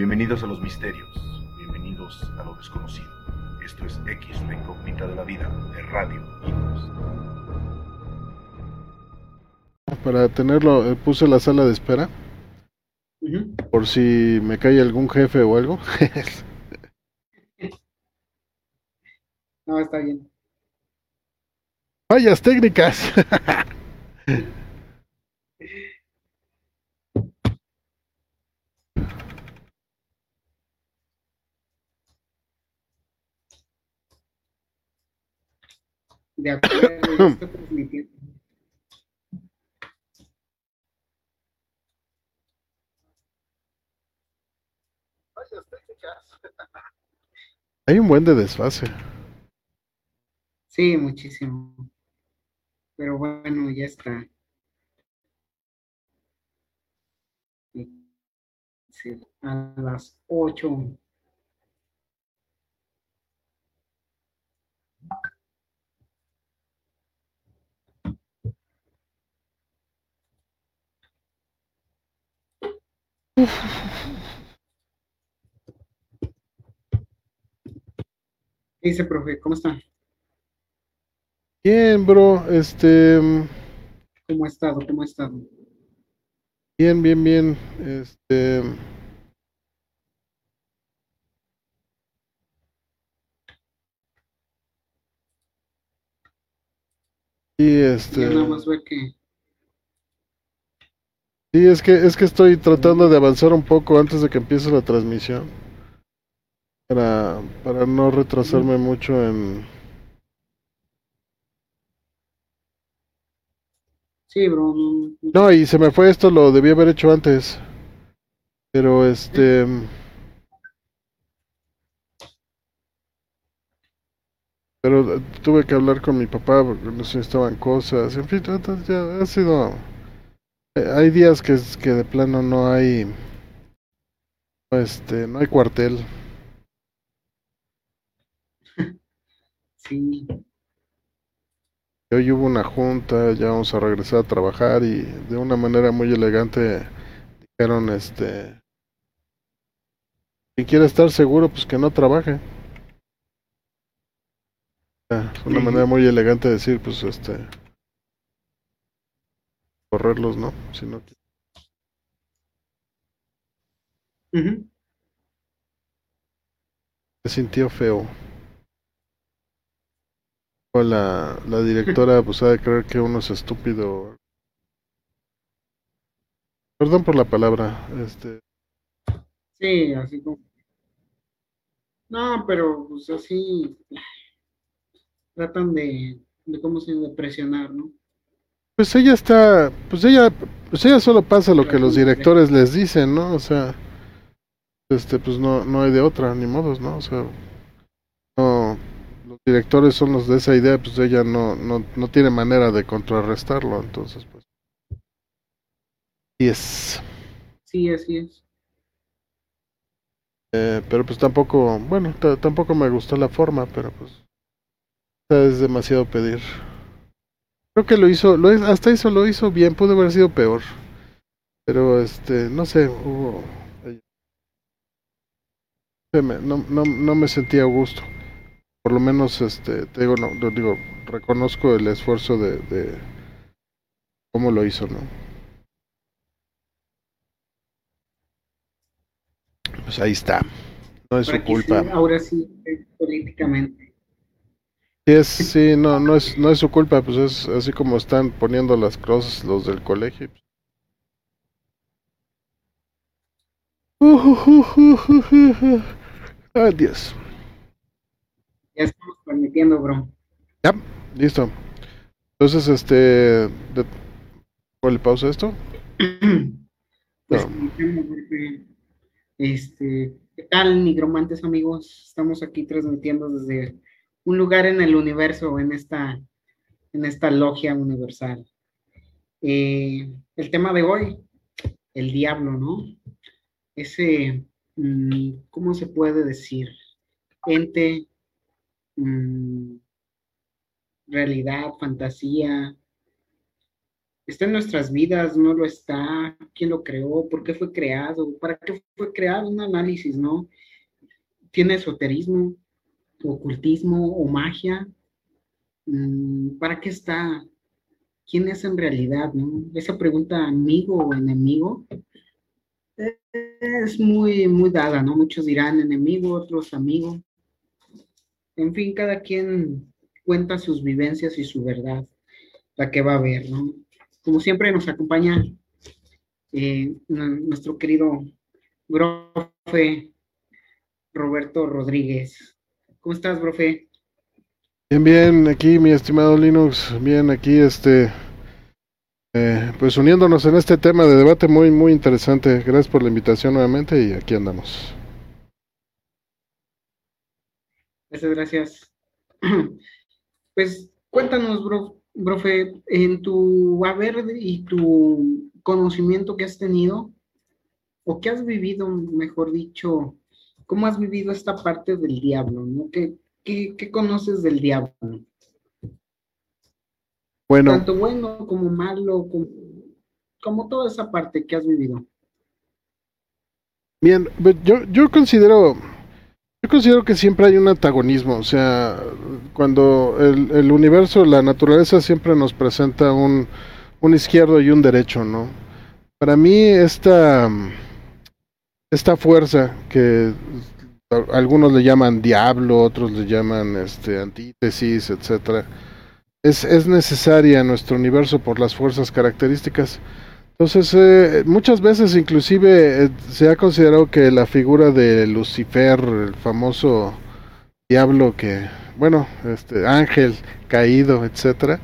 Bienvenidos a los misterios, bienvenidos a lo desconocido. Esto es X, la incógnita de la vida, de Radio Imus. Para tenerlo, eh, puse la sala de espera. Por si me cae algún jefe o algo. No, está bien. Fallas técnicas. De acuerdo. Hay un buen de desfase. Sí, muchísimo. Pero bueno, ya está. Sí, a las 8. ¿Qué dice, profe? ¿Cómo está? Bien, bro. Este. ¿Cómo ha estado? ¿Cómo ha estado? Bien, bien, bien. Este. Sí, este. Nada más ve que Sí, es que es que estoy tratando de avanzar un poco antes de que empiece la transmisión. Para, para no retrasarme mucho en. Sí, bro. no- y se me fue esto, lo debí haber hecho antes. Pero este. Pero eh, tuve que hablar con mi papá porque nos necesitaban cosas. En fin, entonces ya ha sido. Eh, Hay días que, es- que de plano no hay. Este, no hay cuartel. Sí, Hoy hubo una junta, ya vamos a regresar a trabajar y de una manera muy elegante dijeron, este, quien quiera estar seguro, pues que no trabaje. Ah, una manera muy elegante de decir, pues, este, correrlos, ¿no? Si no, se sintió feo. O la, la directora, pues, ha de creer que uno es estúpido. Perdón por la palabra, este, Sí, así como. No, pero pues así tratan de, de cómo se de presionar, ¿no? Pues ella está, pues ella, pues ella solo pasa lo que los directores les dicen, ¿no? O sea, este, pues no, no hay de otra, ni modos, ¿no? O sea, no, los directores son los de esa idea, pues ella no, no, no tiene manera de contrarrestarlo, entonces, pues. Y es, Sí, así es. eh, pero pues tampoco, bueno, ta- tampoco me gustó la forma, pero pues, es demasiado pedir. Creo que lo hizo, lo, hasta eso lo hizo bien, pudo haber sido peor. Pero este, no sé, hubo. me- No, no, no me sentía a gusto. Por lo menos, este, te digo, no, lo digo, reconozco el esfuerzo de, de cómo lo hizo, ¿no? Pues ahí está. No es su culpa. sí, ahora sí, eh, políticamente. Sí, es, sí, no, no es, no es su culpa, pues es así como están poniendo las cosas los del colegio. Ay, Dios. Ya estamos transmitiendo, bro. Ya, listo. Entonces, este, de, ¿cuál le pausa esto? Pues, No. este, ¿qué tal, nigromantes amigos? Estamos aquí transmitiendo desde un lugar en el universo, en esta, en esta logia universal. Eh, el tema de hoy, el diablo, ¿no? Ese, mm, ¿cómo se puede decir? Ente, mm, realidad, fantasía, está en nuestras vidas, no lo está, quién lo creó, por qué fue creado, para qué fue creado, un análisis, ¿no? Tiene esoterismo, ocultismo o magia, mm, ¿para qué está? ¿Quién es en realidad, no? Esa pregunta, amigo o enemigo, es muy, muy dada, ¿no? Muchos dirán enemigo, otros amigo. En fin, cada quien cuenta sus vivencias y su verdad, la que va a ver, ¿no? Como siempre nos acompaña eh, nuestro querido profe Roberto Rodríguez. ¿Cómo estás, profe? Bien, bien, aquí mi estimado Linux, bien, aquí este, eh, pues uniéndonos en este tema de debate muy, muy interesante. Gracias por la invitación nuevamente y aquí andamos. Gracias, gracias. Pues cuéntanos, bro, profe, en tu haber y tu conocimiento que has tenido, o que has vivido, mejor dicho, ¿cómo has vivido esta parte del diablo? ¿no? ¿Qué, qué, conoces del diablo? Bueno. Tanto bueno como malo, como, como toda esa parte que has vivido. Bien, yo, yo considero yo considero que siempre hay un antagonismo, o sea, cuando el, el universo, la naturaleza siempre nos presenta un, un, izquierdo y un derecho, ¿no? Para mí esta, esta fuerza que algunos le llaman diablo, otros le llaman este, antítesis, etcétera, es, es necesaria en nuestro universo por las fuerzas características. Entonces, eh, muchas veces inclusive eh, se ha considerado que la figura de Lucifer, el famoso diablo que, bueno, este ángel caído, etcétera,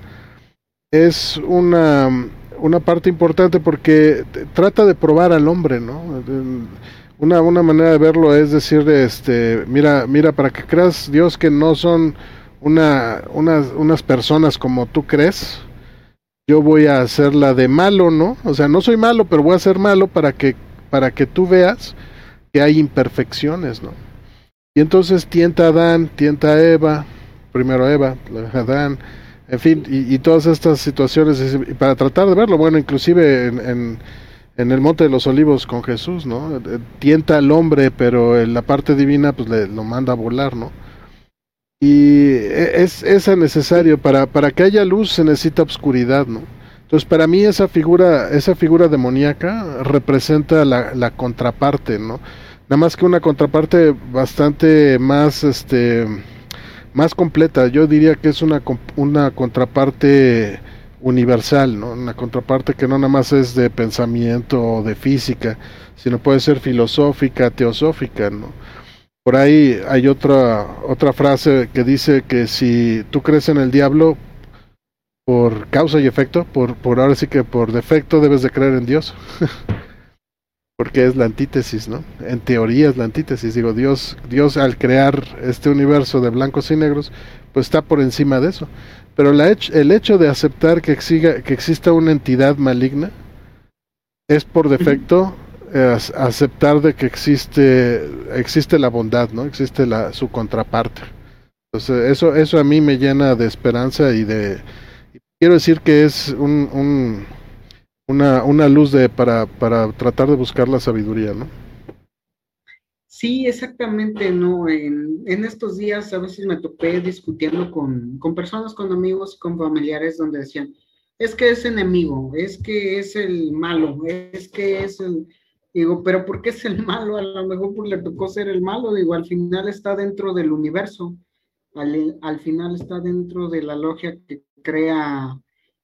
es una, una parte importante porque trata de probar al hombre, ¿no? Una, una manera de verlo es decir, este, mira, mira, para que creas Dios que no son una, unas, unas personas como tú crees, yo voy a hacerla de malo, ¿no? O sea, no soy malo, pero voy a ser malo para que, para que tú veas que hay imperfecciones, ¿no? Y entonces tienta a Adán, tienta a Eva, primero a Eva, Adán, en fin, y, todas estas situaciones, para tratar de verlo, bueno, inclusive en, en, el Monte de los Olivos con Jesús, ¿no? Eh, tienta al hombre, pero en la parte divina, pues le, lo manda a volar, ¿no? Y e, es, es necesario, para, para que haya luz se necesita oscuridad, ¿no? Entonces, para mí esa figura, esa figura demoníaca representa la, la contraparte, ¿no? Nada más que una contraparte bastante más, este, más completa. Yo diría que es una, una contraparte universal, ¿no? Una contraparte que no nada más es de pensamiento o de física, sino puede ser filosófica, teosófica, ¿no? Por ahí hay otra, otra frase que dice que si tú crees en el diablo por causa y efecto, por, por ahora sí que por defecto debes de creer en Dios. Porque es la antítesis, ¿no? En teoría es la antítesis. Digo, Dios, Dios al crear este universo de blancos y negros, pues está por encima de eso. Pero la el hecho de aceptar que, exiga, que exista una entidad maligna es por defecto aceptar de que existe existe la bondad, ¿no? Existe la su contraparte. Entonces, eso eso a mí me llena de esperanza y de quiero decir que es un, un una, una luz de para, para tratar de buscar la sabiduría, ¿no? Sí, exactamente, ¿no? En, en, estos días a veces me topé discutiendo con, con personas, con amigos, con familiares, donde decían, es que es enemigo, es que es el malo, es que es el, Digo, pero ¿por qué es el malo? A lo mejor pues le tocó ser el malo. Digo, al final está dentro del universo. Al, al final está dentro de la logia que crea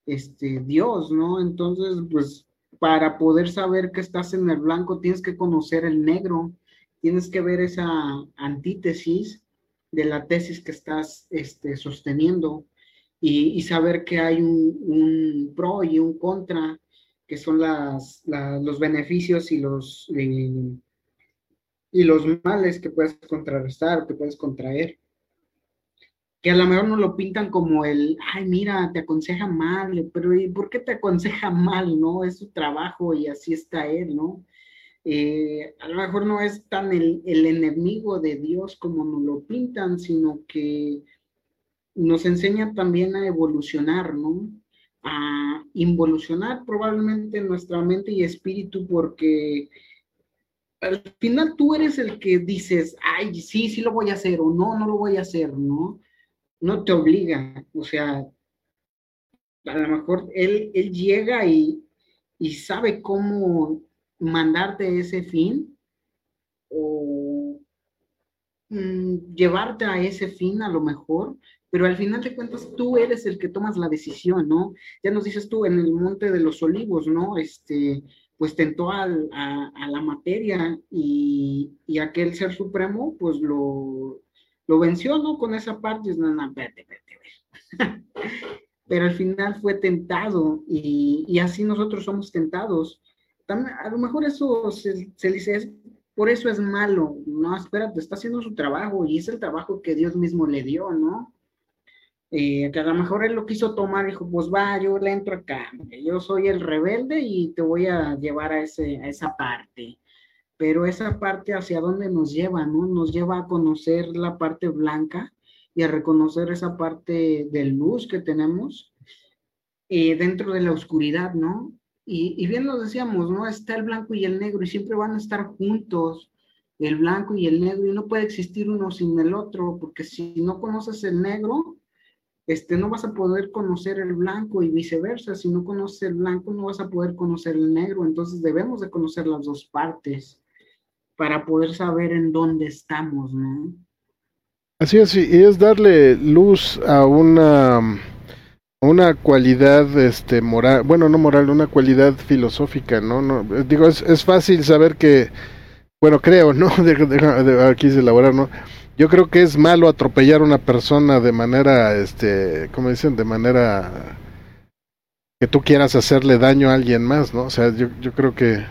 este Dios, ¿no? Entonces, pues para poder saber que estás en el blanco tienes que conocer el negro, tienes que ver esa antítesis de la tesis que estás este, sosteniendo y, y saber que hay un, pro y un contra que son las, los beneficios y los, y, los males que puedes contrarrestar, que puedes contraer. Que a lo mejor no lo pintan como el, ay, mira, te aconseja mal, pero ¿y por qué te aconseja mal? ¿No? Es su trabajo y así está él, ¿no? Eh, a lo mejor no es tan el, el, enemigo de Dios como nos lo pintan, sino que nos enseña también a evolucionar, ¿no? a involucionar probablemente nuestra mente y espíritu porque al final tú eres el que dices, ay, sí, sí lo voy a hacer o no, no lo voy a hacer, ¿no? No te obliga, o sea, a lo mejor él, él llega y, y sabe cómo mandarte ese fin o mm, llevarte a ese fin a lo mejor, pero al final de cuentas tú eres el que tomas la decisión, ¿no? Ya nos dices tú en el Monte de los Olivos, ¿no? Este, pues tentó a, la materia y, aquel ser supremo, pues lo, lo venció, ¿no? Con esa parte, no, no, espérate, espérate, pero al final fue tentado y, y así nosotros somos tentados a lo mejor eso se, dice, por eso es malo, no, espérate, está haciendo su trabajo y es el trabajo que Dios mismo le dio, ¿no? Eh, que a lo mejor él lo quiso tomar, dijo, pues va, yo le entro acá, yo soy el rebelde y te voy a llevar a, ese, a esa parte. Pero esa parte hacia dónde nos lleva, ¿no? Nos lleva a conocer la parte blanca y a reconocer esa parte de luz que tenemos eh, dentro de la oscuridad, ¿no? Y, bien nos decíamos, ¿no? Está el blanco y el negro y siempre van a estar juntos, el blanco y el negro, y no puede existir uno sin el otro, porque si no conoces el negro, este, no vas a poder conocer el blanco y viceversa. Si no conoces el blanco, no vas a poder conocer el negro. Entonces debemos de conocer las dos partes para poder saber en dónde estamos, ¿no? Así es, y es darle luz a una una cualidad este moral, bueno, no moral, una cualidad filosófica, ¿no? no digo, es, es fácil saber que, bueno, creo, ¿no? De, aquí se elaborar, ¿no? Yo creo que es malo atropellar a una persona de manera, este, ¿cómo dicen? De manera que tú quieras hacerle daño a alguien más, ¿no? O sea, yo, yo creo que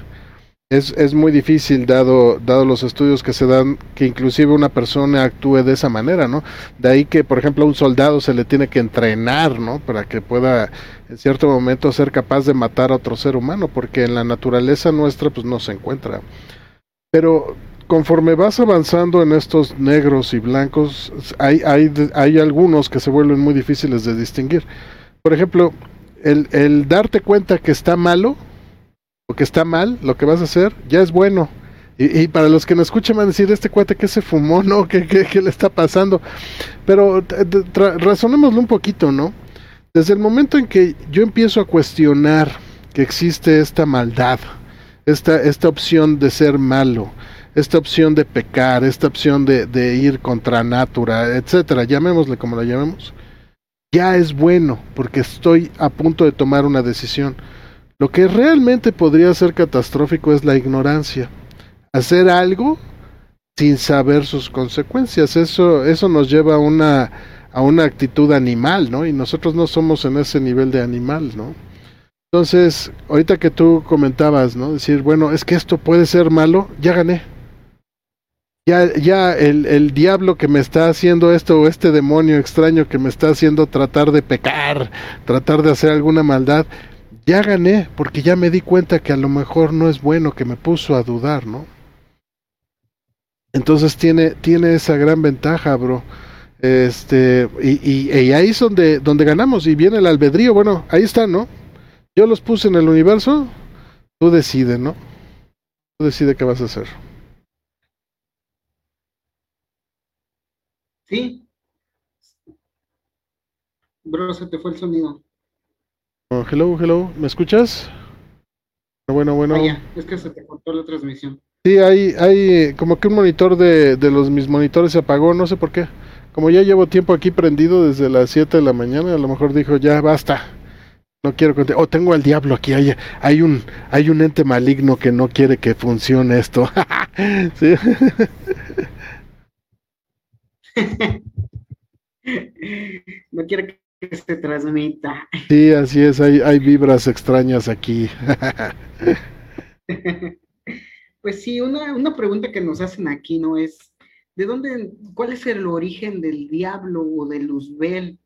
es, es muy difícil dado, dado los estudios que se dan que inclusive una persona actúe de esa manera, ¿no? De ahí que, por ejemplo, a un soldado se le tiene que entrenar, ¿no? Para que pueda en cierto momento ser capaz de matar a otro ser humano, porque en la naturaleza nuestra pues no se encuentra. Pero conforme vas avanzando en estos negros y blancos, hay, hay, hay algunos que se vuelven muy difíciles de distinguir. Por ejemplo, el, el darte cuenta que está malo, que está mal, lo que vas a hacer, ya es bueno. Y, para los que nos escuchan van a decir, este cuate que se fumó, ¿no? ¿Qué, le está pasando? Pero razonémoslo un poquito, ¿no? Desde el momento en que yo empiezo a cuestionar que existe esta maldad, esta, esta opción de ser malo, esta opción de pecar, esta opción de, de ir contra natura, etcétera, llamémosle como la llamemos, ya es bueno, porque estoy a punto de tomar una decisión. Lo que realmente podría ser catastrófico es la ignorancia. Hacer algo sin saber sus consecuencias. Eso, eso nos lleva a una, a una actitud animal, ¿no? Y nosotros no somos en ese nivel de animal, ¿no? Entonces, ahorita que tú comentabas, ¿no? Decir, bueno, es que esto puede ser malo, ya gané. Ya, ya el, el diablo que me está haciendo esto o este demonio extraño que me está haciendo tratar de pecar, tratar de hacer alguna maldad, ya gané, porque ya me di cuenta que a lo mejor no es bueno, que me puso a dudar, ¿no? Entonces tiene, tiene esa gran ventaja, bro. Este, y, ahí es donde, donde ganamos, y viene el albedrío, bueno, ahí está, ¿no? Yo los puse en el universo, tú decides, ¿no? Tú decides qué vas a hacer. Sí. Bro, se te fue el sonido. Oh, hello, hello, ¿me escuchas? Bueno, bueno. Ah, es que se te cortó la transmisión. Sí, hay, hay como que un monitor de, de los mis monitores se apagó, no sé por qué. Como ya llevo tiempo aquí prendido desde las 7 de la mañana, a lo mejor dijo, ya basta. No quiero contar. Oh, tengo al diablo aquí. Hay, hay, un, hay un ente maligno que no quiere que funcione esto. ¿Sí? no quiere que se transmita. Sí, así es, hay, hay vibras extrañas aquí. pues sí, una, una pregunta que nos hacen aquí, ¿no? Es, ¿de dónde, cuál es el origen del diablo o de Luzbel?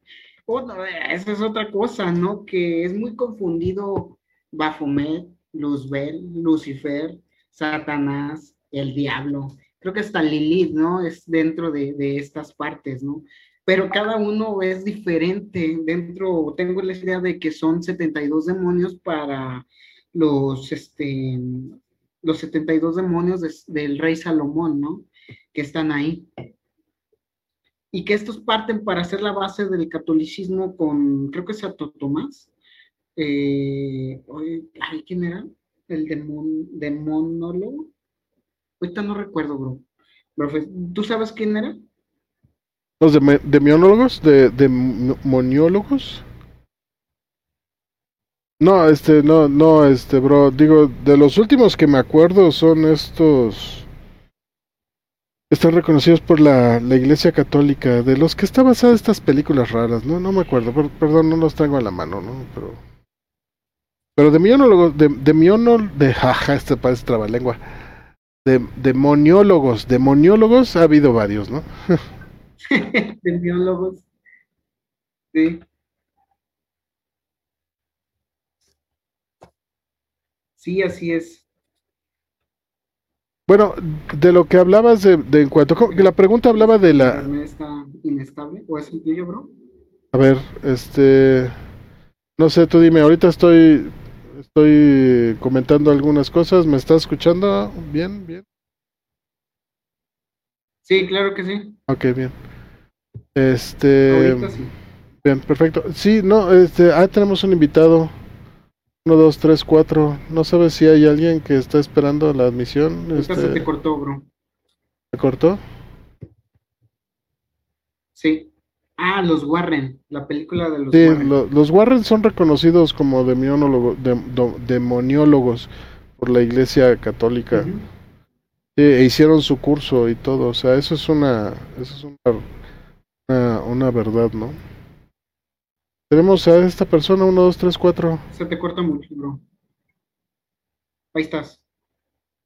Bueno, esa es otra cosa, ¿no? Que es muy confundido Baphomet, Luzbel, Lucifer, Satanás, el diablo. Creo que hasta Lilith, ¿no? Es dentro de, de estas partes, ¿no? Pero cada uno es diferente. Dentro, tengo la idea de que son 72 demonios para los, este, los 72 demonios del rey Salomón, ¿no? Que están ahí. Y que estos parten para hacer la base del catolicismo con, creo que es Santo Tomás. Eh, ay, ¿quién era? El demon, demonólogo. Ahorita no recuerdo, bro. ¿Tú sabes quién era? ¿Los de? ¿De, demoniólogos? No, este, no, no, este, bro, digo, de los últimos que me acuerdo son estos, están reconocidos por la, Iglesia Católica, de los que está basada estas películas raras, no, no me acuerdo, perdón, no los tengo a la mano, ¿no? Pero, pero de miólogos, de, de de jaja, este parece trabalengua, de demoniólogos, demoniólogos ha habido varios, ¿no? demoniólogos, sí. Sí, así es. Bueno, de lo que hablabas de, en cuanto la pregunta hablaba de la está inestable o es el tuyo, bro? A ver, este no sé, tú dime, ahorita estoy estoy comentando algunas cosas, ¿me estás escuchando bien? Bien. Sí, claro que sí. Ok, bien. Este Bien, perfecto. Sí, no, este, ah, tenemos un invitado. 1, 2, 3, 4. No sabes si hay alguien que está esperando la admisión. Este... se te cortó, bro. ¿Se cortó? Sí. Ah, los Warren, la película de los sí, Warren. los Warren son reconocidos como demoniólogos por la Iglesia Católica. Sí, e hicieron su curso y todo. O sea, eso es una, eso es una, una verdad, ¿no? Tenemos a esta persona, 1, 2, 3, 4. Se te corta mucho, bro. Ahí estás.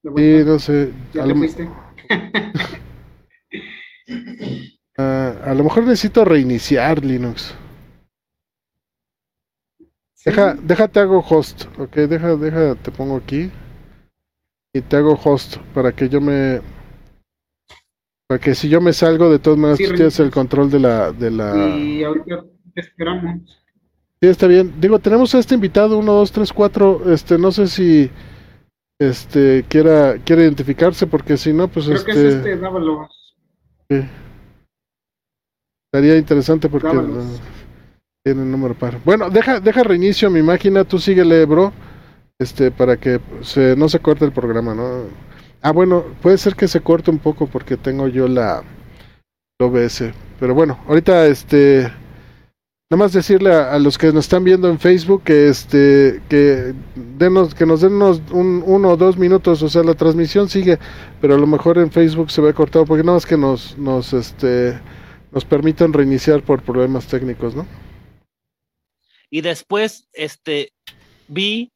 Sí, no sé. ¿Ya te fuiste? Ah, a lo mejor necesito reiniciar Linux. Deja, déjate hago host, ok, deja, deja, te pongo aquí y te hago host para que yo me, para que si yo me salgo de todas maneras tú tienes el control de la, de la. Y ahorita esperamos. Sí, está bien. Digo, tenemos a este invitado, 1, 2, 3, 4. Este, no sé si este quiera quiere identificarse, porque si no, pues Creo este. Que es este, Dávalos. Sí. Estaría interesante porque tiene el número par. Bueno, deja, deja reinicio mi máquina, tú síguele, bro. Este, para que se, no se corte el programa, ¿no? Ah, bueno, puede ser que se corte un poco porque tengo yo la OBS. Pero bueno, ahorita este Nada más decirle a, los que nos están viendo en Facebook que este que denos que nos den unos un, uno o dos minutos, o sea, la transmisión sigue, pero a lo mejor en Facebook se ve cortado porque nada más que nos nos este nos permitan reiniciar por problemas técnicos, ¿no? Y después este vi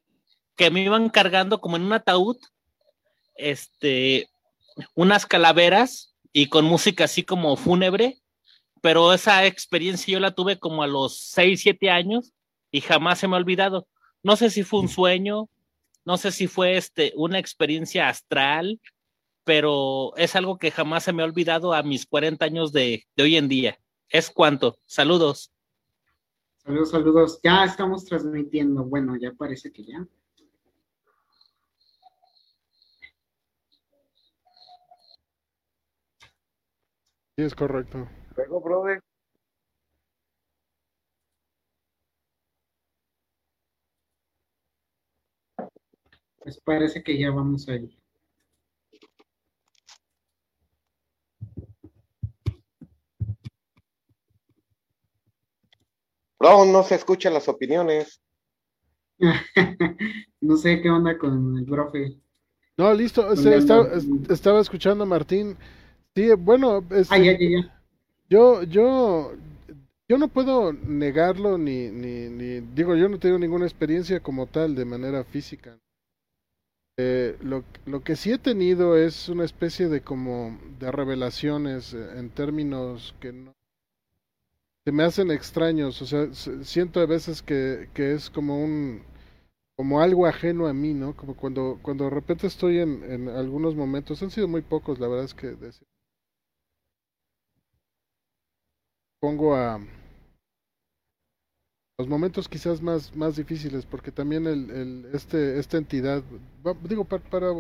que me iban cargando como en un ataúd este unas calaveras y con música así como fúnebre pero esa experiencia yo la tuve como a los 6, 7 años y jamás se me ha olvidado. No sé si fue un sueño, no sé si fue este, una experiencia astral, pero es algo que jamás se me ha olvidado a mis 40 años de, de hoy en día. Es cuanto. Saludos. Saludos, saludos. Ya estamos transmitiendo. Bueno, ya parece que ya. Sí, es correcto. Luego, brother. Pues parece que ya vamos ahí. Bro, no se escuchan las opiniones. no sé qué onda con el profe. No, listo. estaba, escuchando a Martín. Sí, bueno. ah, ya, ya, ya. Yo, yo, yo no puedo negarlo ni, ni, ni, digo, yo no tengo ninguna experiencia como tal de manera física. Eh, lo, lo que sí he tenido es una especie de como de revelaciones eh, en términos que no se me hacen extraños, o sea, siento a veces que, que es como un como algo ajeno a mí, ¿no? Como cuando cuando de repente estoy en, en algunos momentos, han sido muy pocos, la verdad es que pongo a los momentos quizás más, más difíciles, porque también el, el, este, esta entidad, digo, para, para,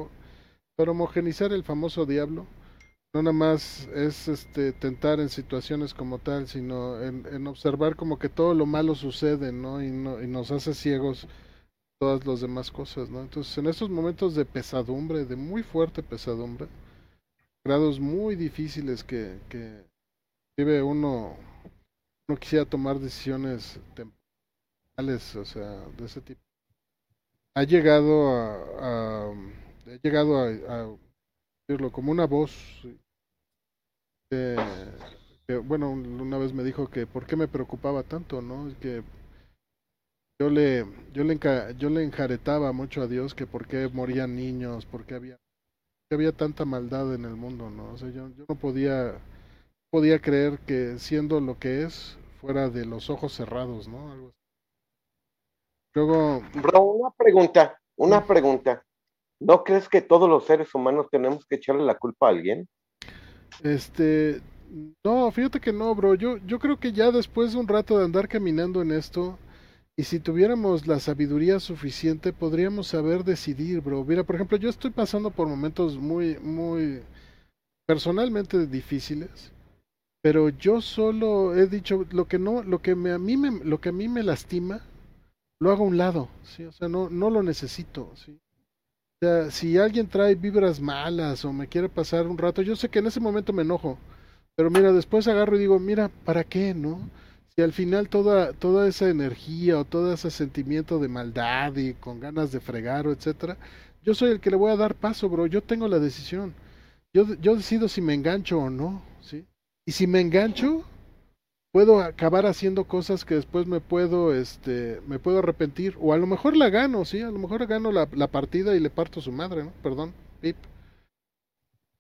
para homogenizar el famoso diablo, no nada más es este tentar en situaciones como tal, sino en, observar como que todo lo malo sucede, ¿no? Y, no, y nos hace ciegos todas las demás cosas, ¿no? Entonces, en estos momentos de pesadumbre, de muy fuerte pesadumbre, grados muy difíciles que vive uno, uno quisiera tomar decisiones temporales, o sea, de ese tipo. Ha llegado a, ha llegado a, decirlo como una voz eh, que, bueno, un- una vez me dijo que por qué me preocupaba tanto, ¿no? Que yo le, yo le, yo le enjaretaba mucho a Dios que por qué morían niños, por qué había, que había tanta maldad en el mundo, ¿no? O sea, yo no podía, podía creer que siendo lo que es, fuera de los ojos cerrados, ¿no? Algo así. Luego, Bro, una pregunta, una pregunta. ¿No crees que todos los seres humanos tenemos que echarle la culpa a alguien? Este, no, fíjate que no, bro. Yo, yo creo que ya después de un rato de andar caminando en esto, y si tuviéramos la sabiduría suficiente, podríamos saber decidir, bro. Mira, por ejemplo, yo estoy pasando por momentos muy, muy personalmente difíciles, pero yo solo he dicho lo que no, lo que me, a mí me, lo que a mí me lastima, lo hago a un lado, sí, o sea, no, no lo necesito, sí. O sea, si alguien trae vibras malas o me quiere pasar un rato, yo sé que en ese momento me enojo, pero mira, después agarro y digo, mira, ¿para qué, no? Si al final toda, toda esa energía o todo ese sentimiento de maldad y con ganas de fregar o etcétera, yo soy el que le voy a dar paso, bro, yo tengo la decisión. Yo, yo decido si me engancho o no, ¿sí? Y si me engancho, puedo acabar haciendo cosas que después me puedo, este, me puedo arrepentir, o a lo mejor la gano, sí, a lo mejor gano la, la partida y le parto su madre, ¿no? Perdón, pip.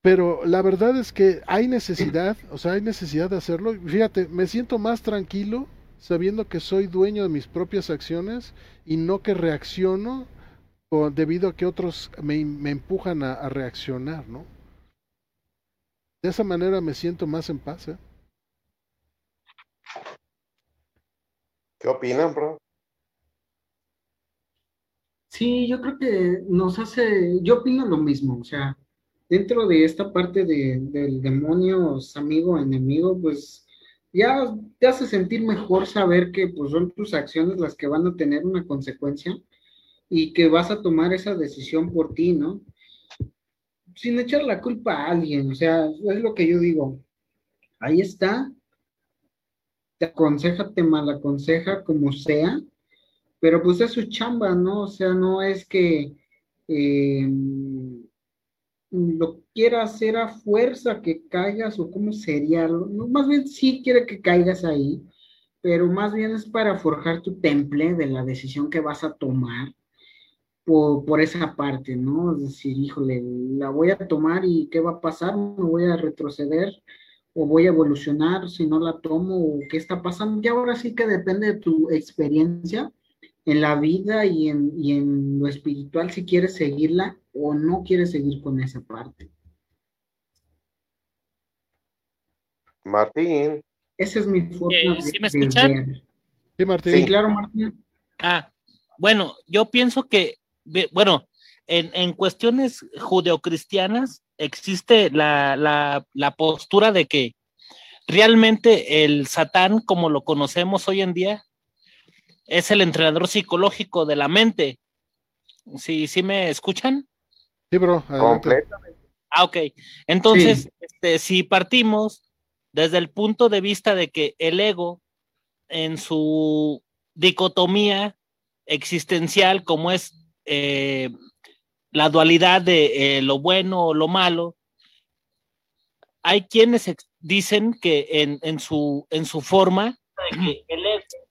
Pero la verdad es que hay necesidad, o sea, hay necesidad de hacerlo. Fíjate, me siento más tranquilo sabiendo que soy dueño de mis propias acciones y no que reacciono o debido a que otros me, me empujan a, a reaccionar, ¿no? De esa manera me siento más en paz, ¿eh? ¿Qué opinan, bro? Sí, yo creo que nos hace, yo opino lo mismo, o sea, dentro de esta parte de, del demonio, amigo, enemigo, pues ya te hace sentir mejor saber que pues son tus acciones las que van a tener una consecuencia y que vas a tomar esa decisión por ti, ¿no? Sin echar la culpa a alguien, o sea, es lo que yo digo. Ahí está, te aconseja, te malaconseja, como sea, pero pues es su chamba, ¿no? O sea, no es que eh, lo quiera hacer a fuerza que caigas o cómo sería, no, más bien sí quiere que caigas ahí, pero más bien es para forjar tu temple de la decisión que vas a tomar por, por esa parte, ¿no? Es decir, híjole, la voy a tomar y ¿qué va a pasar? ¿Me voy a retroceder? o voy a evolucionar si no la tomo o qué está pasando. Y ahora sí que depende de tu experiencia en la vida y en, y en lo espiritual, si quieres seguirla o no quieres seguir con esa parte. Martín. Esa es mi forma Eh, de, ¿sí me de escuchan? ver. Sí, Martín. Sí, claro, Martín. Ah, bueno, yo pienso que, bueno, en, en cuestiones judeocristianas existe la, la, la postura de que realmente el Satán, como lo conocemos hoy en día, es el entrenador psicológico de la mente. ¿Sí, sí me escuchan? Sí, bro. Completamente. Ah, ok. Entonces, Sí. este, si partimos desde el punto de vista de que el ego, en su dicotomía existencial, como es eh, la dualidad de eh, lo bueno o lo malo, hay quienes dicen que en, en su, en su forma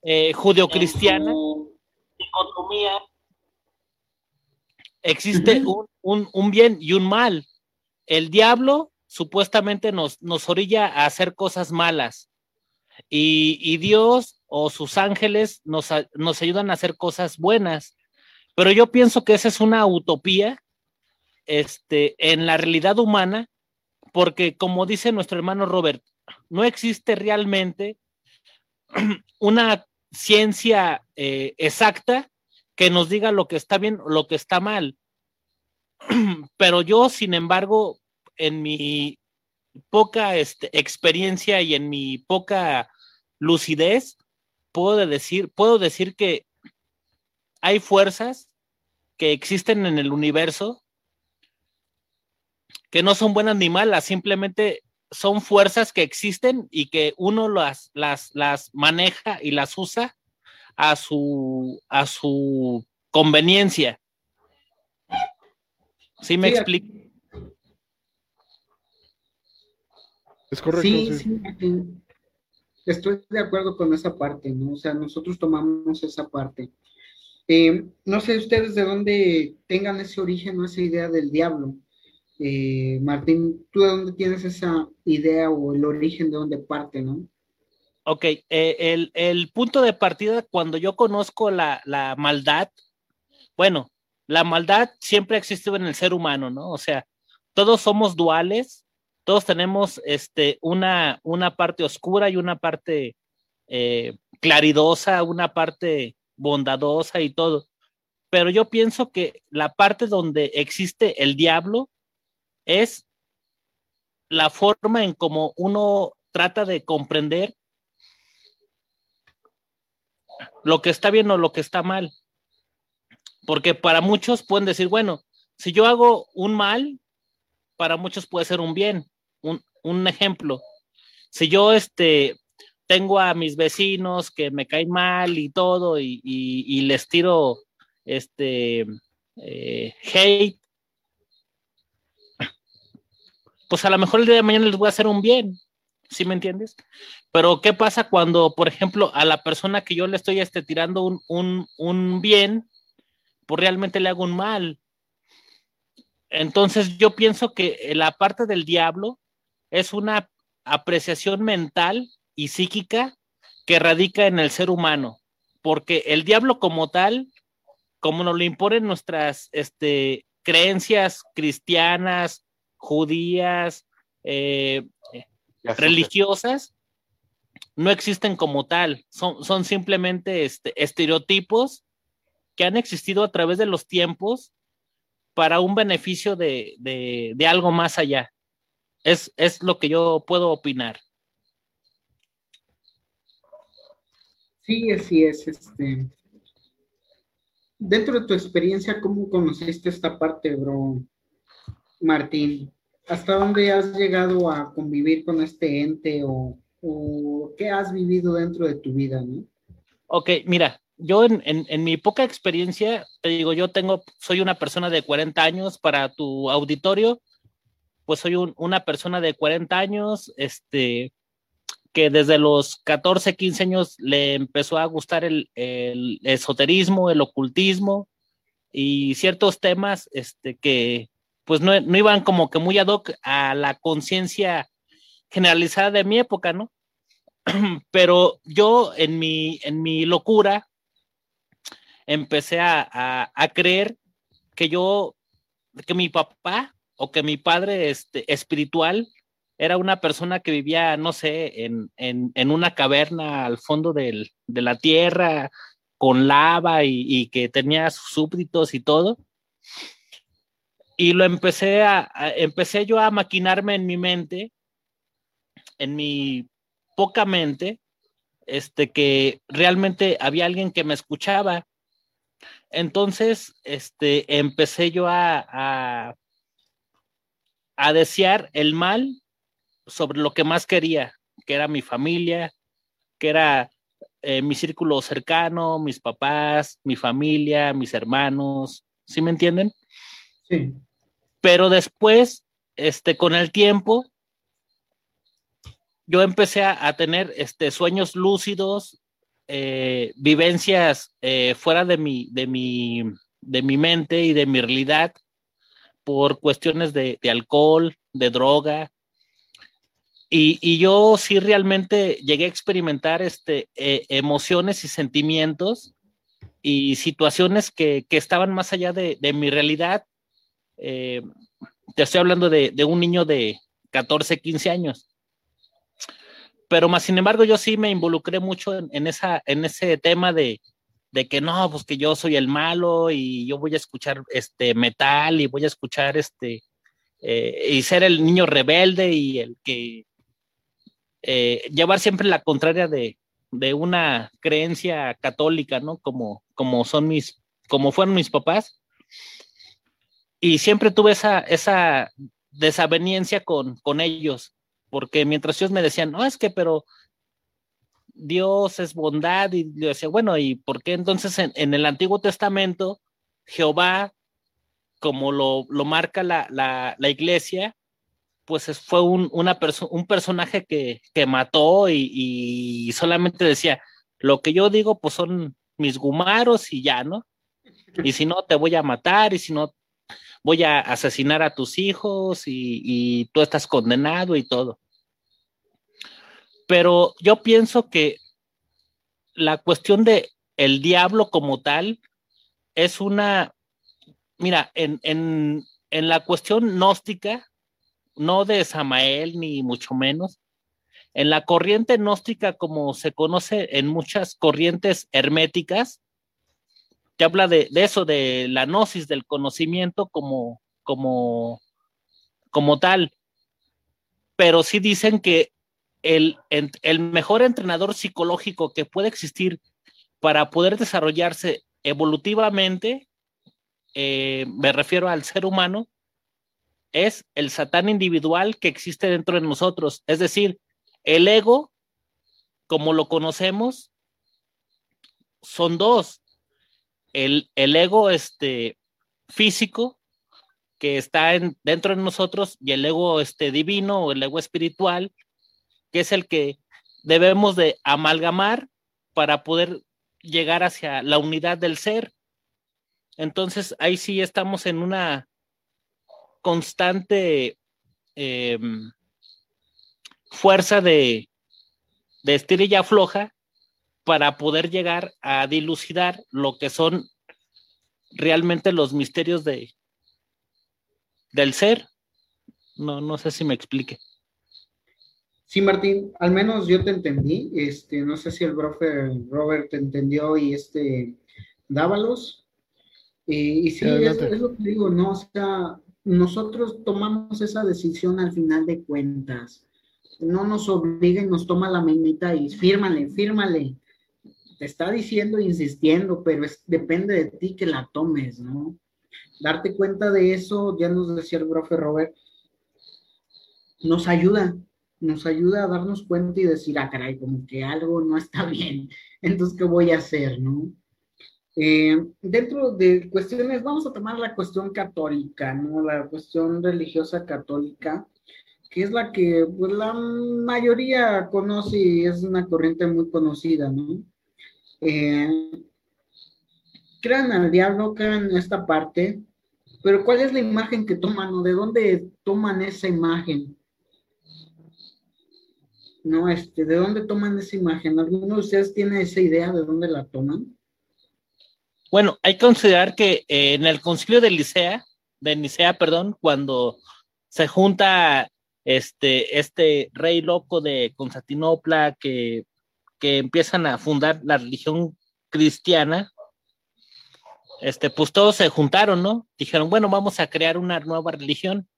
eh, judeocristiana, dicotomía, existe un, un, un bien y un mal. El diablo supuestamente nos, nos orilla a hacer cosas malas. Y, y Dios o sus ángeles nos, nos ayudan a hacer cosas buenas. Pero yo pienso que esa es una utopía este, en la realidad humana, porque como dice nuestro hermano Robert, no existe realmente una ciencia eh, exacta que nos diga lo que está bien o lo que está mal. Pero yo, sin embargo, en mi poca este, experiencia y en mi poca lucidez, puedo decir, puedo decir que hay fuerzas que existen en el universo que no son buenas ni malas, simplemente son fuerzas que existen y que uno las, las, las maneja y las usa a su, a su conveniencia. ¿Sí me explico? Es correcto. Sí, sí. sí, Estoy de acuerdo con esa parte, ¿no? O sea, nosotros tomamos esa parte. Eh, no sé ustedes de dónde tengan ese origen o esa idea del diablo. Eh, Martín, ¿tú de dónde tienes esa idea o el origen de dónde parte, no? Ok, eh, el, el, punto de partida cuando yo conozco la, la, maldad, bueno, la maldad siempre ha existido en el ser humano, ¿no? O sea, todos somos duales, todos tenemos este, una, una parte oscura y una parte claridosa, una parte bondadosa y todo. Pero yo pienso que la parte donde existe el diablo es la forma en cómo uno trata de comprender lo que está bien o lo que está mal. Porque para muchos pueden decir, bueno, si yo hago un mal, para muchos puede ser un bien. Un, un ejemplo, si yo este, tengo a mis vecinos que me caen mal y todo y, les tiro este eh, hate, pues a lo mejor el día de mañana les voy a hacer un bien, ¿sí me entiendes? Pero ¿qué pasa cuando, por ejemplo, a la persona que yo le estoy este, tirando un, un, un bien, pues realmente le hago un mal? Entonces yo pienso que la parte del diablo es una apreciación mental y psíquica que radica en el ser humano, porque el diablo como tal, como nos lo imponen nuestras este, creencias cristianas, judías, eh, religiosas, no existen como tal, son, son simplemente este, estereotipos que han existido a través de los tiempos para un beneficio de, de, de algo más allá. Es, es, lo que yo puedo opinar. Sí, así es. Este. Dentro de tu experiencia, ¿cómo conociste esta parte, bro, Martín? ¿Hasta dónde has llegado a convivir con este ente o, qué has vivido dentro de tu vida, no? Ok, mira, yo en, en, en, mi poca experiencia, te digo, yo tengo, soy una persona de 40 años para tu auditorio, pues soy un, una persona de 40 años, este, que desde los 14, 15 años le empezó a gustar el, esoterismo, el ocultismo y ciertos temas, este, que pues no, no iban como que muy ad hoc a la conciencia generalizada de mi época, ¿no? Pero yo en mi, en mi locura, empecé a, a, a, creer que yo, que mi papá o que mi padre este, espiritual era una persona que vivía, no sé, en, en, una caverna al fondo del, de la tierra, con lava y, que tenía sus súbditos y todo. Y lo empecé a, empecé yo a maquinarme en mi mente, en mi poca mente, este, que realmente había alguien que me escuchaba entonces, este, empecé yo a, a, desear el mal sobre lo que más quería, que era mi familia, que era eh, mi círculo cercano, mis papás, mi familia, mis hermanos, ¿sí me entienden? Sí. Pero después, este, con el tiempo, yo empecé a, a tener este, sueños lúcidos, eh, vivencias eh, fuera de mi, de, mi, de mi mente y de mi realidad por cuestiones de, de alcohol, de droga. Y, y, yo sí realmente llegué a experimentar este, eh, emociones y sentimientos y situaciones que, que estaban más allá de, de mi realidad. te estoy hablando de, de un niño de 14, 15 años pero más sin embargo yo sí me involucré mucho en, esa, en ese tema de, de, que no, pues que yo soy el malo y yo voy a escuchar este metal y voy a escuchar este eh, y ser el niño rebelde y el que eh, llevar siempre la contraria de, de, una creencia católica, ¿no? Como, como son mis, como fueron mis papás. Y siempre tuve esa, esa desaveniencia con, con ellos porque mientras ellos me decían, no, es que, pero Dios es bondad, y yo decía, bueno, ¿y por qué entonces en, el Antiguo Testamento Jehová, como lo, marca la, la, iglesia, pues fue un, una un personaje que, que mató y, y, solamente decía, lo que yo digo, pues son mis gumaros y ya, ¿no? Y si no, te voy a matar, y si no, voy a asesinar a tus hijos y, y tú estás condenado y todo. Pero yo pienso que la cuestión de el diablo como tal es una, mira, en, en, en la cuestión gnóstica, no de Samael ni mucho menos, en la corriente gnóstica como se conoce en muchas corrientes herméticas, que habla de, de, eso, de la gnosis, del conocimiento como, como, como tal. Pero sí dicen que el, el mejor entrenador psicológico que puede existir para poder desarrollarse evolutivamente, eh, me refiero al ser humano, es el satán individual que existe dentro de nosotros. Es decir, el ego, como lo conocemos, son dos. El, el ego este, físico, que está en, dentro de nosotros, y el ego este, divino o el ego espiritual, que es el que debemos de amalgamar para poder llegar hacia la unidad del ser. Entonces ahí sí estamos en una constante em, fuerza de, de estirilla floja para poder llegar a dilucidar lo que son realmente los misterios de del ser. No, no sé si me explique. Sí, Martín, al menos yo te entendí. Este, no sé si el profe Robert te entendió y este Dávalos. y sí, es, lo que digo, ¿no? O sea, nosotros tomamos esa decisión al final de cuentas. No nos obliguen, nos toma la minita y fírmale, fírmale. Te está diciendo, insistiendo, pero es, depende de ti que la tomes, ¿no? Darte cuenta de eso, ya nos decía el profe Robert, nos ayuda, nos ayuda a darnos cuenta y decir, ah, caray, como que algo no está bien, entonces, ¿qué voy a hacer, no? Eh, dentro de cuestiones, vamos a tomar la cuestión católica, ¿no? La cuestión religiosa católica, que es la que pues, la mayoría conoce y es una corriente muy conocida, ¿no? Eh, crean al diablo, crean esta parte, pero ¿cuál es la imagen que toman o de dónde toman esa imagen? ¿no? Este, ¿De dónde toman esa imagen? ¿Alguno de ustedes tiene esa idea de dónde la toman? Bueno, hay que considerar que eh, en el concilio de Nicea, de Nicea, perdón, cuando se junta este, este rey loco de Constantinopla que, que empiezan a fundar la religión cristiana, este, pues todos se juntaron, ¿no? Dijeron, bueno, vamos a crear una nueva religión.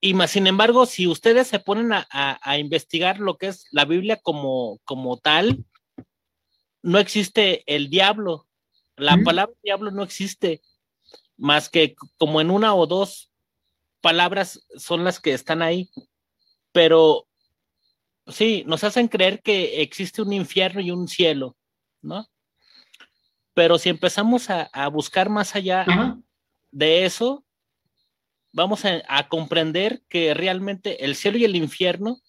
Y más, sin embargo, si ustedes se ponen a, investigar lo que es la Biblia como, como tal, no existe el diablo. La palabra diablo no existe, más que como en una o dos palabras son las que están ahí. Pero sí, nos hacen creer que existe un infierno y un cielo, ¿no? Pero si empezamos a, buscar más allá de eso, vamos a, comprender que realmente el cielo y el infierno,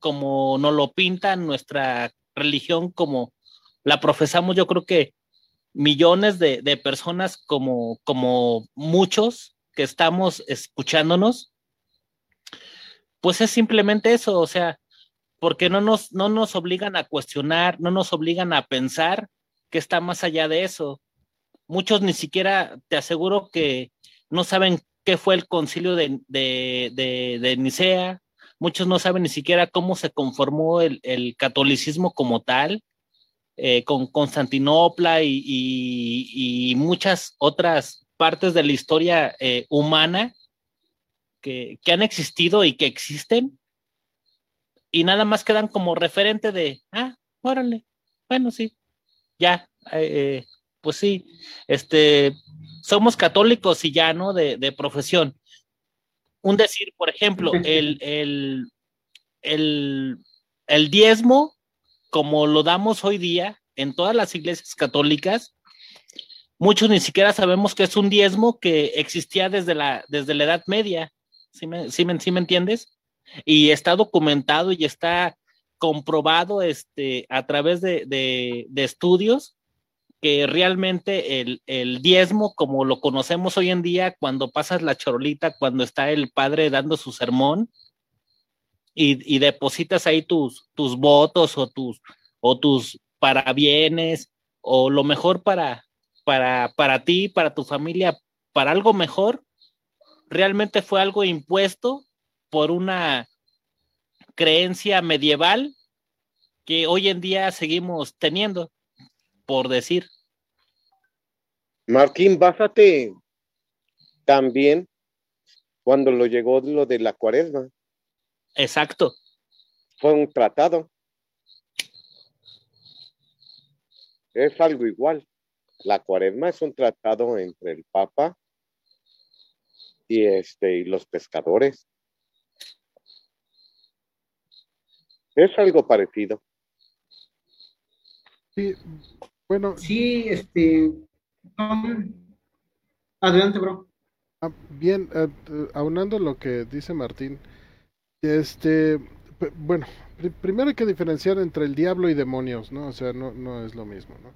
como nos lo pinta nuestra religión, como la profesamos, yo creo que millones de, personas como, como muchos que estamos escuchándonos, pues es simplemente eso, o sea, porque no nos, no nos obligan a cuestionar, no nos obligan a pensar que está más allá de eso. Muchos ni siquiera, te aseguro que no saben qué fue el concilio de, de, Nicea, muchos no saben ni siquiera cómo se conformó el, catolicismo como tal, eh, con Constantinopla y, muchas otras partes de la historia eh, humana que, que, han existido y que existen, y nada más quedan como referente de, ah, órale, bueno, sí, ya, eh, pues sí, este, somos católicos y ya, ¿no? De, de profesión. Un decir, por ejemplo, el, el, el, el diezmo, como lo damos hoy día en todas las iglesias católicas, muchos ni siquiera sabemos que es un diezmo que existía desde la, desde la Edad Media. ¿Sí me, sí me, sí me entiendes? Y está documentado y está comprobado este, a través de, de, estudios que realmente el, diezmo, como lo conocemos hoy en día, cuando pasas la chorolita, cuando está el padre dando su sermón y, depositas ahí tus, tus votos o tus, o tus parabienes o lo mejor para, para, para ti, para tu familia, para algo mejor, realmente fue algo impuesto por una creencia medieval que hoy en día seguimos teniendo por decir. Martín, bájate también cuando lo llegó lo de la cuaresma. Exacto. Fue un tratado. Es algo igual. La cuaresma es un tratado entre el Papa y este y los pescadores. Es algo parecido. Sí, bueno. Sí, este. adelante, bro. Ah, bien, eh, aunando lo que dice Martín, este, bueno, primero hay que diferenciar entre el diablo y demonios, ¿no? O sea, no, no es lo mismo, ¿no?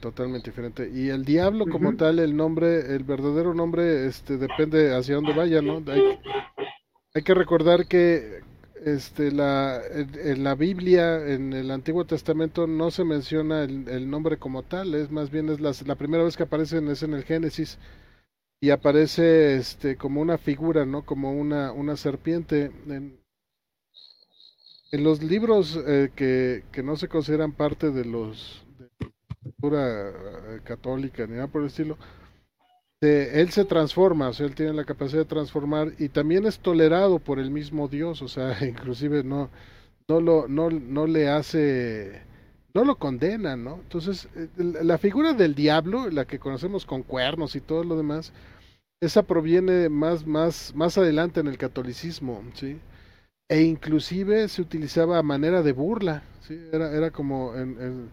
Totalmente diferente. Y el diablo como tal, el nombre, el verdadero nombre, este, depende hacia dónde vaya, ¿no? hay que recordar que este, la, en, la Biblia, en el Antiguo Testamento, no se menciona el, nombre como tal, es más bien es la, primera vez que aparecen es en el Génesis y aparece este, como una figura, ¿no? Como una, una serpiente. En, en los libros eh, que, que no se consideran parte de los de cultura eh, católica ni nada por el estilo, él se transforma, o sea, él tiene la capacidad de transformar y también es tolerado por el mismo Dios, o sea, inclusive no, no, lo, no, no le hace, no lo condena, ¿no? Entonces, eh, la figura del diablo, la que conocemos con cuernos y todo lo demás, esa proviene más, más, más adelante en el catolicismo, ¿sí? E inclusive se utilizaba a manera de burla, ¿sí? Era, era como en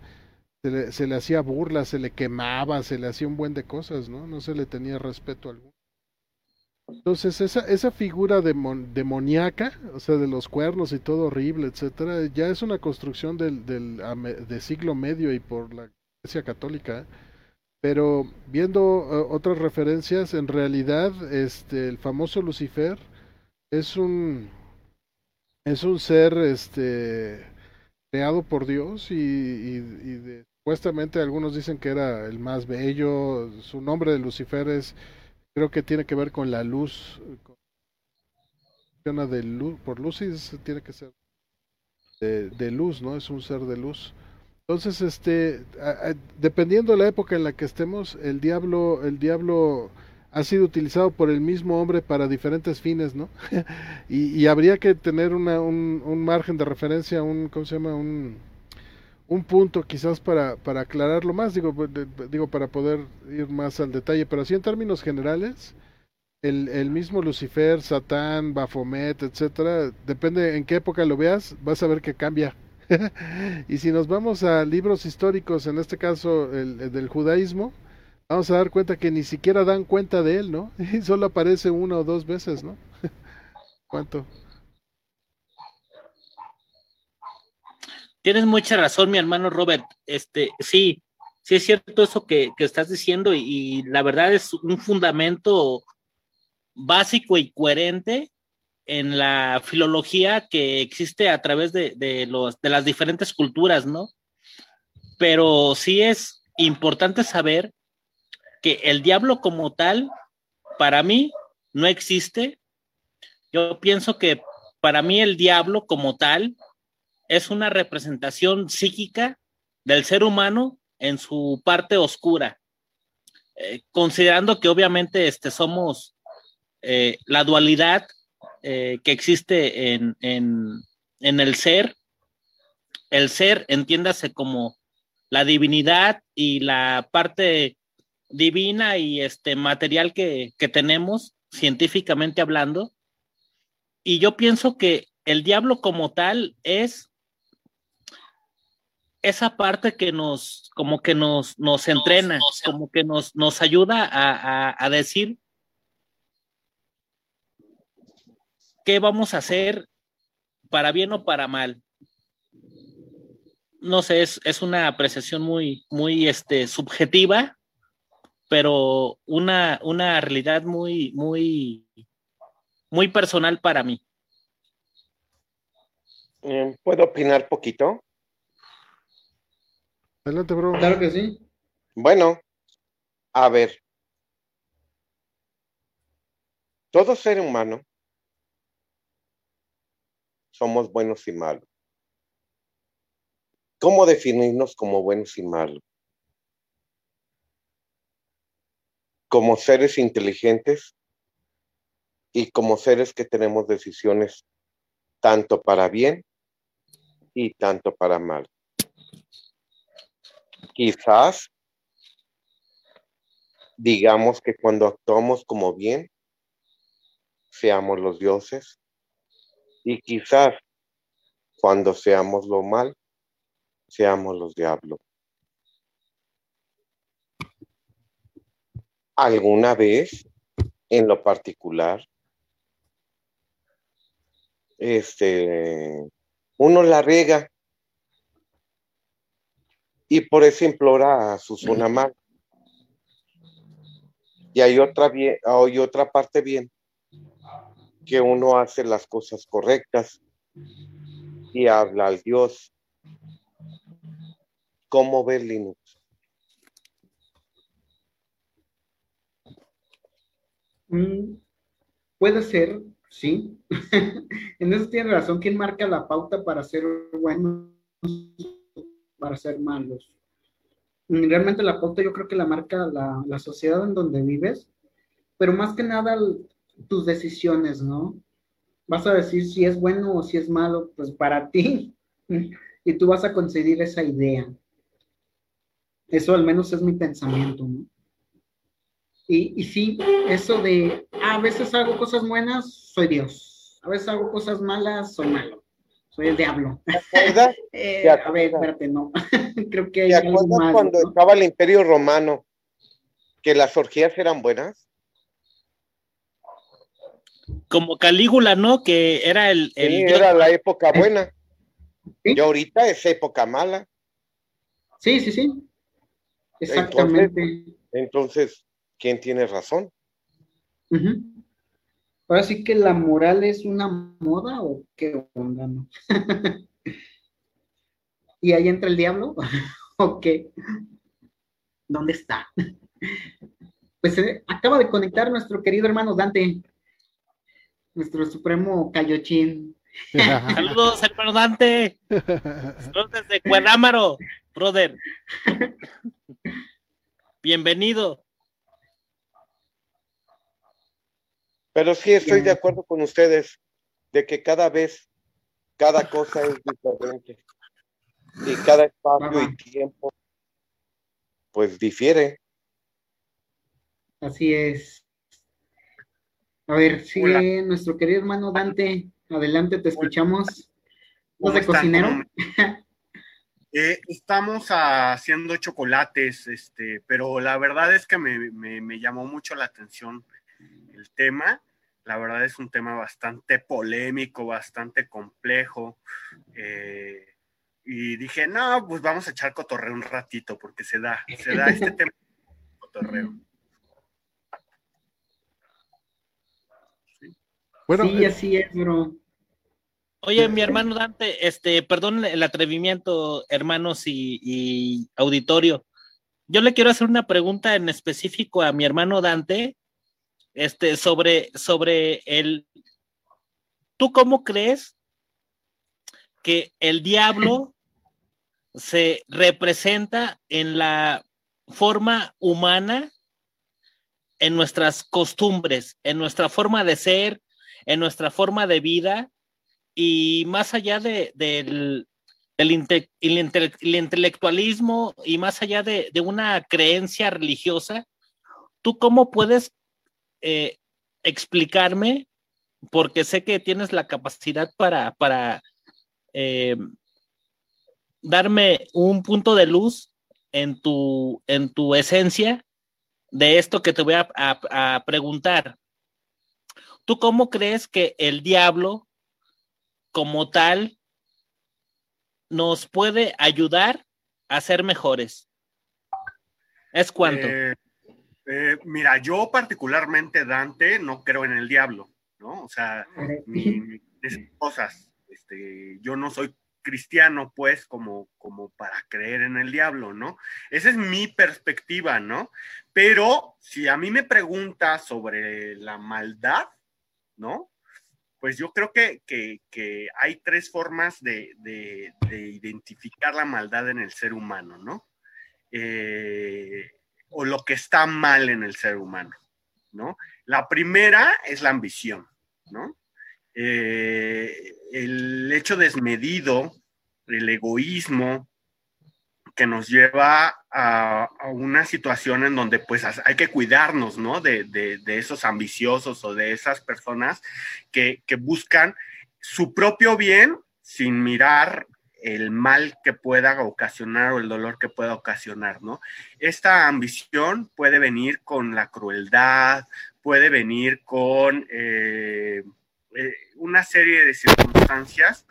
se le, hacía burla, se le quemaba, se le hacía un buen de cosas, ¿no? No se le tenía respeto alguno. Entonces, esa, esa figura demoníaca, o sea, de los cuernos y todo horrible, etcétera, ya es una construcción del, del de siglo medio y por la Iglesia Católica. Pero viendo eh, otras referencias, en realidad, este, el famoso Lucifer es un es un ser, este, creado por Dios y, Supuestamente algunos dicen que era el más bello. Su nombre de Lucifer es, creo que tiene que ver con la luz. de luz, por Lucis tiene que ser de, luz, ¿no? Es un ser de luz. Entonces, este, dependiendo de la época en la que estemos, el diablo, el diablo ha sido utilizado por el mismo hombre para diferentes fines, ¿no? y, habría que tener una, un, un margen de referencia, un, ¿cómo se llama? Un, un punto quizás para, para aclararlo más, digo, pues, digo, para poder ir más al detalle, pero así en términos generales, el, el mismo Lucifer, Satán, Baphomet, etcétera, depende en qué época lo veas, vas a ver que cambia. y si nos vamos a libros históricos, en este caso el, del judaísmo, vamos a dar cuenta que ni siquiera dan cuenta de él, ¿no? Y solo aparece una o dos veces, ¿no? ¿Cuánto? Tienes mucha razón, mi hermano Robert. Este, sí, sí es cierto eso que, estás diciendo y, la verdad es un fundamento básico y coherente en la filología que existe a través de, los, de las diferentes culturas, ¿no? Pero sí es importante saber que el diablo como tal, para mí, no existe. Yo pienso que para mí el diablo como tal es una representación psíquica del ser humano en su parte oscura, eh, considerando que obviamente este, somos eh, la dualidad eh, que existe en, en, en el ser. El ser, entiéndase como la divinidad y la parte divina y este material que, que, tenemos, científicamente hablando. Y yo pienso que el diablo como tal es esa parte que nos, como que nos, nos entrena, como que nos, nos ayuda a, a, a decir qué vamos a hacer para bien o para mal. No sé, es, es una apreciación muy, muy este, subjetiva, pero una, una realidad muy, muy, muy personal para mí. Eh, ¿Puedo opinar poquito? Adelante, bro. Claro que sí. Bueno, a ver. Todo ser humano somos buenos y malos. ¿Cómo definirnos como buenos y malos? Como seres inteligentes y como seres que tenemos decisiones tanto para bien y tanto para mal. Quizás digamos que cuando actuamos como bien, seamos los dioses y quizás cuando seamos lo mal, seamos los diablos. ¿Alguna vez, en lo particular, este, uno la riega y por eso implora a su zona? Y hay otra, bien, hay otra parte bien, que uno hace las cosas correctas y habla al Dios. ¿Cómo ve Linux? Mm, puede ser, sí. en eso tiene razón. ¿Quién marca la pauta para ser buenos, para ser malos? Mm, realmente la pauta yo creo que la marca la, la sociedad en donde vives, pero más que nada tus decisiones, ¿no? Vas a decir si es bueno o si es malo, pues para ti, y tú vas a conceder esa idea. Eso al menos es mi pensamiento, ¿no? Y, y sí, eso de, ah, a veces hago cosas buenas, soy Dios. A veces hago cosas malas, soy malo. Soy el diablo. eh, a ver, espérate, no. Creo que hay ¿Te acuerdas más, cuando ¿no? estaba el Imperio Romano que las orgías eran buenas? Como Calígula, ¿no? Que era el... el Sí, dios- era la época buena. Sí. Y ahorita es época mala. Sí, sí, sí. Exactamente. Entonces, ¿quién tiene razón? Ujú. Ahora sí que la moral es una moda o qué onda, ¿no? ¿Y ahí entra el diablo? ¿O qué? ¿Dónde está? Pues eh, acaba de conectar nuestro querido hermano Dante, nuestro supremo Cayochín. Saludos, hermano Dante. Saludos desde Cuerámaro, brother. Bienvenido. Pero sí estoy de acuerdo con ustedes de que cada vez, cada cosa es diferente. Y cada espacio Ajá. y tiempo, pues difiere. Así es. A ver, sigue nuestro querido hermano Dante. Adelante, te escuchamos. ¿Vas ¿Cómo de están? cocinero? ¿Cómo- Eh, estamos haciendo chocolates, este, pero la verdad es que me, me- me llamó mucho la atención el tema. La verdad es un tema bastante polémico, bastante complejo. eh, y dije, no, pues vamos a echar cotorreo un ratito, porque se da, se da este tema cotorreo. Bueno, sí, eh, así es, bro. Oye, mi hermano Dante, este, perdón el atrevimiento, hermanos y, y auditorio. Yo le quiero hacer una pregunta en específico a mi hermano Dante, este, sobre, sobre el. ¿tú cómo crees que el diablo se representa en la forma humana, en nuestras costumbres, en nuestra forma de ser, en nuestra forma de vida y más allá de, del, intelectualismo y más allá de, una creencia religiosa, ¿tú cómo puedes eh, explicarme? Porque sé que tienes la capacidad para, para eh, darme un punto de luz en tu, en tu esencia de esto que te voy a preguntar. ¿Tú cómo crees que el diablo como tal nos puede ayudar a ser mejores? ¿Es cuánto? Eh, eh, mira, yo particularmente, Dante, no creo en el diablo, ¿no? O sea, mis cosas, este, yo no soy cristiano, pues, como, como para creer en el diablo, ¿no? Esa es mi perspectiva, ¿no? Pero si a mí me preguntas sobre la maldad, ¿no? Pues yo creo que, hay tres formas de, identificar la maldad en el ser humano, ¿no? Eh, o lo que está mal en el ser humano, ¿no? La primera es la ambición, ¿no? Eh, el hecho desmedido, el egoísmo, que nos lleva a, una situación en donde pues hay que cuidarnos, ¿no? De, esos ambiciosos o de esas personas que, buscan su propio bien sin mirar el mal que pueda ocasionar o el dolor que pueda ocasionar, ¿no? Esta ambición puede venir con la crueldad, puede venir con eh, eh, una serie de circunstancias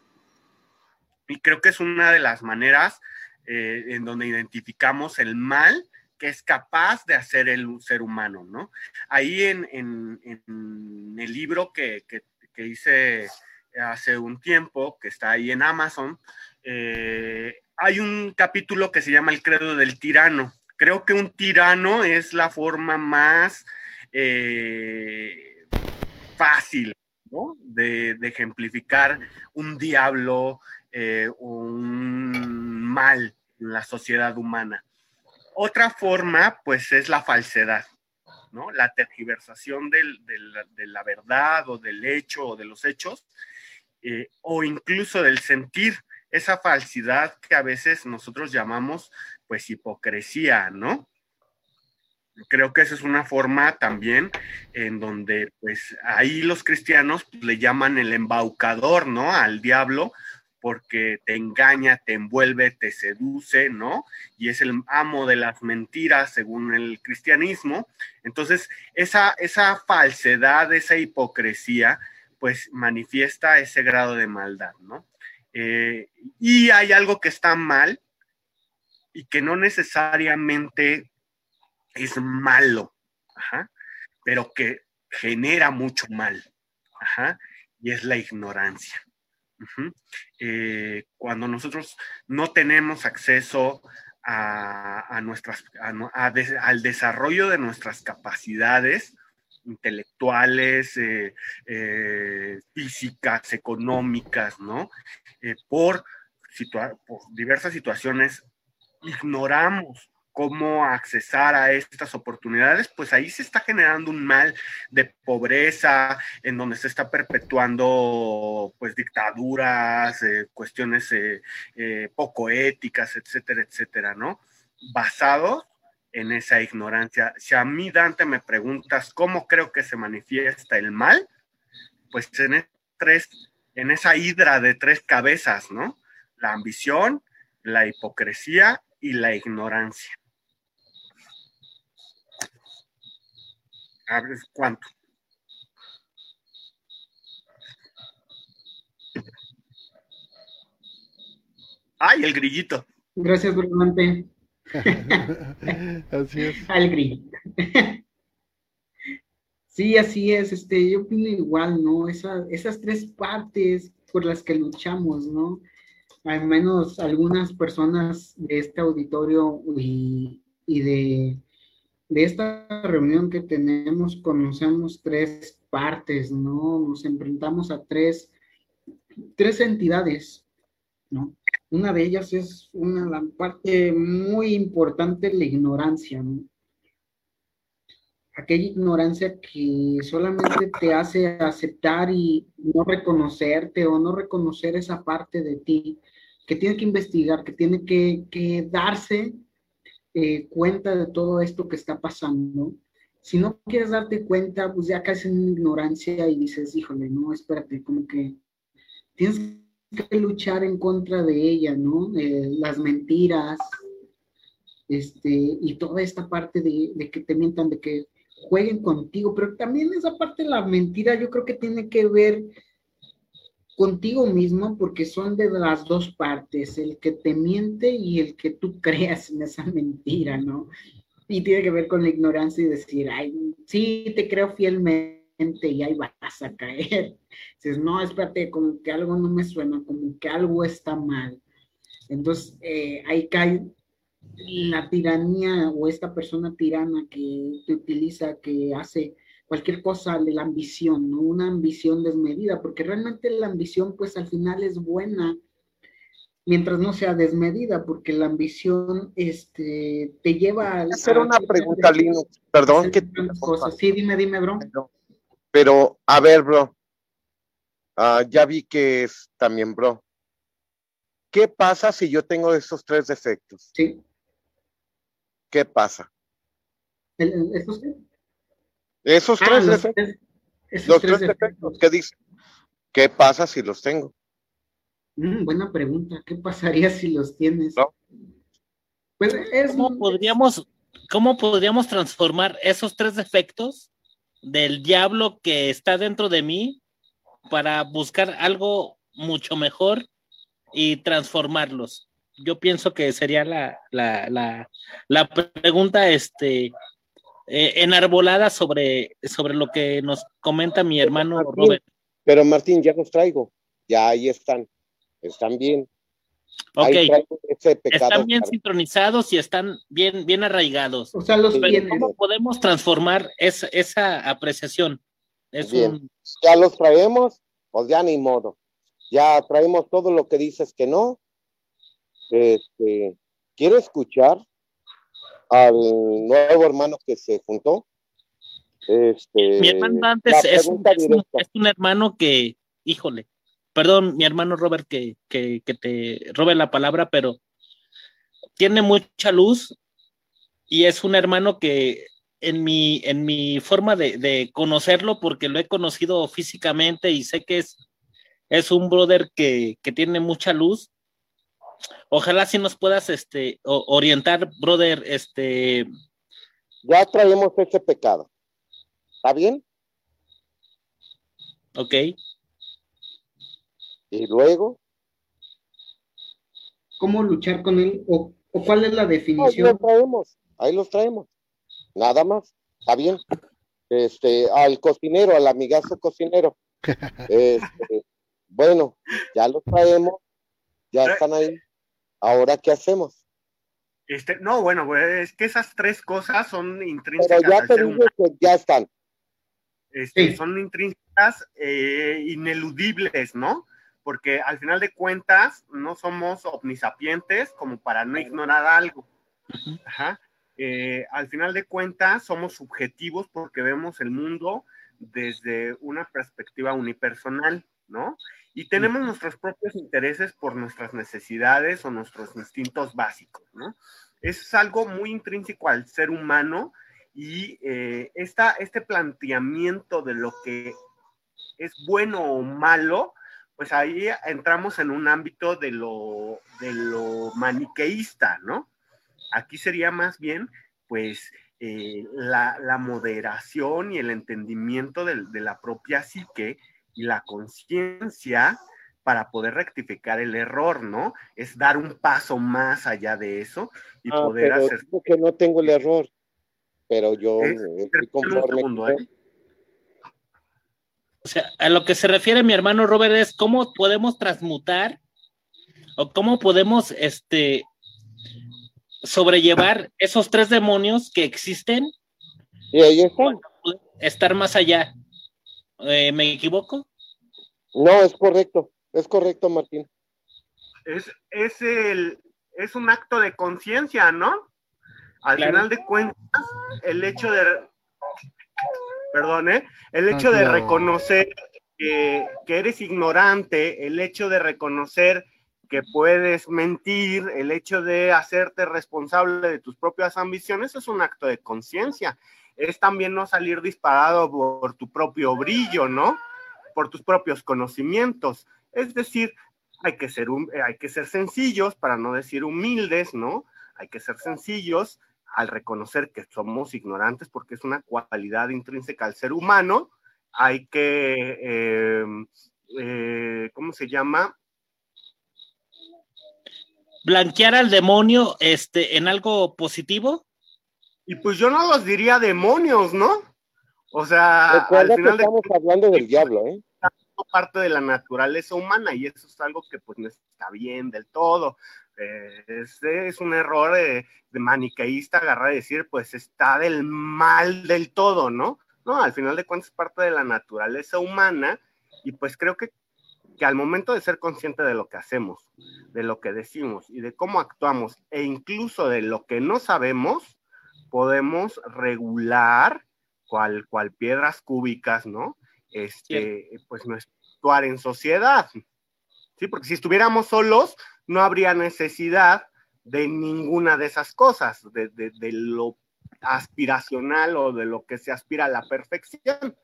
y creo que es una de las maneras eh, en donde identificamos el mal que es capaz de hacer el ser humano, ¿no? Ahí en, el libro que, hice hace un tiempo, que está ahí en Amazon, eh, hay un capítulo que se llama El credo del tirano. Creo que un tirano es la forma más eh, fácil de, ejemplificar un diablo, un mal en la sociedad humana. Otra forma, pues, es la falsedad, ¿no? La tergiversación de la verdad o del hecho o de los hechos, eh, o incluso del sentir, esa falsidad que a veces nosotros llamamos, pues, hipocresía, ¿no? Creo que esa es una forma también en donde, pues, ahí los cristianos le llaman el embaucador, ¿no? Al diablo, porque te engaña, te envuelve, te seduce, ¿no? Y es el amo de las mentiras según el cristianismo. Entonces, esa, esa falsedad, esa hipocresía, pues manifiesta ese grado de maldad, ¿no? Eh, y hay algo que está mal y que no necesariamente es malo, pero que genera mucho mal, y es la ignorancia. Eh, cuando nosotros no tenemos acceso a, nuestras, al desarrollo de nuestras capacidades intelectuales, eh, eh, físicas, económicas, ¿no? por, por diversas situaciones, ignoramos cómo accesar a estas oportunidades, pues ahí se está generando un mal de pobreza, en donde se está perpetuando pues dictaduras, eh, cuestiones eh, eh, poco éticas, etcétera, etcétera, ¿no? Basados en esa ignorancia. Si a mí, Dante, me preguntas cómo creo que se manifiesta el mal, pues en, tres, en esa hidra de tres cabezas, ¿no? La ambición, la hipocresía y la ignorancia. ¿cuánto? ¡Ay, el grillito! Gracias, Brunante. así es. Al grillito. sí, así es. Este, yo opino igual, ¿no? esas tres partes por las que luchamos, ¿no? Al menos algunas personas de este auditorio y de de esta reunión que tenemos conocemos tres partes, ¿no? Nos enfrentamos a tres tres entidades, ¿no? Una de ellas es una la parte muy importante, la ignorancia, ¿no? Aquella ignorancia que solamente te hace aceptar y no reconocerte o no reconocer esa parte de ti, que tiene que investigar, que tiene que, darse eh, cuenta de todo esto que está pasando. Si no quieres darte cuenta, pues ya caes en ignorancia y dices, híjole, no, espérate, como que tienes que luchar en contra de ella, ¿no? Eh, las mentiras, este, y toda esta parte de, de, que te mientan, de que jueguen contigo, pero también esa parte de la mentira yo creo que tiene que ver contigo mismo porque son de las dos partes, el que te miente y el que tú creas en esa mentira, ¿no? Y tiene que ver con la ignorancia y decir, ay, sí, te creo fielmente y ahí vas a caer. Dices, no, espérate, como que algo no me suena, como que algo está mal. Entonces, eh, ahí cae la tiranía o esta persona tirana que te utiliza, que hace cualquier cosa de la ambición, ¿no? Una ambición desmedida, porque realmente la ambición, pues al final es buena, mientras no sea desmedida, porque la ambición este, te lleva a... Hacer una pregunta, Lino, perdón que... Cosas. Sí, dime, dime, bro. Pero, a ver, bro, ah, ya vi que es también, bro. ¿Qué pasa si yo tengo esos tres defectos? Sí. ¿Qué pasa? ¿Esos qué? Esos ah, tres defectos. los tres, defectos. ¿Qué dice? ¿Qué pasa si los tengo? Mm, buena pregunta. ¿Qué pasaría si los tienes? Pues ¿Cómo, podríamos, ¿Cómo podríamos transformar esos tres defectos del diablo que está dentro de mí para buscar algo mucho mejor y transformarlos? Yo pienso que sería la, la, la, la pregunta este, eh, enarbolada sobre, sobre lo que nos comenta mi hermano Robert. Pero Martín, ya los traigo, ya ahí están, están bien. Ok, están bien sincronizados y están bien, bien arraigados. O sea, los ¿Cómo podemos transformar esa, esa apreciación? Es bien. Ya los traemos, pues ya ni modo. Ya traemos todo lo que dices que no. Este, quiero escuchar al nuevo hermano que se juntó. Este, mi hermano antes es un, hermano que, híjole, perdón, mi hermano Robert que, que, te robe la palabra, pero tiene mucha luz y es un hermano que en mi, en mi forma de, conocerlo, porque lo he conocido físicamente y sé que es, es un brother que, que tiene mucha luz, Ojalá si nos puedas este, orientar, brother, este. Ya traemos ese pecado. ¿Está bien? Ok. Y luego. ¿Cómo luchar con él? ¿O, cuál es la definición? Ahí los traemos, ahí los traemos. Nada más. ¿Está bien? Este, al cocinero, al amigazo cocinero. Este, bueno, ya los traemos, ya están ahí. Ahora, ¿qué hacemos? Este, no, bueno, es que esas tres cosas son intrínsecas. Pero ya te digo que ya están. Este, Son intrínsecas, eh, ineludibles, ¿no? Porque al final de cuentas no somos omnisapientes como para no ignorar algo. Ajá. Eh, al final de cuentas somos subjetivos porque vemos el mundo desde una perspectiva unipersonal, ¿no? y tenemos nuestros propios intereses por nuestras necesidades o nuestros instintos básicos, ¿no? Es algo muy intrínseco al ser humano y eh, este planteamiento de lo que es bueno o malo, pues ahí entramos en un ámbito de lo, de lo maniqueísta, ¿no? Aquí sería más bien, pues, eh, la, moderación y el entendimiento de, de la propia psique y la conciencia para poder rectificar el error, ¿no? Es dar un paso más allá de eso y ah, poder hacer. que no tengo el error, pero yo estoy conforme. ¿eh? O sea, a lo que se refiere mi hermano Robert es cómo podemos transmutar o cómo podemos este sobrellevar esos tres demonios que existen y ahí están. estar más allá. Eh, ¿Me equivoco? No, es correcto. Es correcto, Martín. Es, es, el, es un acto de conciencia, ¿no? Al Claro. final de cuentas, el hecho de, perdón, ¿eh? el Ah, hecho de reconocer que, que eres ignorante, el hecho de reconocer que puedes mentir, el hecho de hacerte responsable de tus propias ambiciones, es un acto de conciencia. Es también no salir disparado por tu propio brillo, ¿no? Por tus propios conocimientos. Es decir, hay que ser, hay que ser sencillos, para no decir humildes, ¿no? Hay que ser sencillos al reconocer que somos ignorantes porque es una cualidad intrínseca al ser humano. Hay que, eh, eh, ¿cómo se llama? Blanquear al demonio este, en algo positivo. Y pues yo no los diría demonios, ¿no? O sea, Recuerda al que final de estamos hablando del diablo, ¿eh? parte de la naturaleza humana y eso es algo que pues no está bien del todo. Eh, es, es un error de, de maniqueísta agarrar y decir pues está del mal del todo, ¿no? No, al final de cuentas es parte de la naturaleza humana y pues creo que, que al momento de ser consciente de lo que hacemos, de lo que decimos y de cómo actuamos e incluso de lo que no sabemos, podemos regular cual, cual piedras cúbicas, ¿no? este, pues no actuar en sociedad. Sí, porque si estuviéramos solos, no habría necesidad de ninguna de esas cosas, de, de- de lo aspiracional o de lo que se aspira a la perfección.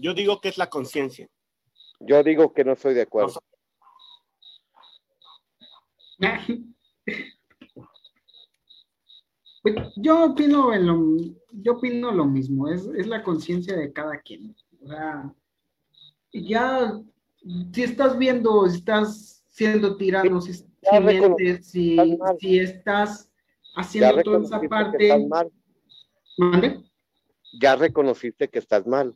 Yo digo que es la conciencia. Yo digo que no estoy de acuerdo. Yo opino en lo, yo opino lo mismo, es, es la conciencia de cada quien. O sea, ya, si estás viendo, si estás siendo tirano, si, si mientes, estás si haciendo toda esa parte. ¿Mande? Ya reconociste que estás mal.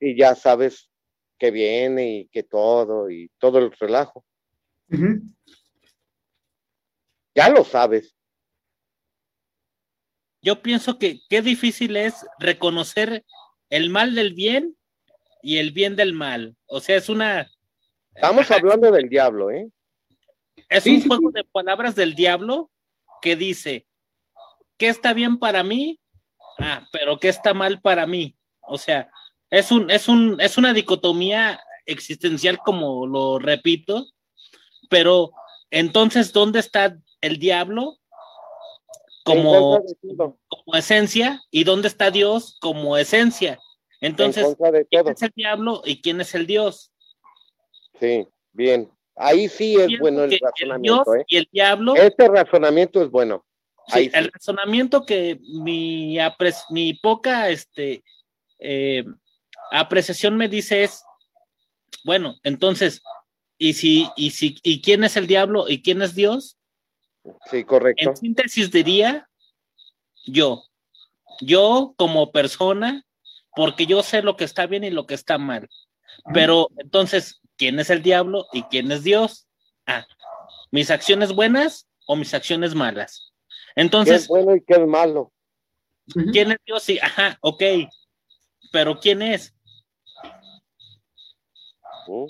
Y ya sabes que viene y que todo y todo el relajo. Ya lo sabes. Yo pienso que qué difícil es reconocer el mal del bien y el bien del mal. O sea, es una Estamos hablando del diablo, ¿eh? es Sí, un sí, juego sí. de palabras del diablo que dice ¿qué está bien para mí? Ah, pero ¿qué está mal para mí? O sea, es un es un es una dicotomía existencial como lo repito, pero entonces ¿dónde está el diablo como como esencia y dónde está Dios como esencia. En Entonces, de ¿quién es el diablo y quién es el Dios? Sí, bien. Ahí sí es bueno el razonamiento, Dios ¿eh? y el diablo, Este razonamiento es bueno. sí, Ahí sí. el razonamiento que mi, apre- mi poca este, eh, apreciación me dice es, bueno, entonces, ¿y, si, y, si, ¿y quién es el diablo y quién es Dios? Sí, correcto. En síntesis diría yo, yo como persona, porque yo sé lo que está bien y lo que está mal. Pero entonces, ¿quién es el diablo y quién es Dios? Ah, mis acciones buenas o mis acciones malas. ¿Qué es Entonces, bueno y qué es malo? ¿quién es Dios? Sí, ajá, ok. Pero ¿quién es? ¿Mm?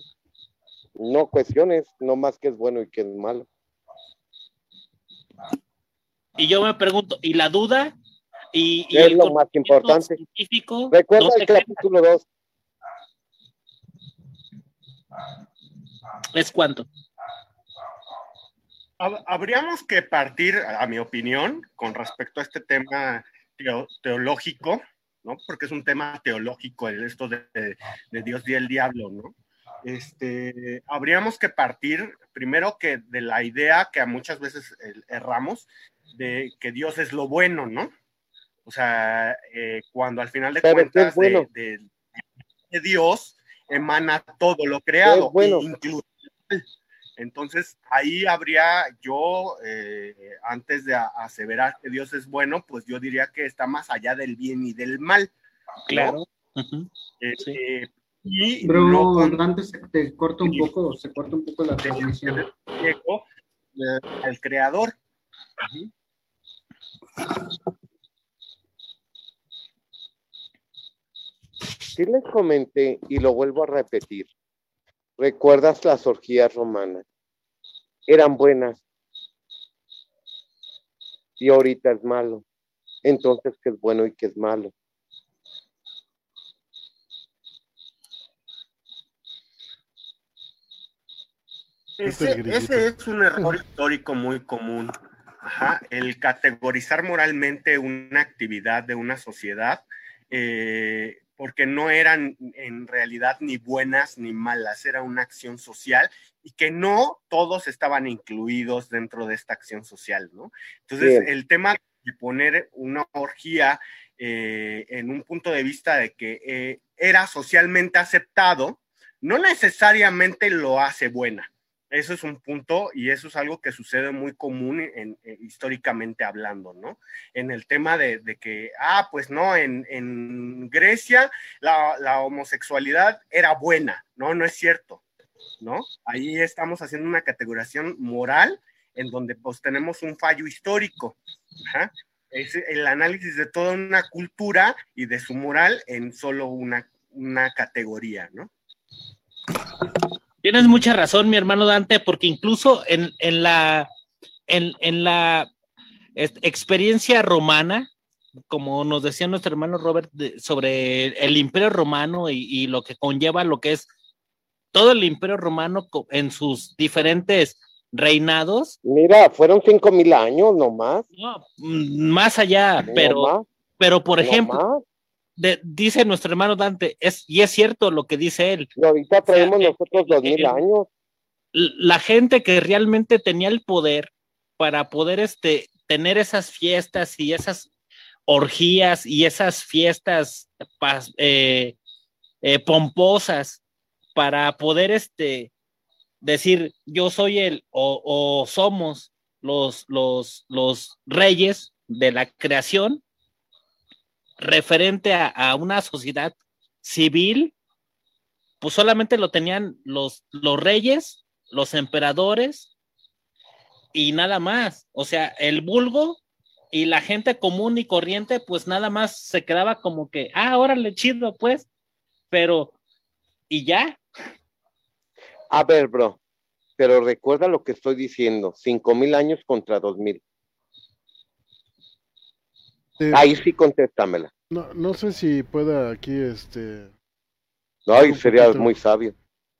No cuestiones, no más qué es bueno y qué es malo. Y yo me pregunto, ¿y la duda? ¿Y, y ¿Qué es lo más importante? científico? Recuerda ¿Dónde el capítulo 2. ¿Es cuánto? Hab- Habríamos que partir, a mi opinión, con respecto a este tema teo- teológico, ¿no? Porque es un tema teológico, el esto de, de- Dios y el diablo, ¿no? Este, habríamos que partir primero que de la idea que a muchas veces eh, erramos de que Dios es lo bueno, ¿no? O sea, eh, cuando al final de Pero ¿qué es cuentas de- bueno? de, de Dios emana todo lo creado, bueno? incluso entonces, ahí habría yo, eh, antes de aseverar que Dios es bueno, pues yo diría que está más allá del bien y del mal. ¿no? Claro. Eh, Sí. eh, y Bro, no con antes se te corta un Sí. poco, se corta un poco la transmisión. ciego, al creador. Ujú. Sí les comenté y lo vuelvo a repetir. ¿Recuerdas las orgías romanas? Eran buenas. Y ahorita es malo. Entonces, ¿qué es bueno y qué es malo? Ese, ese es un error histórico muy común. Ajá, el categorizar moralmente una actividad de una sociedad, eh, porque no eran en realidad ni buenas ni malas, era una acción social y que no todos estaban incluidos dentro de esta acción social, ¿no? Entonces, Bien. el tema de poner una orgía eh, en un punto de vista de que eh, era socialmente aceptado, no necesariamente lo hace buena. Eso es un punto y eso es algo que sucede muy común en, en- históricamente hablando, ¿no? En el tema de, de que, ah, pues no, en, en Grecia la, la homosexualidad era buena, ¿no? No es cierto, ¿no? Ahí estamos haciendo una categorización moral en donde pues tenemos un fallo histórico. Es el análisis de toda una cultura y de su moral en solo una, una categoría, ¿no? Tienes mucha razón, mi hermano Dante, porque incluso en, en la, en, en la experiencia romana, como nos decía nuestro hermano Robert, de- sobre el imperio romano y, y lo que conlleva lo que es todo el imperio romano en sus diferentes reinados, Mira, fueron cinco mil años nomás. no, mm, más allá, pero, pero por ejemplo. De- dice nuestro hermano Dante, es, y es cierto lo que dice él, Y ahorita traemos eh, nosotros dos mil eh, años. la gente que realmente tenía el poder para poder este, tener esas fiestas y esas orgías y esas fiestas eh, eh, pomposas para poder este, decir yo soy el o, o somos los, los, los reyes de la creación referente a, una sociedad civil, pues solamente lo tenían los, los reyes, los emperadores y nada más. O sea, el vulgo y la gente común y corriente, pues nada más se quedaba como que, ah, órale, chido, pues, pero, y ya, A ver, bro, pero recuerda lo que estoy diciendo, cinco mil años contra dos mil. Ahí sí contéstamela. no, no sé si pueda aquí, este, No, y sería muy sabio.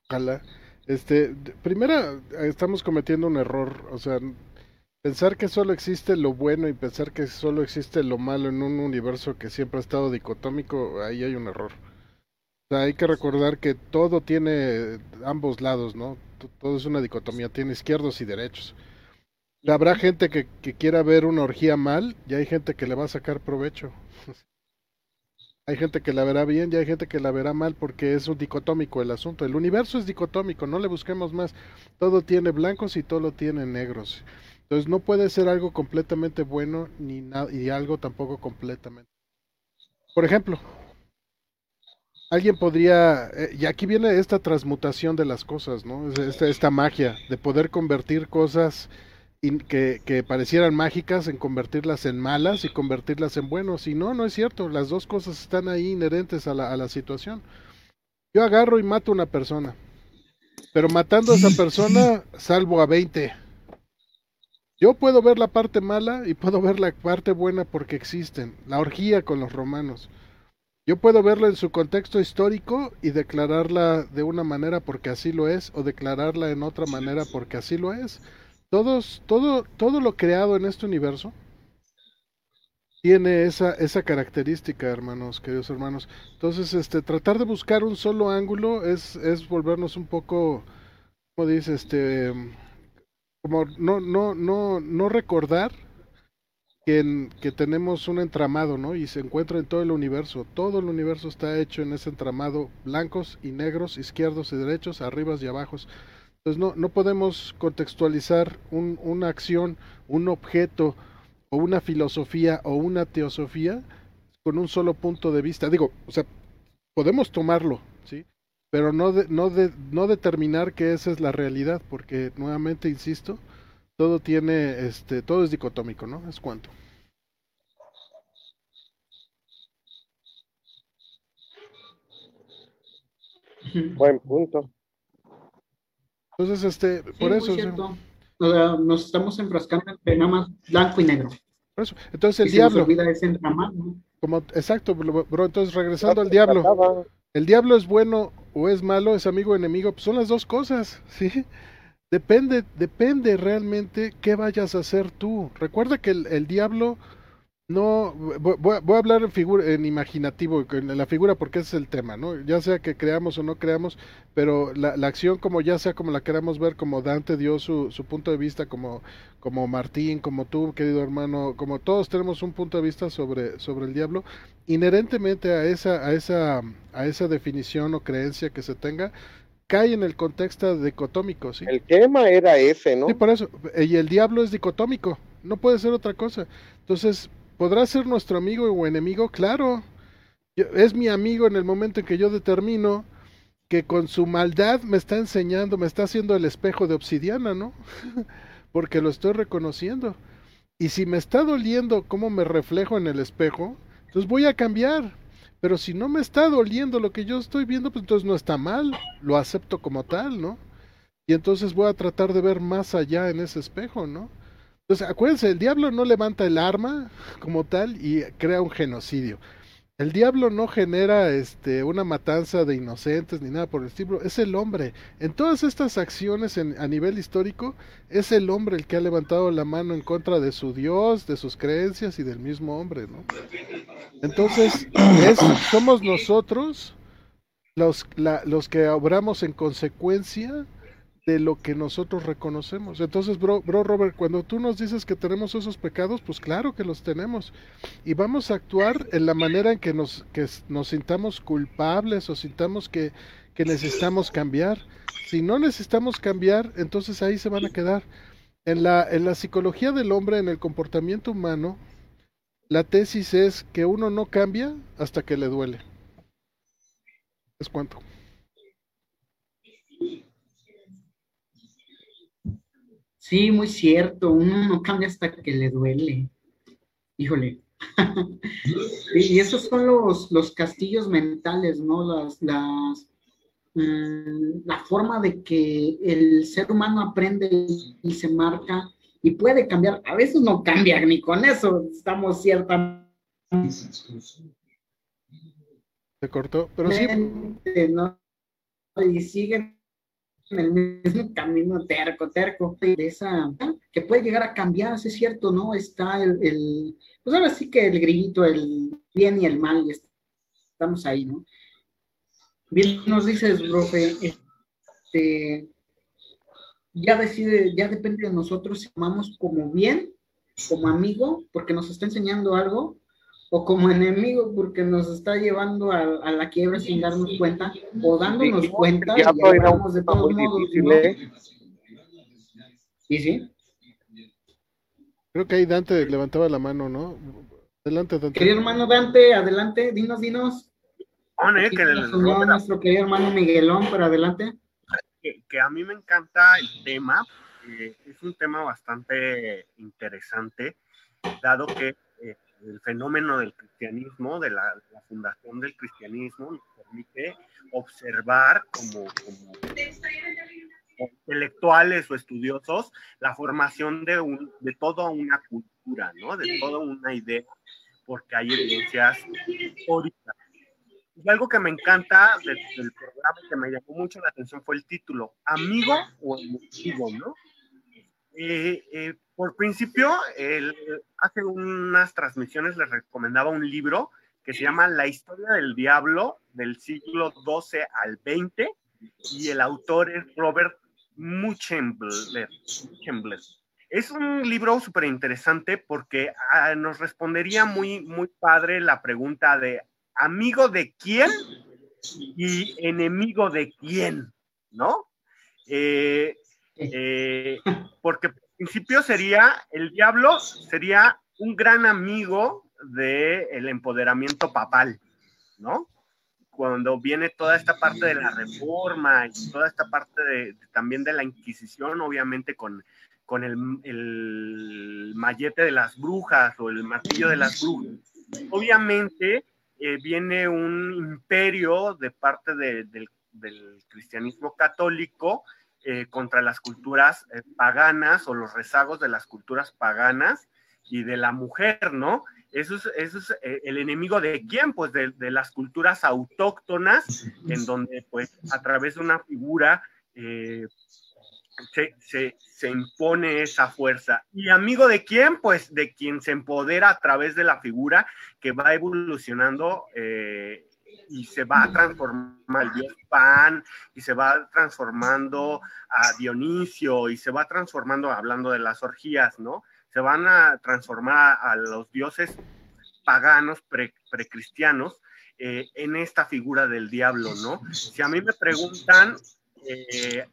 ojalá. Este, primera, eh, estamos cometiendo un error, o sea, pensar que solo existe lo bueno y pensar que solo existe lo malo en un universo que siempre ha estado dicotómico, ahí hay un error. O sea, hay que recordar que todo tiene ambos lados, ¿no? Todo es una dicotomía, tiene izquierdos y derechos. Habrá gente que, que quiera ver una orgía mal y hay gente que le va a sacar provecho. Hay gente que la verá bien y hay gente que la verá mal porque es un dicotómico el asunto. El universo es dicotómico, no le busquemos más. Todo tiene blancos y todo tiene negros. Entonces no puede ser algo completamente bueno ni y algo tampoco completamente. Por ejemplo, alguien podría, eh, y aquí viene esta transmutación de las cosas, ¿no? Es- Esta, esta magia de poder convertir cosas que, que parecieran mágicas en convertirlas en malas y convertirlas en buenos. Y no, no es cierto, las dos cosas están ahí inherentes a la, a la situación. Yo agarro y mato a una persona, pero matando a esa persona salvo a 20. Yo puedo ver la parte mala y puedo ver la parte buena porque existen. La orgía con los romanos. Yo puedo verla en su contexto histórico y declararla de una manera porque así lo es, o declararla en otra manera porque así lo es. Todos, todo, todo lo creado en este universo tiene esa, esa característica, hermanos, queridos hermanos. Entonces, este, tratar de buscar un solo ángulo es, es volvernos un poco, como dice, este, como no, no, no, no recordar que, que tenemos un entramado, ¿no? Y se encuentra en todo el universo. Todo el universo está hecho en ese entramado, blancos y negros, izquierdos y derechos, arribas y abajos. Entonces no, no podemos contextualizar un- una acción, un objeto o una filosofía o una teosofía con un solo punto de vista. Digo, o sea, podemos tomarlo, ¿sí? Pero no, de- no, de- no determinar que esa es la realidad, porque nuevamente insisto, todo tiene, este, todo es dicotómico, ¿no? Es cuanto. Buen punto. Entonces, este, Sí, por muy eso, o sea, cierto. O sea, nos estamos enfrascando entre nada más blanco y negro. por eso. Entonces el y se nos diablo, olvida ese entramado, ¿no? como, exacto, bro, bro, entonces regresando al diablo, Trataba- ¿el diablo es bueno o es malo, es amigo o enemigo? Pues son las dos cosas, ¿sí? Depende, depende realmente qué vayas a hacer tú. Recuerda que el, el diablo no, voy, voy a- voy a hablar en, figura, en imaginativo, en la figura porque ese es el tema, ¿no? Ya sea que creamos o no creamos, pero la, la acción como ya sea como la queramos ver, como Dante dio su, su punto de vista, como, como Martín, como tú, querido hermano, como todos tenemos un punto de vista sobre, sobre el diablo, inherentemente a esa, a esa, a esa definición o creencia que se tenga, cae en el contexto dicotómico, ¿sí? El tema era ese, ¿no? Sí, por eso. Y el diablo es dicotómico, no puede ser otra cosa. Entonces, ¿podrá ser nuestro amigo o enemigo? Claro. Es mi amigo en el momento en que yo determino que con su maldad me está enseñando, me está haciendo el espejo de obsidiana, ¿no? Porque lo estoy reconociendo. Y si me está doliendo cómo me reflejo en el espejo, entonces voy a cambiar. Pero si no me está doliendo lo que yo estoy viendo, pues entonces no está mal, lo acepto como tal, ¿no? Y entonces voy a tratar de ver más allá en ese espejo, ¿no? Entonces, acuérdense, el diablo no levanta el arma como tal y crea un genocidio. El diablo no genera este, una matanza de inocentes ni nada por el estilo, es el hombre. En todas estas acciones en- a nivel histórico, es el hombre el que ha levantado la mano en contra de su Dios, de sus creencias y del mismo hombre, ¿no? Entonces, es, somos nosotros los, la- los que obramos en consecuencia de lo que nosotros reconocemos. Entonces, bro, bro Robert, cuando tú nos dices que tenemos esos pecados, pues claro que los tenemos. Y vamos a actuar en la manera en que nos, que nos sintamos culpables o sintamos que, que necesitamos cambiar. Si no necesitamos cambiar, entonces ahí se van a quedar. En la, en la psicología del hombre, en el comportamiento humano, la tesis es que uno no cambia hasta que le duele. ¿Es cuánto? Sí, muy cierto. Uno no cambia hasta que le duele. Híjole. y esos son los, los castillos mentales, ¿no? Las, las, mm, la forma de que el ser humano aprende y se marca y puede cambiar. A veces no cambia ni con eso. Estamos ciertamente, Se cortó. Pero sí, ¿no? Y siguen en el mismo camino terco, terco, de esa, que puede llegar a cambiar, es cierto, ¿no? Está el, el, pues ahora sí que el grillito, el bien y el mal, y estamos ahí, ¿no? Bien nos dices, profe, este, ya decide, ya depende de nosotros si amamos como bien, como amigo, porque nos está enseñando algo, o como enemigo, porque nos está llevando a, a la quiebra sin darnos cuenta, o dándonos Sí, cuenta, y vamos de todos modos, difícil, ¿no? ¿eh? Sí, sí. creo que ahí Dante levantaba la mano, ¿no? Adelante, Dante. Querido hermano Dante, adelante, dinos, dinos. Que, nos unió nuestro querido hermano Miguelón, pero adelante. que, que a mí me encanta el tema, eh, es un tema bastante interesante, dado que el fenómeno del cristianismo, de la, fundación del cristianismo, nos permite observar como, como intelectuales o estudiosos la formación de, un, de toda una cultura, ¿no? de toda una idea, porque hay evidencias históricas. Y algo que me encanta de- del programa que me llamó mucho la atención fue el título, Amigo o Enemigo, ¿no? Eh, eh, por principio, hace unas transmisiones les recomendaba un libro que se llama La historia del diablo del siglo XII al XX y el autor es Robert. Muchenbler. Es un libro súper interesante porque ah, nos respondería muy, muy padre la pregunta de amigo de quién y enemigo de quién, ¿no? Eh, eh, porque por principio sería, el diablo sería un gran amigo del empoderamiento papal, ¿no? Cuando viene toda esta parte de la reforma y toda esta parte de, de- también de la Inquisición, obviamente con, con el, el mallete de las brujas o el martillo de las brujas. Obviamente eh, viene un imperio de parte de- del cristianismo católico eh, contra las culturas eh, paganas o los rezagos de las culturas paganas y de la mujer, ¿no? Eso es, eso es eh, el enemigo de quién? Pues de, las culturas autóctonas, en donde pues a través de una figura se, se, se, impone esa fuerza. ¿Y amigo de quién? Pues de quien se empodera a través de la figura que va evolucionando eh, y se va a transformar el dios Pan y se va transformando a Dionisio y se va transformando, hablando de las orgías, ¿no? Se van a transformar a, los dioses paganos, pre, precristianos, eh, en esta figura del diablo, ¿no? Si a mí me preguntan, eh,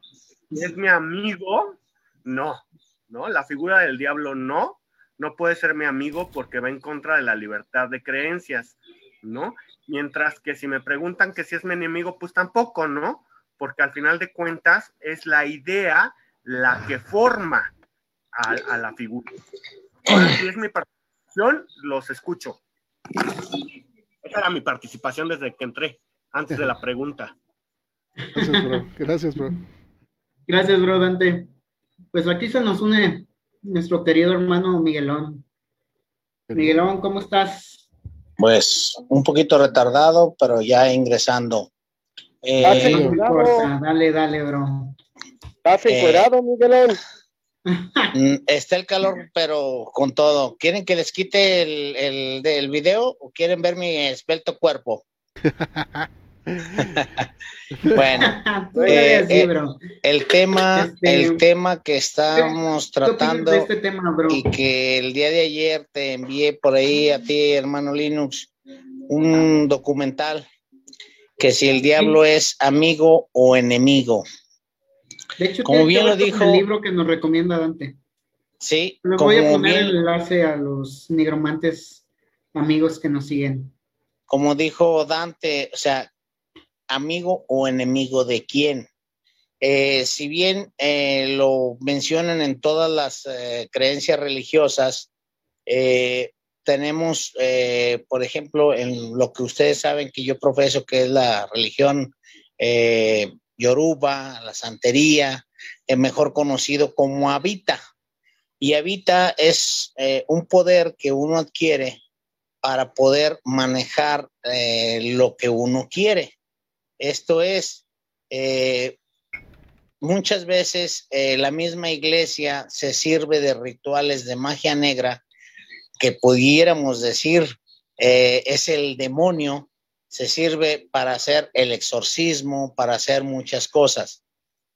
¿es mi amigo? No, ¿no? La figura del diablo no, no puede ser mi amigo porque va en contra de la libertad de creencias, ¿no? Mientras que si me preguntan que si es mi enemigo, pues tampoco, ¿no? Porque al final de cuentas es la idea la que forma a, a la figura. si es mi participación, los escucho. Esa era mi participación desde que entré, antes de la pregunta. Gracias, bro. Gracias, bro. Gracias, bro, Dante. Pues aquí se nos une nuestro querido hermano Miguelón. Miguelón, ¿cómo estás? Pues un poquito retardado, pero ya ingresando. Eh, dale, dale, bro. ¿Estás encuerado, eh, Miguelón? Mm, está el calor, pero con todo. ¿Quieren que les quite el, el, el video o quieren ver mi esbelto cuerpo? bueno, eh, eh, el tema, este, el tema que estamos tratando este tema, y que el día de ayer te envié por ahí a ti, hermano Linux, un documental que si el diablo es amigo o enemigo. De hecho, como bien lo dijo, el libro que nos recomienda Dante. Sí, Les voy a poner el enlace a los nigromantes amigos que nos siguen. Como dijo Dante, o sea, amigo o enemigo de quién. Eh, si bien eh, lo mencionan en todas las eh, creencias religiosas, tenemos, por ejemplo, en lo que ustedes saben que yo profeso, que es la religión yoruba, la santería, mejor conocido como habita. Y habita es un poder que uno adquiere para poder manejar lo que uno quiere. Esto es, eh, muchas veces eh, la misma iglesia se sirve de rituales de magia negra que pudiéramos decir eh, es el demonio, se sirve para hacer el exorcismo, para hacer muchas cosas.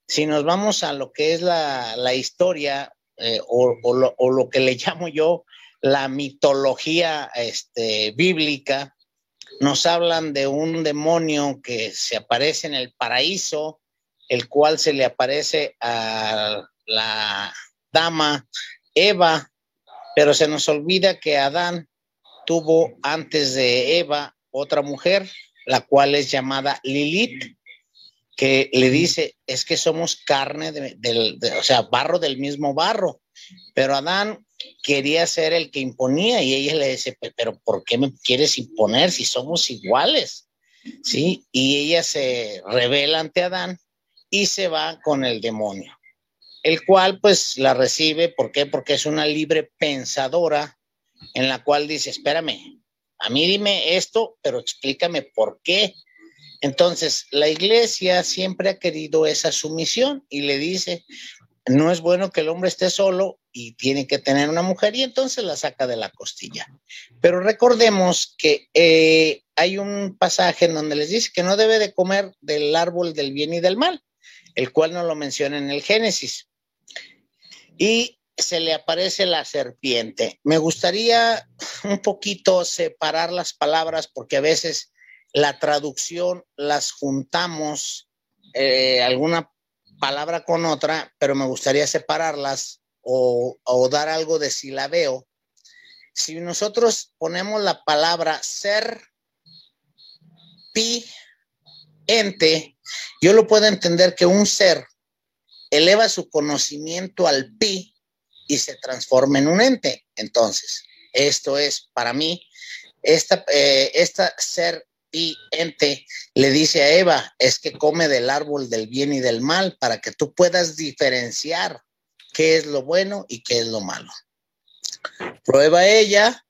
Si nos vamos a lo que es la, la historia o, o, lo, o, lo, que le llamo yo la mitología este, bíblica, nos hablan de un demonio que se aparece en el paraíso, el cual se le aparece a la dama Eva, pero se nos olvida que Adán tuvo antes de Eva otra mujer, la cual es llamada Lilith, que le dice, es que somos carne, de, o sea, barro del mismo barro, pero Adán quería ser el que imponía y ella le dice, pero ¿por qué me quieres imponer si somos iguales? ¿Sí? Y ella se revela ante Adán y se va con el demonio, el cual pues la recibe, ¿por qué? Porque es una libre pensadora en la cual dice, espérame, a mí dime esto, pero explícame por qué. Entonces, la iglesia siempre ha querido esa sumisión y le dice, no es bueno que el hombre esté solo y tiene que tener una mujer y entonces la saca de la costilla. Pero recordemos que eh, hay un pasaje en donde les dice que no debe de comer del árbol del bien y del mal, el cual no lo menciona en el Génesis. Y se le aparece la serpiente. Me gustaría un poquito separar las palabras porque a veces la traducción las juntamos, eh, alguna palabra con otra, pero me gustaría separarlas o, dar algo de silabeo. Si nosotros ponemos la palabra ser, pi, ente, yo lo puedo entender que un ser eleva su conocimiento al pi y se transforma en un ente. Entonces, esto es para mí, esta, eh, esta ser serpiente le dice a Eva, es que come del árbol del bien y del mal para que tú puedas diferenciar qué es lo bueno y qué es lo malo. Prueba ella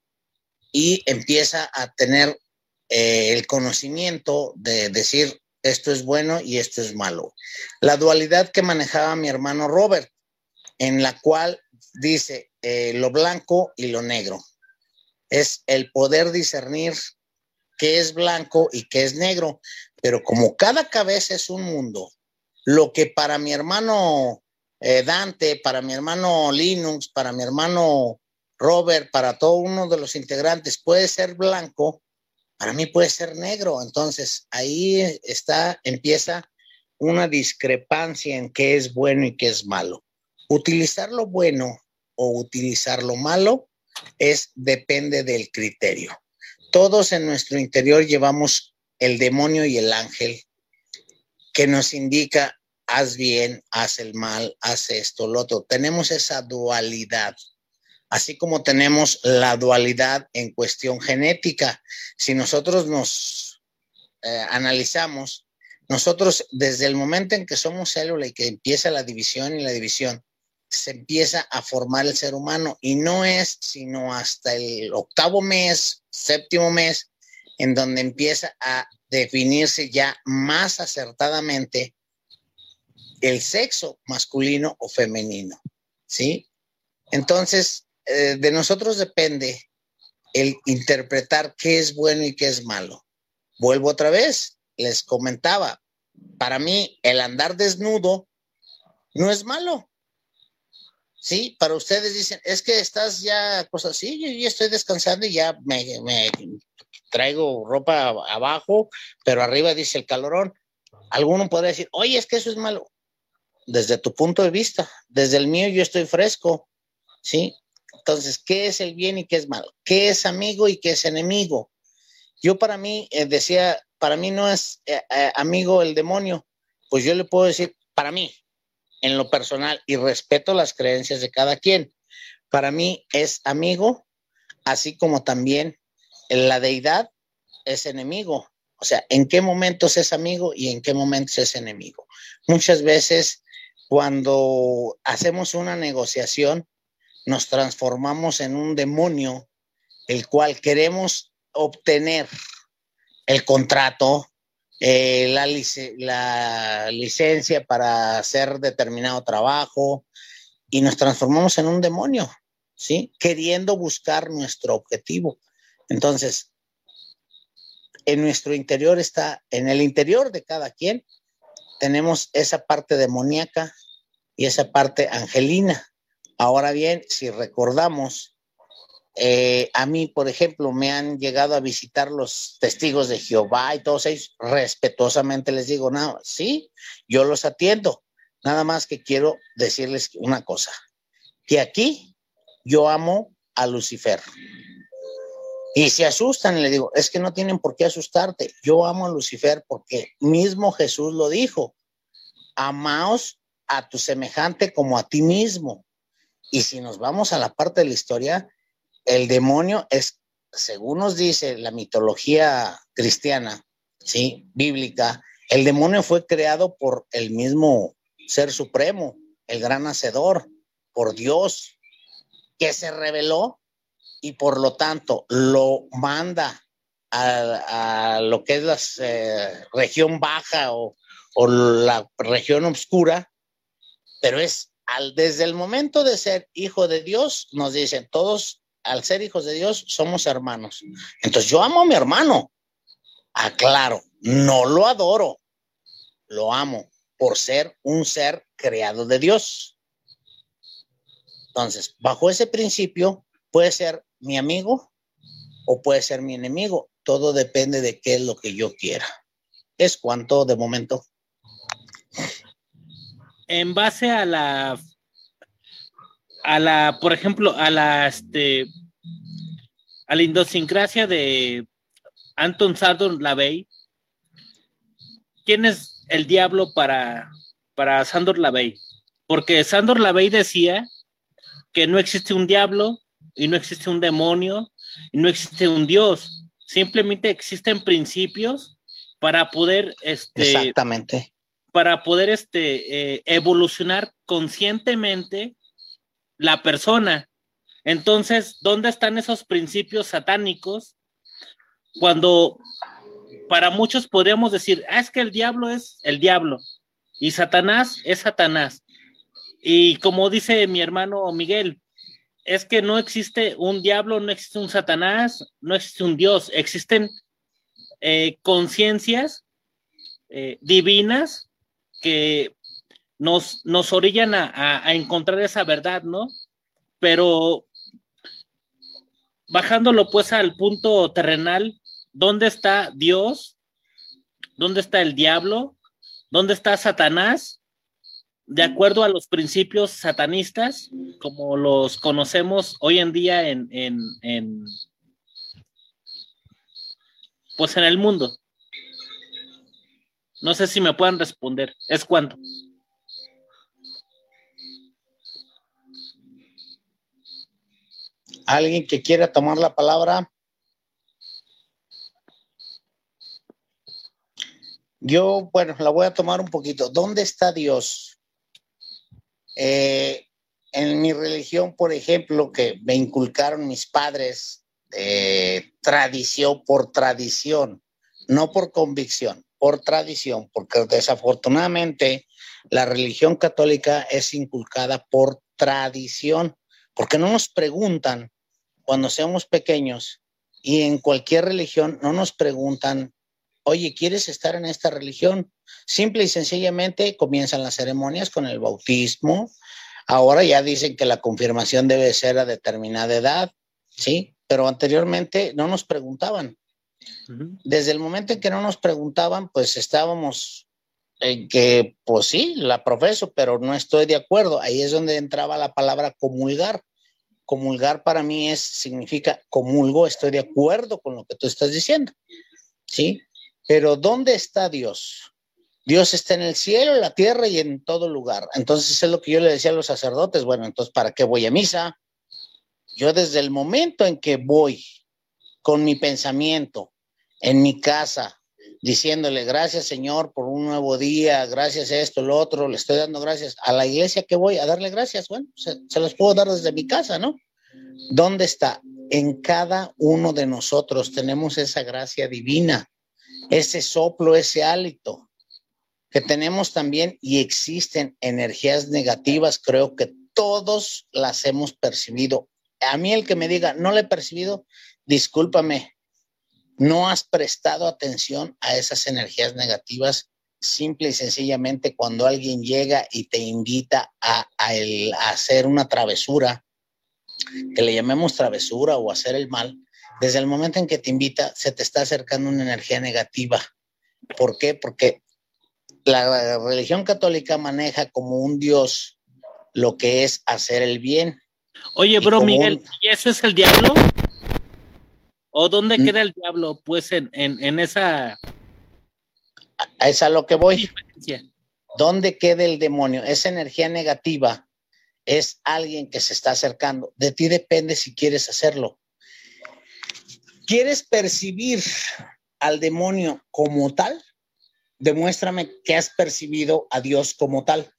y empieza a tener eh, el conocimiento de decir esto es bueno y esto es malo. La dualidad que manejaba mi hermano Robert, en la cual dice eh, lo blanco y lo negro. Es el poder discernir qué es blanco y qué es negro. Pero como cada cabeza es un mundo, lo que para mi hermano eh, Dante, para mi hermano Linux, para mi hermano Robert, para todo uno de los integrantes puede ser blanco, para mí puede ser negro. Entonces ahí está, empieza una discrepancia en qué es bueno y qué es malo. Utilizar lo bueno o utilizar lo malo es depende del criterio. Todos en nuestro interior llevamos el demonio y el ángel que nos indica haz bien, haz el mal, haz esto, lo otro. Tenemos esa dualidad, así como tenemos la dualidad en cuestión genética. Si nosotros nos eh, analizamos, nosotros desde el momento en que somos célula y que empieza la división y la división, se empieza a formar el ser humano y no es sino hasta el octavo mes, séptimo mes, en donde empieza a definirse ya más acertadamente el sexo masculino o femenino, ¿sí? Entonces, eh, de nosotros depende el interpretar qué es bueno y qué es malo. Vuelvo otra vez, les comentaba, para mí el andar desnudo no es malo, Sí, para ustedes dicen, es que estás ya, pues así, yo ya estoy descansando y ya me, traigo ropa abajo, pero arriba dice el calorón. Alguno puede decir, oye, es que eso es malo. Desde tu punto de vista, desde el mío yo estoy fresco, ¿sí? Entonces, ¿qué es el bien y qué es malo? ¿Qué es amigo y qué es enemigo? Yo para mí, eh, decía, para mí no es eh, eh, amigo el demonio, pues yo le puedo decir, para mí, en lo personal y respeto las creencias de cada quien. Para mí es amigo, así como también la deidad es enemigo. O sea, ¿en qué momentos es amigo y en qué momentos es enemigo? Muchas veces cuando hacemos una negociación, nos transformamos en un demonio, el cual queremos obtener el contrato, eh, la, la licencia para hacer determinado trabajo y nos transformamos en un demonio, ¿sí? Queriendo buscar nuestro objetivo. Entonces, en nuestro interior está, en el interior de cada quien, tenemos esa parte demoníaca y esa parte angelina. Ahora bien, si recordamos eh, a mí, por ejemplo, me han llegado a visitar los testigos de Jehová y todos ellos, respetuosamente les digo, no, sí, yo los atiendo. Nada más que quiero decirles una cosa, que aquí yo amo a Lucifer. Y se asustan, le digo, es que no tienen por qué asustarte. Yo amo a Lucifer porque mismo Jesús lo dijo. Amaos a tu semejante como a ti mismo. Y si nos vamos a la parte de la historia, el demonio es, según nos dice la mitología cristiana, ¿sí? Bíblica, el demonio fue creado por el mismo ser supremo, el gran hacedor, por Dios, que se reveló y por lo tanto lo manda a, lo que es la eh, región baja o, o, la región oscura, pero es al, desde el momento de ser hijo de Dios, nos dicen todos al ser hijos de Dios, somos hermanos. Entonces yo amo a mi hermano. Aclaro, no lo adoro, lo amo por ser un ser creado de Dios. Entonces, bajo ese principio, puede ser mi amigo o puede ser mi enemigo. Todo depende de qué es lo que yo quiera. Es cuanto de momento. En base a la a la, por ejemplo, a la, este, a la idiosincrasia de Anton Sandor Lavey, ¿quién es el diablo para, para Sandor Lavey? Porque Sandor Lavey decía que no existe un diablo y no existe un demonio y no existe un Dios, simplemente existen principios para poder, este, Exactamente. para poder, este, eh, evolucionar conscientemente la persona. Entonces, ¿dónde están esos principios satánicos? Cuando para muchos podríamos decir, ah, es que el diablo es el diablo y Satanás es Satanás. Y como dice mi hermano Miguel, es que no existe un diablo, no existe un Satanás, no existe un Dios, existen eh, conciencias eh, divinas que nos, nos orillan a, a, encontrar esa verdad, ¿no? Pero bajándolo pues al punto terrenal, ¿dónde está Dios? ¿Dónde está el diablo? ¿Dónde está Satanás? De acuerdo a los principios satanistas, como los conocemos hoy en día en, en, en pues en el mundo. No sé si me puedan responder. ¿Es cuánto? ¿Alguien que quiera tomar la palabra? Yo, bueno, la voy a tomar un poquito. ¿Dónde está Dios? Eh, en mi religión, por ejemplo, que me inculcaron mis padres, eh, tradición por tradición, no por convicción, por tradición, porque desafortunadamente la religión católica es inculcada por tradición, porque no nos preguntan cuando seamos pequeños y en cualquier religión no nos preguntan oye, ¿quieres estar en esta religión? Simple y sencillamente comienzan las ceremonias con el bautismo. Ahora ya dicen que la confirmación debe ser a determinada edad, ¿sí? Pero anteriormente no nos preguntaban. Desde el momento en que no nos preguntaban, pues estábamos en que, pues sí, la profeso, pero no estoy de acuerdo. Ahí es donde entraba la palabra comulgar. Comulgar para mí es, significa comulgo, estoy de acuerdo con lo que tú estás diciendo. ¿Sí? Pero ¿dónde está Dios? Dios está en el cielo, en la tierra y en todo lugar. Entonces es lo que yo le decía a los sacerdotes. Bueno, entonces, ¿para qué voy a misa? Yo desde el momento en que voy con mi pensamiento en mi casa, diciéndole gracias Señor por un nuevo día, gracias a esto, lo otro, le estoy dando gracias a la iglesia que voy a darle gracias. Bueno, se, se los puedo dar desde mi casa, ¿no? ¿Dónde está? En cada uno de nosotros tenemos esa gracia divina ese soplo, ese hálito que tenemos también y existen energías negativas, creo que todos las hemos percibido. A mí el que me diga, no le he percibido, discúlpame, no has prestado atención a esas energías negativas. Simple y sencillamente cuando alguien llega y te invita a, a, el, a hacer una travesura, que le llamemos travesura o hacer el mal, desde el momento en que te invita, se te está acercando una energía negativa. ¿Por qué? Porque la religión católica maneja como un Dios lo que es hacer el bien. Oye, bro, Miguel, un... ¿y ese es el diablo? ¿O dónde ¿Mm? queda el diablo? Pues en, en, en esa... A esa a lo que voy. ¿Dónde queda el demonio? Esa energía negativa es alguien que se está acercando. De ti depende si quieres hacerlo. ¿Quieres percibir al demonio como tal? Demuéstrame que has percibido a Dios como tal.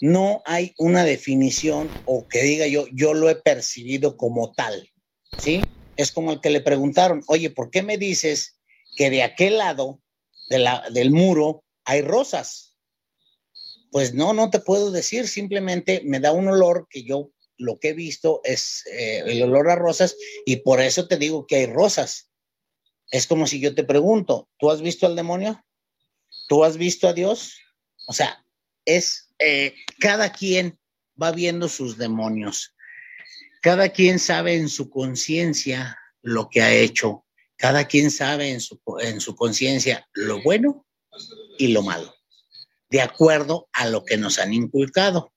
No hay una definición o que diga yo, yo lo he percibido como tal. ¿Sí? Es como el que le preguntaron, oye, ¿por qué me dices que de aquel lado de la, del muro hay rosas? Pues no, no te puedo decir, simplemente me da un olor que yo lo que he visto es eh, el olor a rosas y por eso te digo que hay rosas. Es como si yo te pregunto, ¿tú has visto al demonio? ¿Tú has visto a Dios? O sea, es eh, cada quien va viendo sus demonios. Cada quien sabe en su conciencia lo que ha hecho. Cada quien sabe en su, en su conciencia lo bueno y lo malo, de acuerdo a lo que nos han inculcado.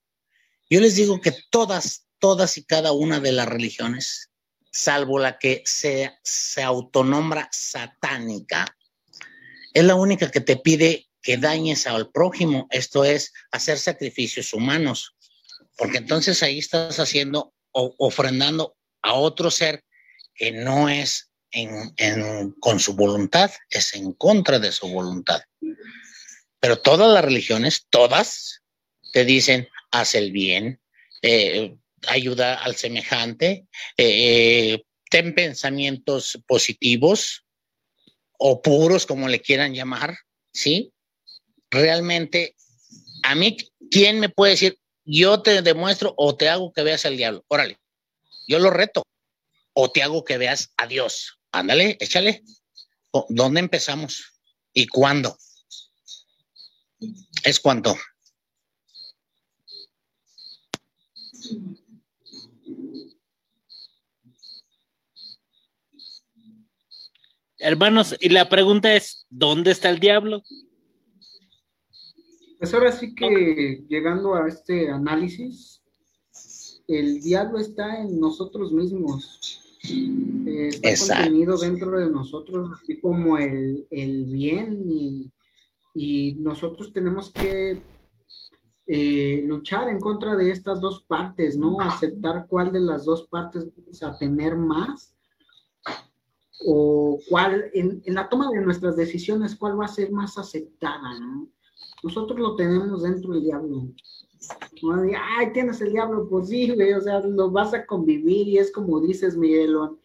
Yo les digo que todas, todas y cada una de las religiones, salvo la que se, se autonombra satánica, es la única que te pide que dañes al prójimo, esto es hacer sacrificios humanos, porque entonces ahí estás haciendo ofrendando a otro ser que no es con su voluntad, es en contra de su voluntad. Pero todas las religiones, todas, te dicen, haz el bien, eh, ayuda al semejante, eh, ten pensamientos positivos o puros, como le quieran llamar, ¿sí? Realmente, a mí, ¿quién me puede decir, yo te demuestro o te hago que veas al diablo? Órale, yo lo reto. O te hago que veas a Dios. Ándale, échale. ¿Dónde empezamos? ¿Y cuándo? Es cuánto. Hermanos, y la pregunta es, ¿dónde está el diablo? Pues ahora sí que llegando a este análisis, el diablo está en nosotros mismos. Eh, está contenido dentro de nosotros, así como el, bien, y, y, nosotros tenemos que eh, luchar en contra de estas dos partes, ¿no? Aceptar cuál de las dos partes a tener más o cuál, en, la toma de nuestras decisiones, cuál va a ser más aceptada, ¿no? Nosotros lo tenemos dentro del diablo. Ay, tienes el diablo, pues sí, o sea, lo vas a convivir y es como dices, Miguelón,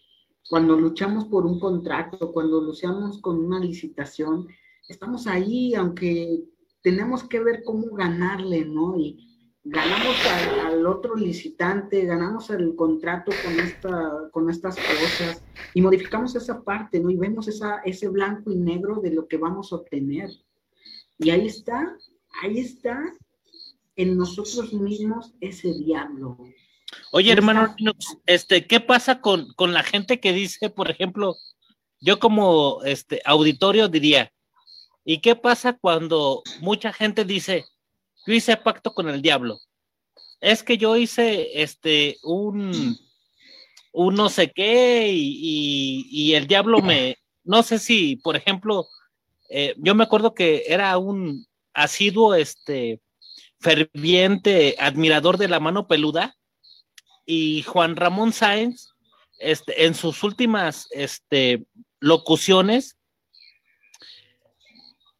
cuando luchamos por un contrato, cuando luchamos con una licitación, estamos ahí, aunque tenemos que ver cómo ganarle, ¿no? Y, ganamos al, otro licitante, ganamos el contrato con, esta, con estas cosas y modificamos esa parte, ¿no? Y vemos esa, ese blanco y negro de lo que vamos a obtener. Y ahí está, ahí está en nosotros mismos ese diablo. Oye, hermano, este, ¿qué pasa con, con la gente que dice, por ejemplo, yo como este auditorio diría, ¿y qué pasa cuando mucha gente dice, yo hice pacto con el diablo. Es que yo hice este un, un no sé qué y, el diablo me, no sé si, por ejemplo, eh, yo me acuerdo que era un asiduo, este, ferviente admirador de la mano peluda y Juan Ramón Sáenz, este, en sus últimas este, locuciones,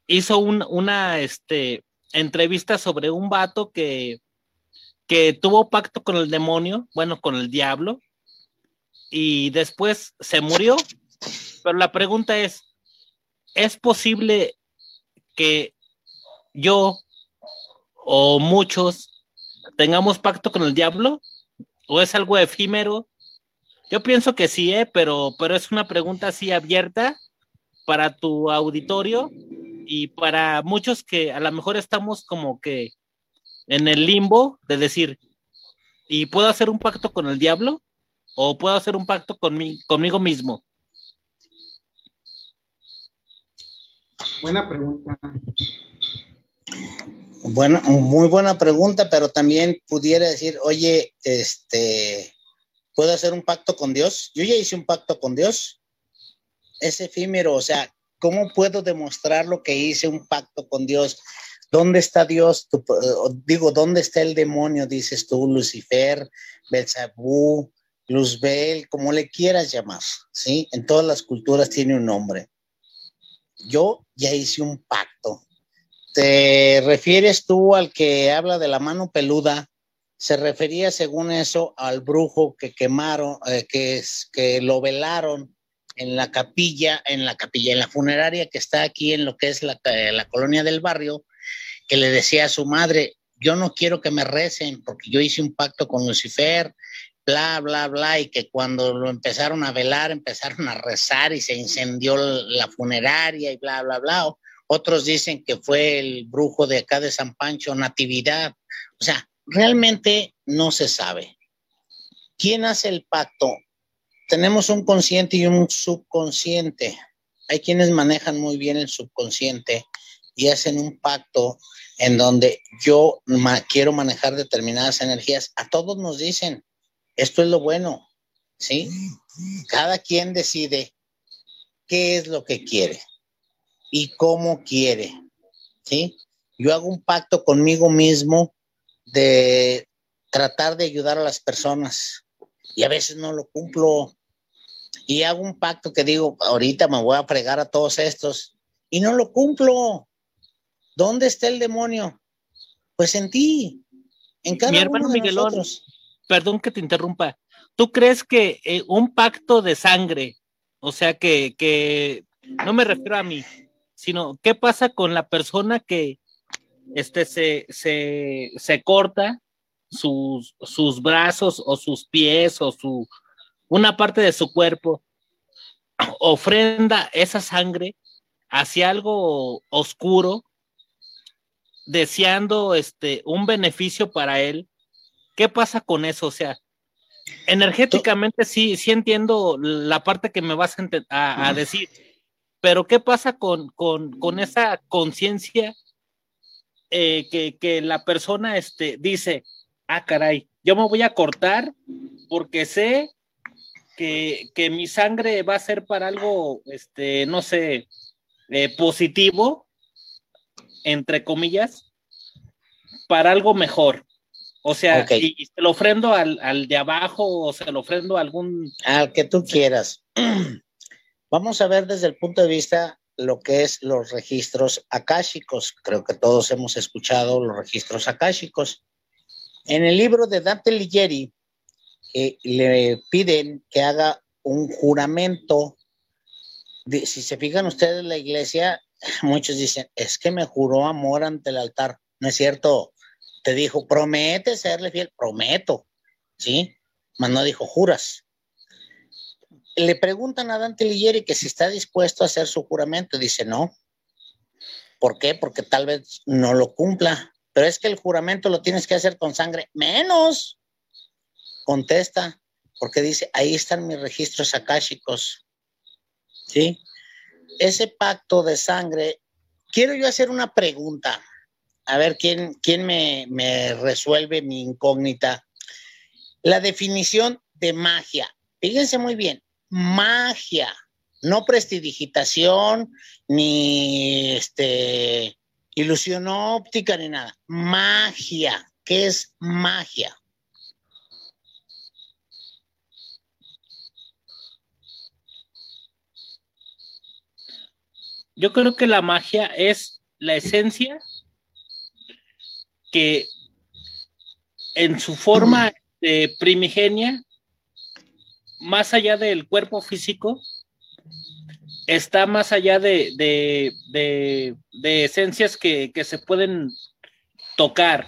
hizo un, una, este, entrevista sobre un vato que, que tuvo pacto con el demonio, bueno, con el diablo, y después se murió. Pero la pregunta es, ¿es posible que yo o muchos tengamos pacto con el diablo? ¿O es algo efímero? Yo pienso que sí, ¿eh? pero, pero es una pregunta así abierta para tu auditorio y para muchos que a lo mejor estamos como que en el limbo de decir, ¿y puedo hacer un pacto con el diablo? ¿O puedo hacer un pacto con conmigo mismo? Buena pregunta. Bueno, muy buena pregunta, pero también pudiera decir, oye, este, ¿puedo hacer un pacto con Dios? Yo ya hice un pacto con Dios. Es efímero, o sea, ¿Cómo puedo demostrar lo que hice un pacto con Dios? ¿Dónde está Dios? digo, ¿dónde está el demonio? Dices tú, Lucifer, Belzebú, Luzbel, como le quieras llamar, ¿sí? En todas las culturas tiene un nombre. Yo ya hice un pacto. ¿Te refieres tú al que habla de la mano peluda? Se refería, según eso, al brujo que quemaron, eh, que, que lo velaron en la capilla, en la capilla, en la funeraria que está aquí en lo que es la, la colonia del barrio, que le decía a su madre, yo no quiero que me recen porque yo hice un pacto con Lucifer, bla, bla, bla, y que cuando lo empezaron a velar, empezaron a rezar y se incendió la funeraria y bla, bla, bla. Otros dicen que fue el brujo de acá de San Pancho, Natividad. O sea, realmente no se sabe. ¿Quién hace el pacto? tenemos un consciente y un subconsciente. Hay quienes manejan muy bien el subconsciente y hacen un pacto en donde yo quiero manejar determinadas energías. A todos nos dicen, esto es lo bueno, ¿sí? Cada quien decide qué es lo que quiere y cómo quiere, ¿sí? Yo hago un pacto conmigo mismo de tratar de ayudar a las personas y a veces no lo cumplo, y hago un pacto que digo, ahorita me voy a fregar a todos estos y no lo cumplo. ¿Dónde está el demonio? Pues en ti, en cada Mi hermano uno de Miguelón, nosotros. Perdón que te interrumpa. ¿Tú crees que eh, un pacto de sangre, o sea, que, que no me refiero a mí, sino qué pasa con la persona que este, se, se, se corta sus, sus brazos o sus pies o su, una parte de su cuerpo, ofrenda esa sangre hacia algo oscuro, deseando este, un beneficio para él? ¿Qué pasa con eso? O sea, energéticamente sí, sí entiendo la parte que me vas a, ente- a- a decir, pero ¿qué pasa con, con, con esa conciencia eh, que, que la persona este, dice, ah, caray, yo me voy a cortar porque sé que, que mi sangre va a ser para algo, este, no sé, eh, positivo, entre comillas, para algo mejor. O sea, Ok. y, y se lo ofrendo al, al de abajo o se lo ofrendo a algún... Al que tú quieras. Vamos a ver desde el punto de vista lo que es los registros akáshicos. Creo que todos hemos escuchado los registros akáshicos. En el libro de Dante Ligieri eh, le piden que haga un juramento. De- si se fijan ustedes en la iglesia, muchos dicen, es que me juró amor ante el altar. No es cierto. Te dijo, promete serle fiel. Prometo. ¿Sí? Mas no dijo, juras le preguntan a Dante Ligieri que si está dispuesto a hacer su juramento. Dice no. ¿Por qué? Porque tal vez no lo cumpla. Pero es que el juramento lo tienes que hacer con sangre. Menos. Contesta. Porque dice, ahí están mis registros akáshicos. ¿Sí? Ese pacto de sangre. Quiero yo hacer una pregunta. A ver quién, quién me, me resuelve mi incógnita. La definición de magia. Fíjense muy bien magia, no prestidigitación, ni este ilusión óptica, ni nada. Magia. ¿Qué es magia? Yo creo que la magia es la esencia que en su forma eh, primigenia, más allá del cuerpo físico, está más allá de, de, de, de esencias que, que se pueden tocar.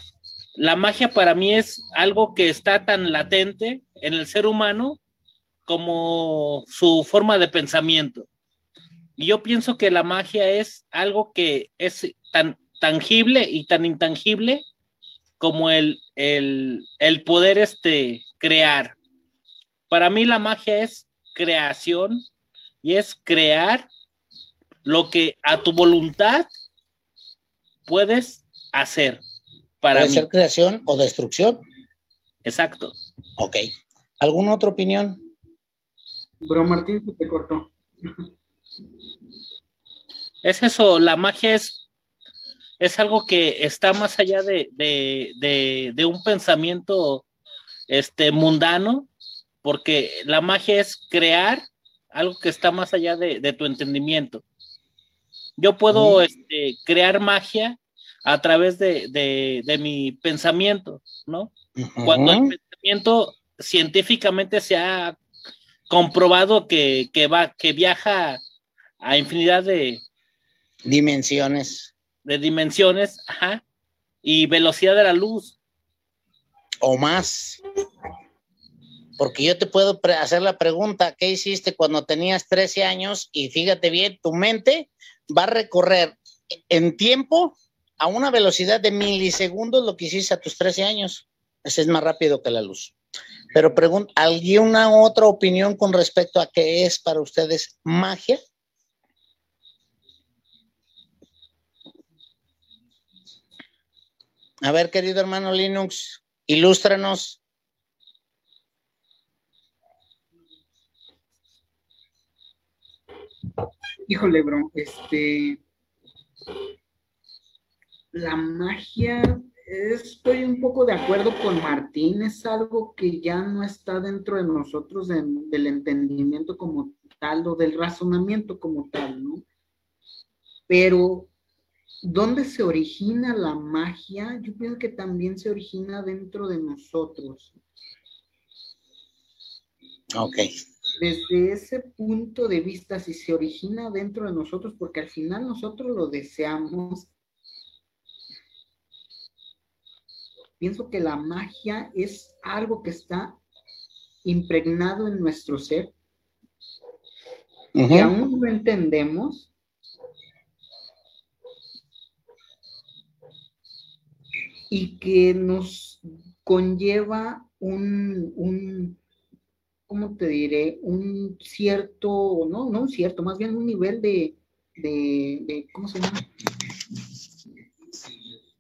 La magia para mí es algo que está tan latente en el ser humano como su forma de pensamiento. Y yo pienso que la magia es algo que es tan tangible y tan intangible como el, el, el poder este, crear. Para mí la magia es creación y es crear lo que a tu voluntad puedes hacer. Para ¿Puede mí. ser creación o destrucción? Exacto. Ok. ¿Alguna otra opinión? Bro Martín se te cortó. Es eso, la magia es, es algo que está más allá de, de, de, de un pensamiento este, mundano, porque la magia es crear algo que está más allá de, de tu entendimiento. Yo puedo Mm. este, crear magia a través de, de, de mi pensamiento, ¿no? Cuando el pensamiento científicamente se ha comprobado que, que va, que viaja a infinidad de, Dimensiones de dimensiones, ajá, y velocidad de la luz. o más. Porque yo te puedo hacer la pregunta, ¿qué hiciste cuando tenías 13 años? Y fíjate bien, tu mente va a recorrer en tiempo a una velocidad de milisegundos lo que hiciste a tus 13 años. Ese es más rápido que la luz. Pero pregunta, ¿alguna otra opinión con respecto a qué es para ustedes magia? A ver, querido hermano Linux, ilústranos. Híjole, bro, este. La magia estoy un poco de acuerdo con Martín, es algo que ya no está dentro de nosotros del entendimiento como tal o del razonamiento como tal, ¿no? Pero, ¿dónde se origina la magia? Yo pienso que también se origina dentro de nosotros. Ok. Desde ese punto de vista, si se origina dentro de nosotros, porque al final nosotros lo deseamos, pienso que la magia es algo que está impregnado en nuestro ser, y aún no entendemos. Y que nos conlleva un, un ¿cómo te diré? Un cierto, no, no un cierto, más bien un nivel de, de, de ¿cómo se llama?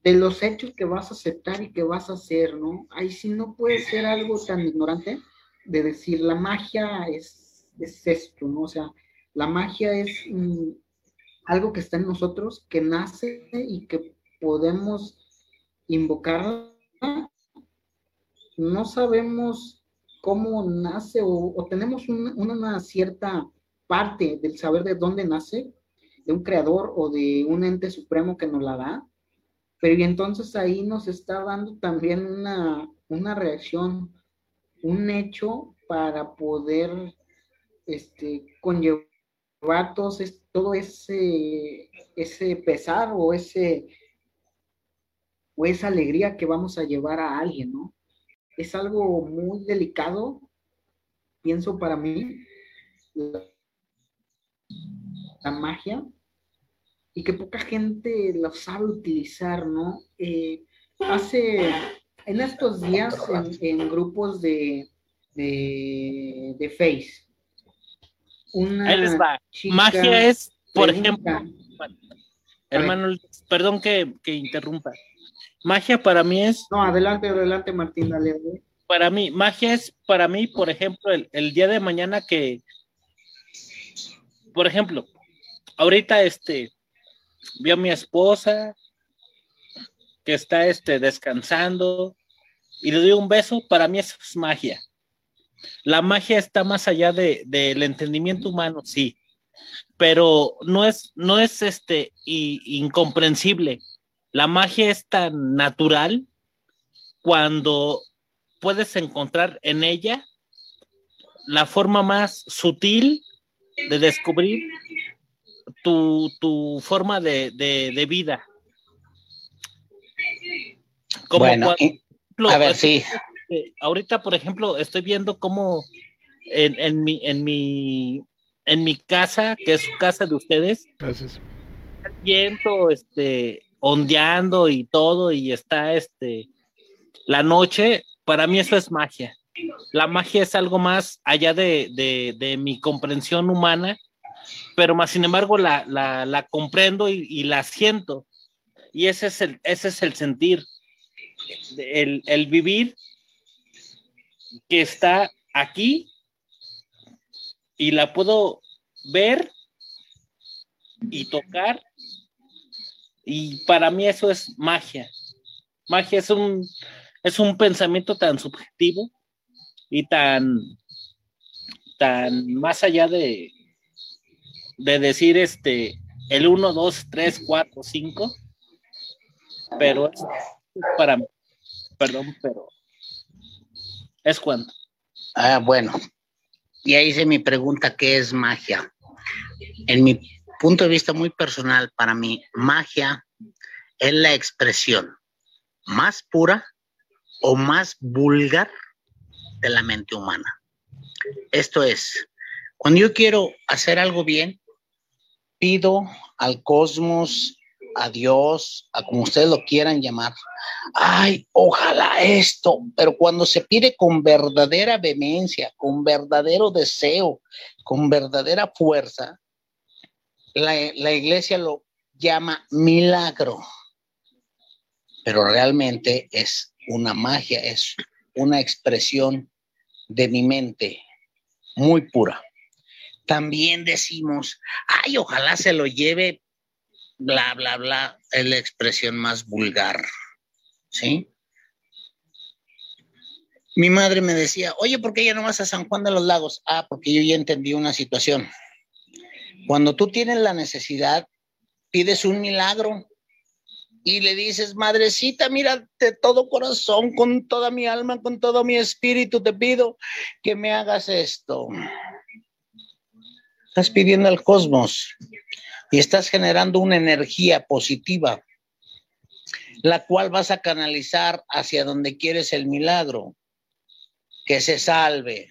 de los hechos que vas a aceptar y que vas a hacer, ¿no? Ahí sí no puede ser algo tan ignorante de decir la magia es, es esto, ¿no? O sea, la magia es mm, algo que está en nosotros, que nace y que podemos invocarla. No sabemos cómo nace o, tenemos una cierta parte del saber de dónde nace, de un creador o de un ente supremo que nos la da, pero y entonces ahí nos está dando también una, una reacción, un hecho para poder este, conllevar todo, ese, ese pesar o ese o esa alegría que vamos a llevar a alguien, ¿no? Es algo muy delicado, pienso para mí, la magia, y que poca gente lo sabe utilizar, ¿no? Eh, hace, en estos días, en, grupos de, de, de, Face, una Magia es, por ejemplo, hermano, perdón que, que, interrumpa. Magia para mí es... No, adelante, adelante, Martín, dale. Para mí, magia es para mí, por ejemplo, el, el día de mañana que, por ejemplo, ahorita este, vi a mi esposa que está este, descansando y le doy un beso, para mí eso es magia. La magia está más allá del de, entendimiento humano, sí, pero no es, no es este, incomprensible. La magia es tan natural cuando puedes encontrar en ella la forma más sutil de descubrir tu, forma de, vida. bueno, a ver, sí. Ahorita, por ejemplo, estoy viendo cómo en, en, mi, en, mi, en mi casa, que es su casa de ustedes, Gracias. viento, este, ondeando y todo, y está este, la noche, para mí eso es magia. La magia es algo más allá de, de, de mi comprensión humana pero más sin embargo la, comprendo y, la siento. Y ese es el, ese es el sentir, el, el vivir que está aquí y la puedo ver y tocar. Y para mí eso es magia. Magia es un, es un pensamiento tan subjetivo y tan, tan más allá de, de decir este el 1, 2, 3, 4, 5, pero es para mí. Perdón, pero es cuando. Ah, bueno, ya hice mi pregunta, ¿qué es magia? En mi punto de vista muy personal, para mí, magia es la expresión más pura o más vulgar de la mente humana. Esto es, cuando yo quiero hacer algo bien, pido al cosmos, a Dios, a como ustedes lo quieran llamar, ay, ojalá esto, pero cuando se pide con verdadera vehemencia, con verdadero deseo, con verdadera fuerza, la, iglesia lo llama milagro, pero realmente es una magia, es una expresión de mi mente muy pura también decimos, ay, ojalá se lo lleve, bla, bla, bla, es la expresión más vulgar. ¿sí? Mi madre me decía, oye, ¿por qué ya no vas a San Juan de los Lagos? Ah, porque yo ya entendí una situación. Cuando tú tienes la necesidad, pides un milagro y le dices, madrecita, mira, de todo corazón, con toda mi alma, con todo mi espíritu, te pido que me hagas esto. Estás pidiendo al cosmos y estás generando una energía positiva, la cual vas a canalizar hacia donde quieres el milagro, que se salve.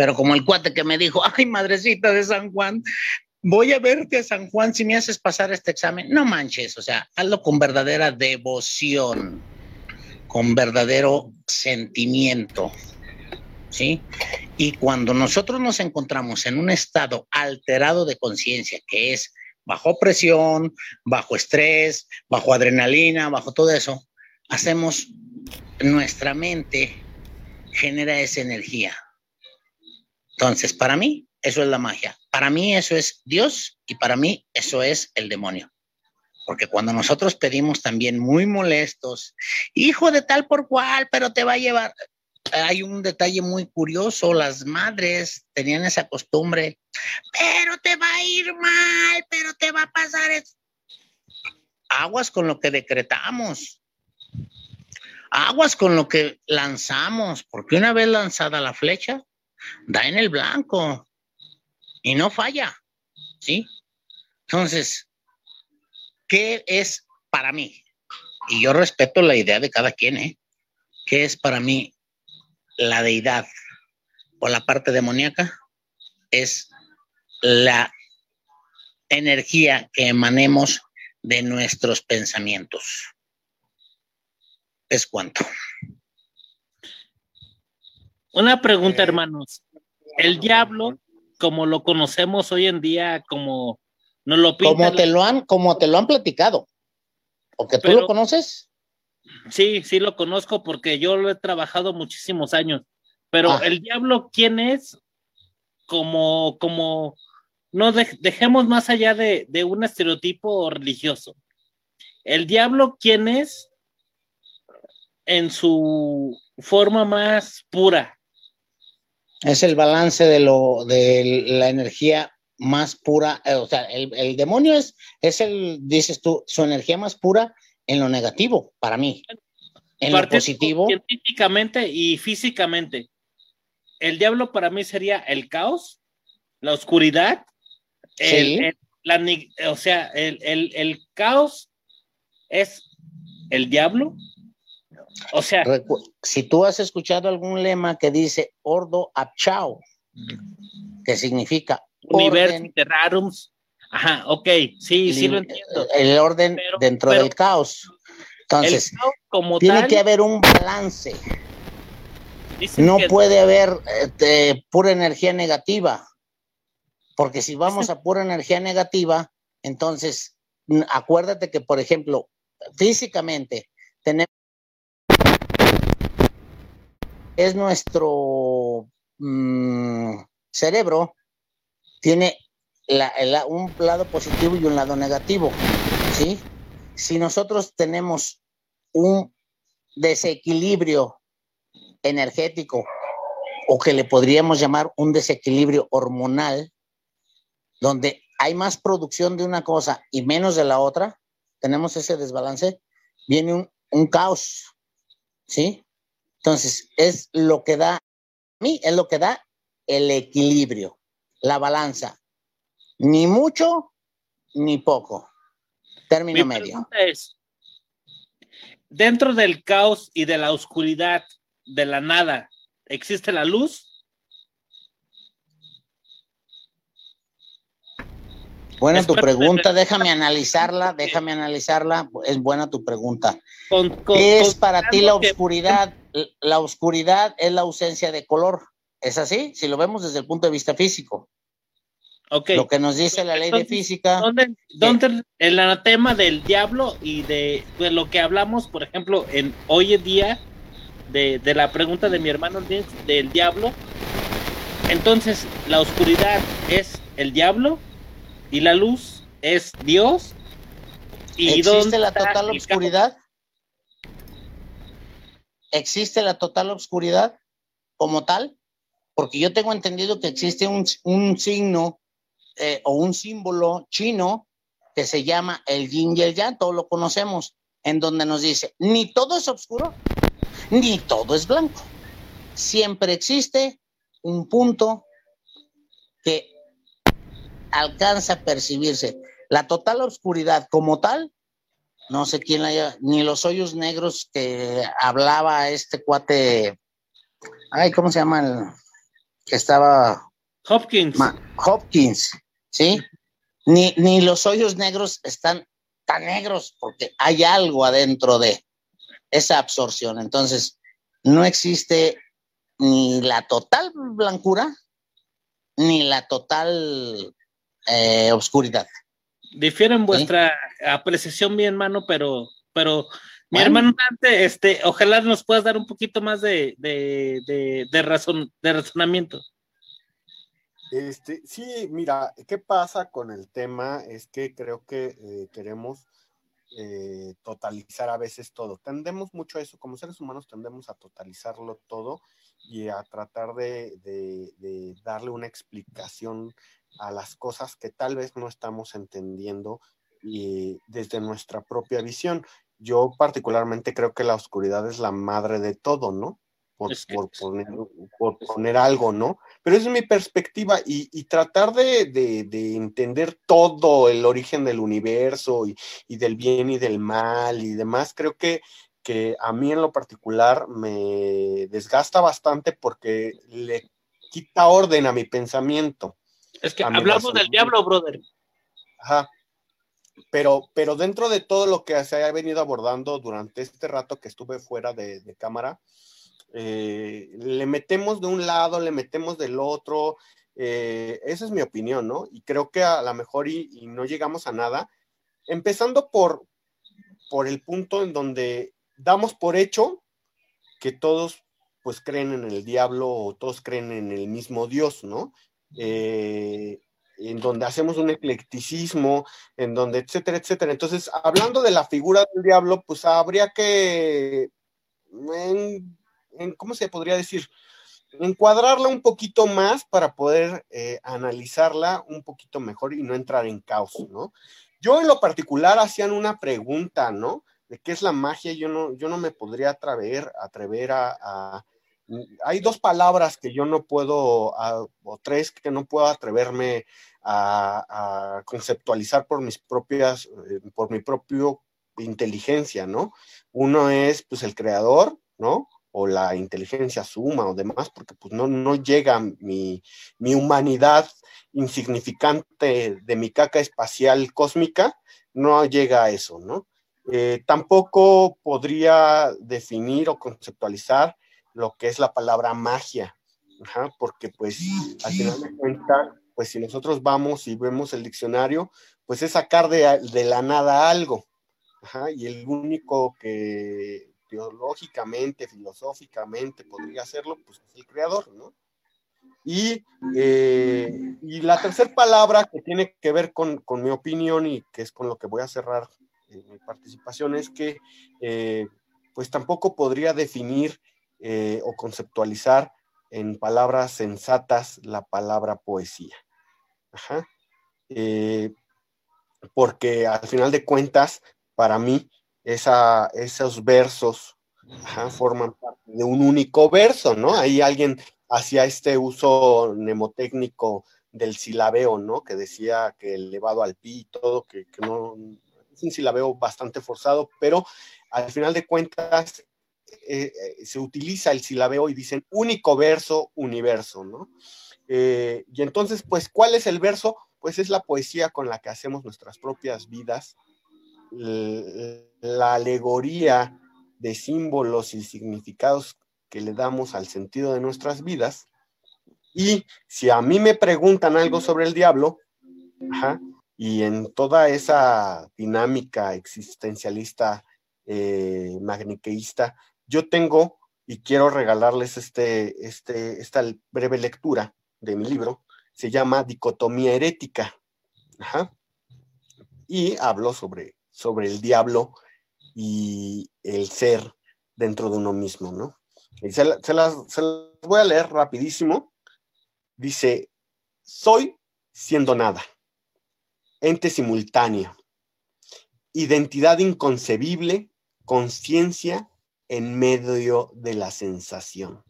Pero como el cuate que me dijo, ay, madrecita de San Juan, voy a verte a San Juan si me haces pasar este examen. No manches, o sea, hazlo con verdadera devoción, con verdadero sentimiento. ¿Sí? Y cuando nosotros nos encontramos en un estado alterado de conciencia, que es bajo presión, bajo estrés, bajo adrenalina, bajo todo eso, hacemos nuestra mente genera esa energía. Entonces, para mí, eso es la magia. Para mí eso es Dios y para mí eso es el demonio. Porque cuando nosotros pedimos también muy molestos, hijo de tal por cual, pero te va a llevar. Hay un detalle muy curioso, las madres tenían esa costumbre, pero te va a ir mal, pero te va a pasar. Aguas con lo que decretamos, aguas con lo que lanzamos, porque una vez lanzada la flecha, da en el blanco y no falla, ¿sí? Entonces, ¿qué es para mí? Y yo respeto la idea de cada quien, ¿eh? ¿Qué es para mí la deidad o la parte demoníaca? Es la energía que emanemos de nuestros pensamientos. Es cuanto. Una pregunta, hermanos. El diablo como lo conocemos hoy en día, como no lo Como te lo han, como te lo han platicado. Porque tú lo conoces. Sí, sí lo conozco porque yo lo he trabajado muchísimos años. Pero ah. el diablo, ¿quién es? Como, como, no dejemos más allá de, de un estereotipo religioso. El diablo, ¿quién es? En su forma más pura, es el balance de lo de la energía más pura, eh, o sea, el, demonio es, es el, dices tú, su energía más pura en lo negativo, para mí. En lo positivo. Científicamente y físicamente. El diablo para mí sería el caos, la oscuridad, o sea, el, el caos es el diablo, o sea, si tú has escuchado algún lema que dice Ordo Abchao, que significa Universo Terrarums. Ajá, ok, sí, sí lo entiendo. El orden dentro del caos. Entonces, tiene que haber un balance. No puede haber este, pura energía negativa, porque si vamos a pura energía negativa, entonces acuérdate que, por ejemplo, físicamente tenemos es nuestro mm, cerebro, tiene un lado positivo y un lado negativo, ¿sí? Si nosotros tenemos un desequilibrio energético o que le podríamos llamar un desequilibrio hormonal, donde hay más producción de una cosa y menos de la otra, tenemos ese desbalance, viene un, un caos, ¿sí? Entonces, es lo que da, a mí es lo que da el equilibrio, la balanza. Ni mucho, ni poco. Término Mi medio. Es, dentro del caos y de la oscuridad, de la nada, ¿existe la luz? Buena tu pregunta, déjame analizarla, déjame analizarla. Es buena tu pregunta. ¿Qué es para ti la oscuridad? La oscuridad es la ausencia de color. ¿Es así? Si lo vemos desde el punto de vista físico. Okay. Lo que nos dice la ley de física. ¿Dónde, dónde el anatema del diablo y de, lo que hablamos, por ejemplo, en hoy en día, de, de la pregunta de mi hermano del diablo? Entonces, ¿la oscuridad es el diablo? Y la luz es Dios. ¿Y ¿Existe la total oscuridad? ¿existe la total oscuridad como tal? Porque yo tengo entendido que existe un, un signo eh, o un símbolo chino que se llama el yin y el yang, todos lo conocemos, en donde nos dice, ni todo es oscuro, ni todo es blanco. Siempre existe un punto que alcanza a percibirse. La total oscuridad como tal, no sé quién la haya, ni los hoyos negros que hablaba este cuate, ay, ¿cómo se llama el que estaba? Hopkins. Hopkins, ¿sí? Ni, ni los hoyos negros están tan negros porque hay algo adentro de esa absorción. Entonces, no existe ni la total blancura ni la total eh, oscuridad. Difiere en vuestra apreciación, mi hermano, pero, pero mi hermano este, ojalá nos puedas dar un poquito más de, de, de, razón, de razonamiento. Este, sí, mira, ¿qué pasa con el tema? Es que creo que eh, queremos eh, totalizar a veces todo. Tendemos mucho a eso, como seres humanos tendemos a totalizarlo todo y a tratar de, de, darle una explicación a las cosas que tal vez no estamos entendiendo y desde nuestra propia visión. Yo particularmente creo que la oscuridad es la madre de todo, ¿no? Por, por, poner, por poner, algo, ¿no? Pero esa es mi perspectiva y, y tratar de, de, de, entender todo el origen del universo y, y, del bien y del mal y demás, creo que que a mí en lo particular me desgasta bastante porque le quita orden a mi pensamiento. Es que hablamos del diablo, brother. Ajá. Pero, pero dentro de todo lo que se ha venido abordando durante este rato que estuve fuera de, cámara, eh, le metemos de un lado, le metemos del otro. Eh, esa es mi opinión, ¿no? Y creo que a lo mejor y, y no llegamos a nada. Empezando por, por el punto en donde damos por hecho que todos pues creen en el diablo o todos creen en el mismo Dios, ¿no? Eh, en donde hacemos un eclecticismo, en donde, etcétera, etcétera. Entonces, hablando de la figura del diablo, pues habría que, en, ¿cómo se podría decir? Encuadrarla un poquito más para poder eh, analizarla un poquito mejor y no entrar en caos, ¿no? Yo en lo particular hacían una pregunta, ¿no? de qué es la magia, yo no, yo no me podría atrever, atrever a, Hay dos palabras que yo no puedo, o tres que no puedo atreverme a, conceptualizar por mis propias, eh, por mi propio inteligencia, ¿no? Uno es, pues, el creador, ¿no? O la inteligencia suma o demás, porque pues no, no llega mi, mi humanidad insignificante de mi caca espacial cósmica, no llega a eso, ¿no? Eh, tampoco podría definir o conceptualizar lo que es la palabra magia, porque pues al final de cuentas, pues si nosotros vamos y vemos el diccionario, pues es sacar de, la nada algo, y el único que teológicamente, filosóficamente podría hacerlo, pues es el creador, ¿no? Y, eh, y la tercera palabra que tiene que ver con, con mi opinión y que es con lo que voy a cerrar mi participación es que eh, pues tampoco podría definir eh, o conceptualizar en palabras sensatas la palabra poesía. Eh, porque al final de cuentas, para mí, esos versos forman parte de un único verso, ¿no? Ahí alguien hacía este uso mnemotécnico del silabeo, ¿no? Que decía que elevado al pi y todo, que, que no, sí la veo bastante forzado, pero al final de cuentas eh, eh, se utiliza el silabeo y dicen único verso, universo, ¿no? Eh, y entonces, pues, ¿cuál es el verso? Pues es la poesía con la que hacemos nuestras propias vidas, la alegoría de símbolos y significados que le damos al sentido de nuestras vidas. Y si a mí me preguntan algo sobre el diablo, y en toda esa dinámica existencialista, eh, magniqueísta, yo tengo y quiero regalarles este, este, esta breve lectura de mi libro, se llama Dicotomía Herética. Y hablo sobre, sobre el diablo y el ser dentro de uno mismo, ¿no? Y se, las, se las voy a leer rapidísimo. Dice, soy siendo nada, ente simultáneo, identidad inconcebible, conciencia en medio de la sensación.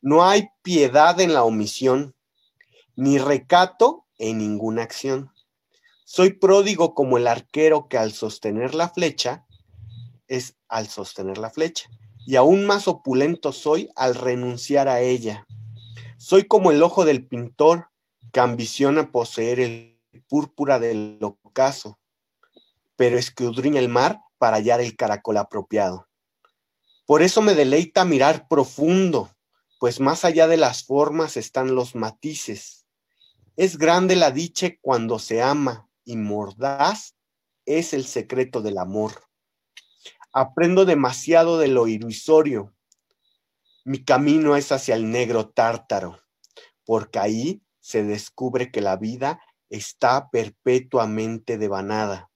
No hay piedad en la omisión, ni recato en ninguna acción. Soy pródigo como el arquero que al sostener la flecha es al sostener la flecha, y aún más opulento soy al renunciar a ella. Soy como el ojo del pintor que ambiciona poseer el púrpura del ocaso, pero escudriña el mar para hallar el caracol apropiado. Por eso me deleita mirar profundo, pues más allá de las formas están los matices. Es grande la dicha cuando se ama y mordaz es el secreto del amor. Aprendo demasiado de lo ilusorio. Mi camino es hacia el negro tártaro, porque ahí se descubre que la vida está perpetuamente devanada.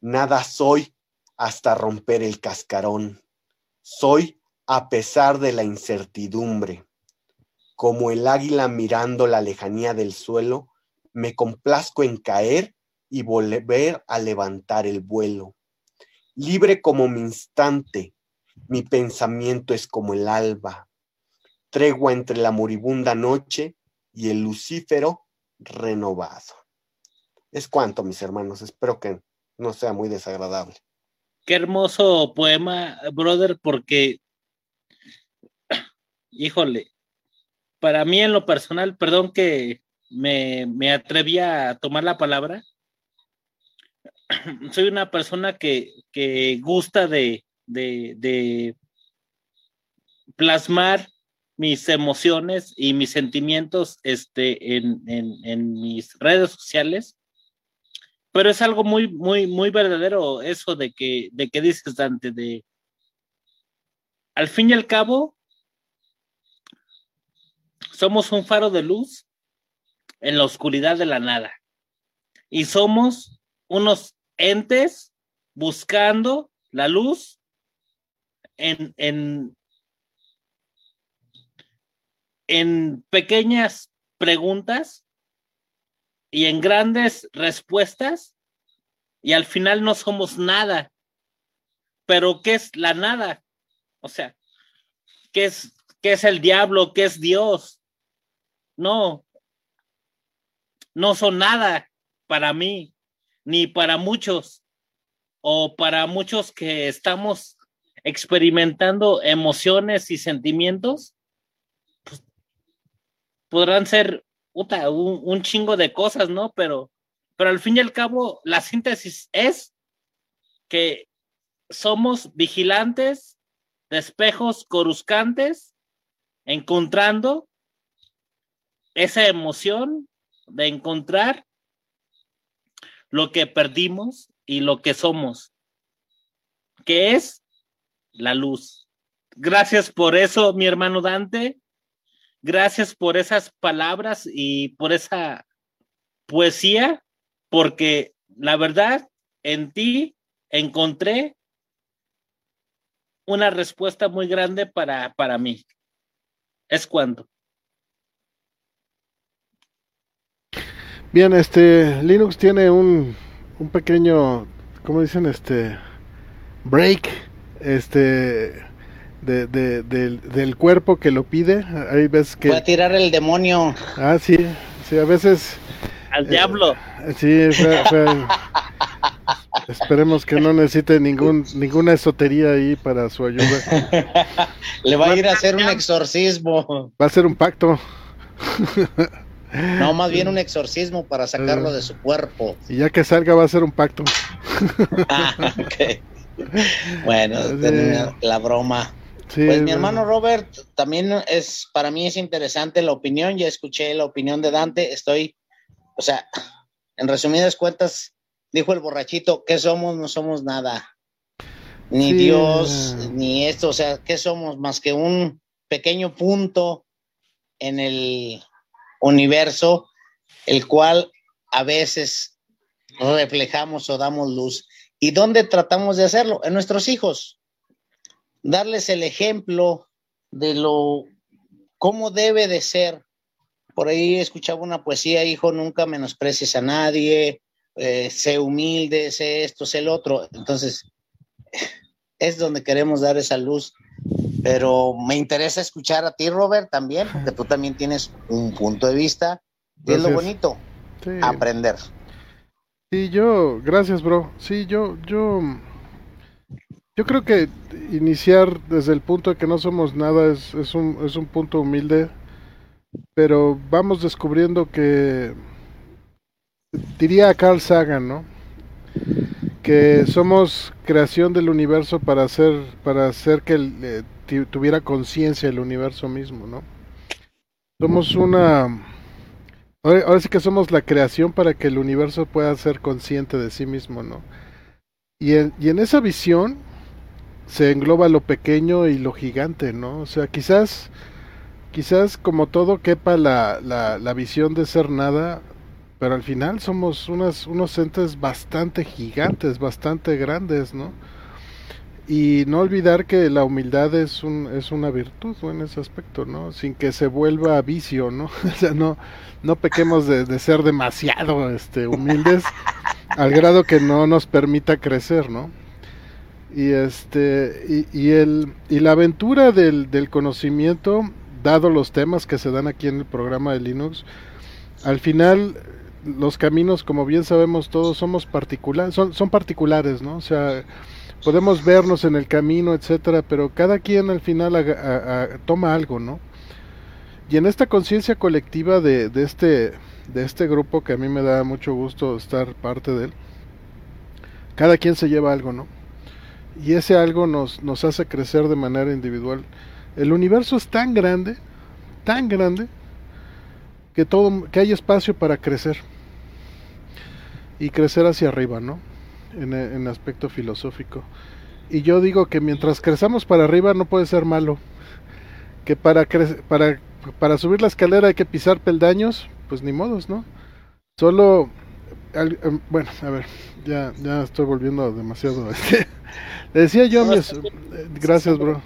Nada soy hasta romper el cascarón. Soy a pesar de la incertidumbre. Como el águila mirando la lejanía del suelo, me complazco en caer y volver a levantar el vuelo. Libre como mi instante, mi pensamiento es como el alba, tregua entre la moribunda noche y el lucífero renovado. Es cuanto, mis hermanos. Espero que no sea muy desagradable. Qué hermoso poema, brother, porque, híjole, para mí en lo personal, perdón que me, me atreví a tomar la palabra, soy una persona que, que gusta de, de, de plasmar mis emociones y mis sentimientos este, en, en, mis redes sociales. Pero es algo muy, muy, muy verdadero eso de que, de que dices, Dante, de al fin y al cabo, somos un faro de luz en la oscuridad de la nada. Y somos unos entes buscando la luz en, en, en pequeñas preguntas y en grandes respuestas y al final no somos nada. Pero ¿qué es la nada? O sea, ¿qué es, qué es el diablo? ¿Qué es Dios? No, no son nada para mí, ni para muchos, o para muchos que estamos experimentando emociones y sentimientos podrán ser un, chingo de cosas, ¿no? Pero, pero al fin y al cabo, la síntesis es que somos vigilantes de espejos coruscantes, encontrando esa emoción de encontrar lo que perdimos y lo que somos, que es la luz. Gracias por eso, mi hermano Dante. Gracias por esas palabras y por esa poesía, porque la verdad, en ti encontré una respuesta muy grande para, para mí. Es cuando. Bien, este Linux tiene un, un pequeño, ¿cómo dicen? Este break, este de, de, del, cuerpo que lo pide. Hay veces que... Voy a tirar el demonio. Ah, sí, sí, a veces... Al diablo. Eh, sí, Esperemos que no necesite ningún ninguna esotería ahí para su ayuda. Le va a ir a hacer un exorcismo. Va a ser un pacto. No, más bien un exorcismo para sacarlo de su cuerpo. Y ya que salga va a ser un pacto. Ah, bueno, la broma pues mi hermano Robert, también es, para mí es interesante la opinión, ya escuché la opinión de Dante, estoy, o sea, en resumidas cuentas, dijo el borrachito, ¿qué somos? No somos nada. Ni Dios, ni esto, o sea, ¿qué somos? Más que un pequeño punto en el universo, el cual a veces reflejamos o damos luz. ¿Y dónde tratamos de hacerlo? En nuestros hijos darles el ejemplo de lo, cómo debe de ser. Por ahí escuchaba una poesía, hijo, nunca menosprecies a nadie, eh, sé humilde, sé esto, sé el otro. Entonces, es donde queremos dar esa luz. Pero me interesa escuchar a ti, Robert, también, porque tú también tienes un punto de vista. Y es lo bonito, Sí. aprender. Sí, yo, gracias, bro. Sí, yo, yo, yo creo que iniciar desde el punto de que no somos nada es, un, es un punto humilde, pero vamos descubriendo que, diría Carl Sagan, ¿no? Que somos creación del universo para hacer, para hacer que eh, tuviera conciencia el universo mismo, ¿no? Somos una, Ahora, ahora sí que somos la creación para que el universo pueda ser consciente de sí mismo, ¿no? Y en, y en esa visión se engloba lo pequeño y lo gigante, ¿no? O sea, quizás, quizás como todo quepa la, la, la visión de ser nada, pero al final somos unas, unos entes bastante gigantes, bastante grandes, ¿no? Y no olvidar que la humildad es, un, es una virtud en ese aspecto, ¿no? Sin que se vuelva vicio, ¿no? O sea, no, no pequemos de, de ser demasiado este, humildes al grado que no nos permita crecer, ¿no? Y este y, el y la aventura del, del conocimiento, dado los temas que se dan aquí en el programa de Linux, al final los caminos, como bien sabemos todos, somos particulares, son, son particulares, ¿no? O sea, podemos vernos en el camino, etcétera, pero cada quien al final toma algo, ¿no? Y en esta conciencia colectiva de, de este de este grupo que a mí me da mucho gusto estar parte de él, cada quien se lleva algo, ¿no? Y ese algo nos, nos hace crecer de manera individual. El universo es tan grande, tan grande, que todo que hay espacio para crecer y crecer hacia arriba, ¿no? En, en aspecto filosófico. Y yo digo que mientras crezamos para arriba no puede ser malo. Que para cre- para para subir la escalera hay que pisar peldaños, pues ni modos, ¿no? Solo al- em, bueno, a ver, ya ya estoy volviendo demasiado este, le decía yo a mi es- eh, gracias, bro.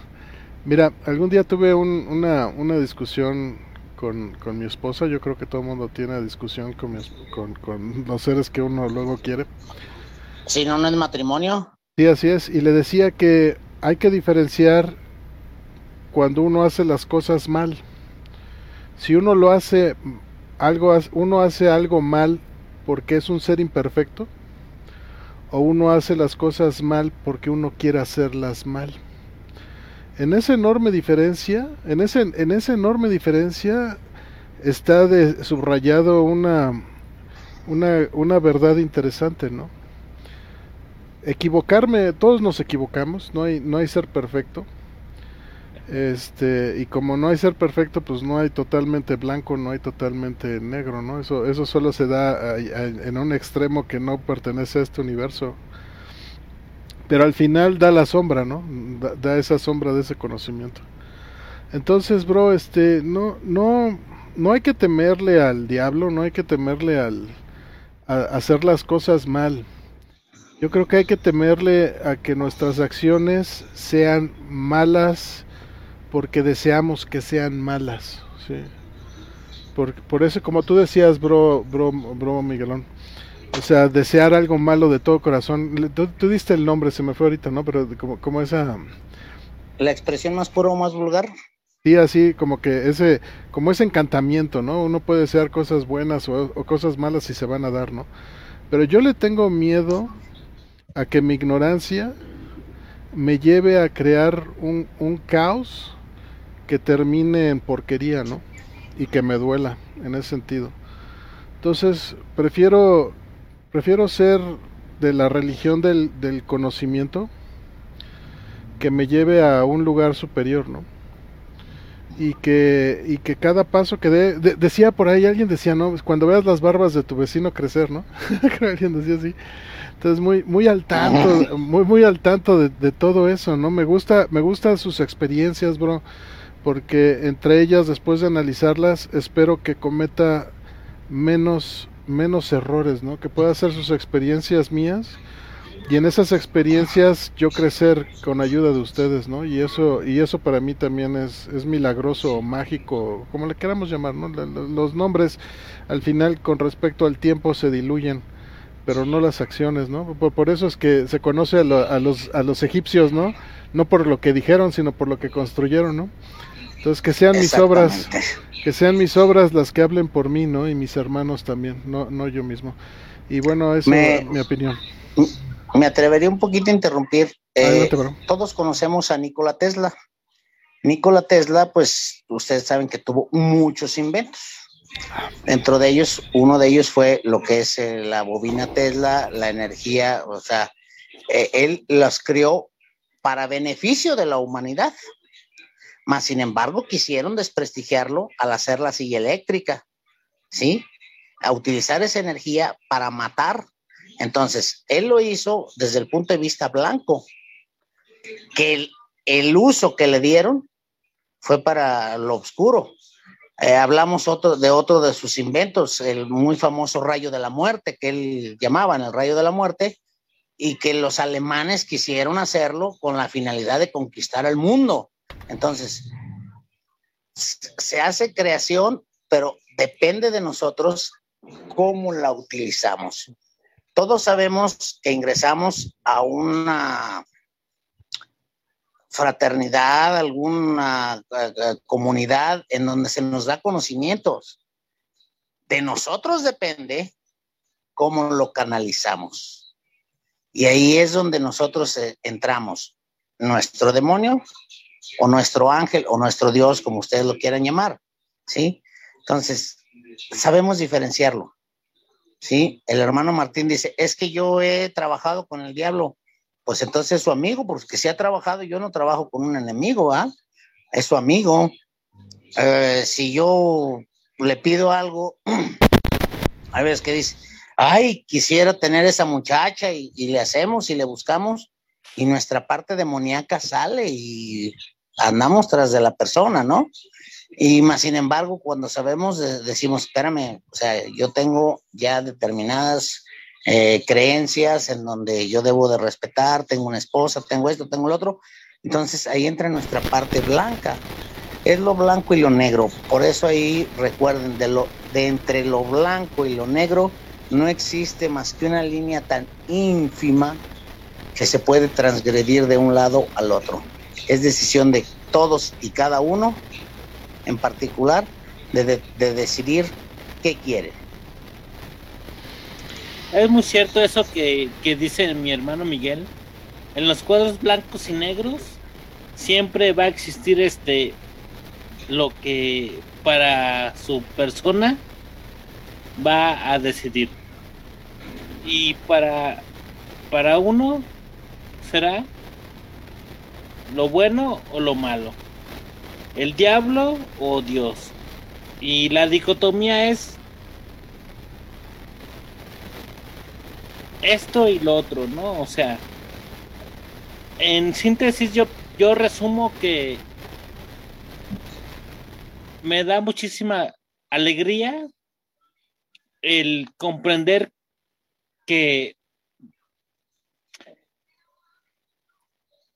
Mira, algún día tuve un- una, una discusión con, con mi esposa. Yo creo que todo el mundo tiene discusión con, mi con, con los seres que uno luego quiere. Si no, no es matrimonio. Sí, así es. Y le decía que hay que diferenciar cuando uno hace las cosas mal. Si uno lo hace algo, uno hace algo mal porque es un ser imperfecto, o uno hace las cosas mal porque uno quiere hacerlas mal. En esa enorme diferencia, en ese, en esa enorme diferencia está de, subrayado una, una, una verdad interesante, ¿no? equivocarme, todos nos equivocamos, no hay, no hay ser perfecto. Este, y como no hay ser perfecto, pues no hay totalmente blanco, no hay totalmente negro, ¿no? Eso, eso solo se da a- en un extremo que no pertenece a este universo. Pero al final da la sombra, ¿no? Da, esa sombra de ese conocimiento. Entonces, bro, este, no, no, no hay que temerle al diablo, no hay que temerle al, a hacer las cosas mal. Yo creo que hay que temerle a que nuestras acciones sean malas porque deseamos que sean malas, ¿sí? Por, por eso, como tú decías, bro, bro, bro Miguelón, o sea, desear algo malo de todo corazón. Tú, tú diste el nombre, se me fue ahorita, ¿no? Pero como, como esa, La expresión más pura o más vulgar. sí, así, como que ese, como ese encantamiento, ¿no? Uno puede desear cosas buenas o, o cosas malas y se van a dar, ¿no? Pero yo le tengo miedo a que mi ignorancia me lleve a crear un, un caos que termine en porquería, ¿no? Y que me duela en ese sentido. Entonces, prefiero, prefiero ser de la religión del, del conocimiento que me lleve a un lugar superior, ¿no? Y que, y que cada paso que dé, de- decía por ahí, alguien decía, ¿no? Cuando veas las barbas de tu vecino crecer, ¿no? Creo que alguien decía así. Entonces muy, muy al tanto, muy, muy al tanto de, de todo eso, ¿no? Me gusta, me gustan sus experiencias, bro, porque entre ellas, después de analizarlas, espero que cometa menos, menos errores, ¿no? Que pueda hacer sus experiencias mías y en esas experiencias yo crecer con ayuda de ustedes, ¿no? Y eso, y eso para mí también es, es milagroso o mágico, como le queramos llamar, ¿no? Los nombres al final con respecto al tiempo se diluyen, pero no las acciones, ¿no? Por, eso es que se conoce a, los, a los egipcios, ¿no? No por lo que dijeron, sino por lo que construyeron, ¿no? Entonces que sean mis obras, que sean mis obras las que hablen por mí, ¿no? Y mis hermanos también, no, no yo mismo. Y bueno, esa es mi opinión me atrevería un poquito a interrumpir. Eh, todos conocemos a Nikola Tesla. Nikola Tesla, pues ustedes saben que tuvo muchos inventos. Dentro de ellos, uno de ellos fue lo que es eh, la bobina Tesla, la energía, o sea, eh, él las creó para beneficio de la humanidad. Mas, sin embargo, quisieron desprestigiarlo al hacer la silla eléctrica, ¿sí? A utilizar esa energía para matar entonces, él lo hizo desde el punto de vista blanco, que el, uso que le dieron fue para lo oscuro. Eh, hablamos otro, de otro de sus inventos, el muy famoso rayo de la muerte, que él llamaba el rayo de la muerte, y que los alemanes quisieron hacerlo con la finalidad de conquistar el mundo. Entonces, se hace creación, pero depende de nosotros cómo la utilizamos. Todos sabemos que ingresamos a una fraternidad, alguna eh, eh, comunidad en donde se nos da conocimientos. De nosotros depende cómo lo canalizamos. Y ahí es donde nosotros eh, entramos. Nuestro demonio o nuestro ángel o nuestro Dios, como ustedes lo quieran llamar. ¿Sí? Entonces, sabemos diferenciarlo. ¿sí? El hermano Martín dice, es que yo he trabajado con el diablo. Pues entonces es su amigo, porque si ha trabajado, yo no trabajo con un enemigo, ¿ah? Es su amigo. Eh, si yo le pido algo, a veces que dice, ay, quisiera tener esa muchacha y, y le hacemos y le buscamos y nuestra parte demoníaca sale y andamos tras de la persona, ¿no? Y más sin embargo, cuando sabemos, decimos, espérame, o sea, yo tengo ya determinadas eh, creencias en donde yo debo de respetar, tengo una esposa, tengo esto, tengo lo otro. Entonces ahí entra nuestra parte blanca. Es lo blanco y lo negro. Por eso ahí recuerden, de, lo, de entre lo blanco y lo negro no existe más que una línea tan ínfima que se puede transgredir de un lado al otro. Es decisión de todos y cada uno en particular de, decidir qué quiere. Es muy cierto eso que, que dice mi hermano Miguel. En los cuadros blancos y negros siempre va a existir este lo que para su persona va a decidir. Y para, para uno será lo bueno o lo malo el diablo o Dios. Y la dicotomía es esto y lo otro, ¿no? O sea, en síntesis yo, yo resumo que me da muchísima alegría el comprender que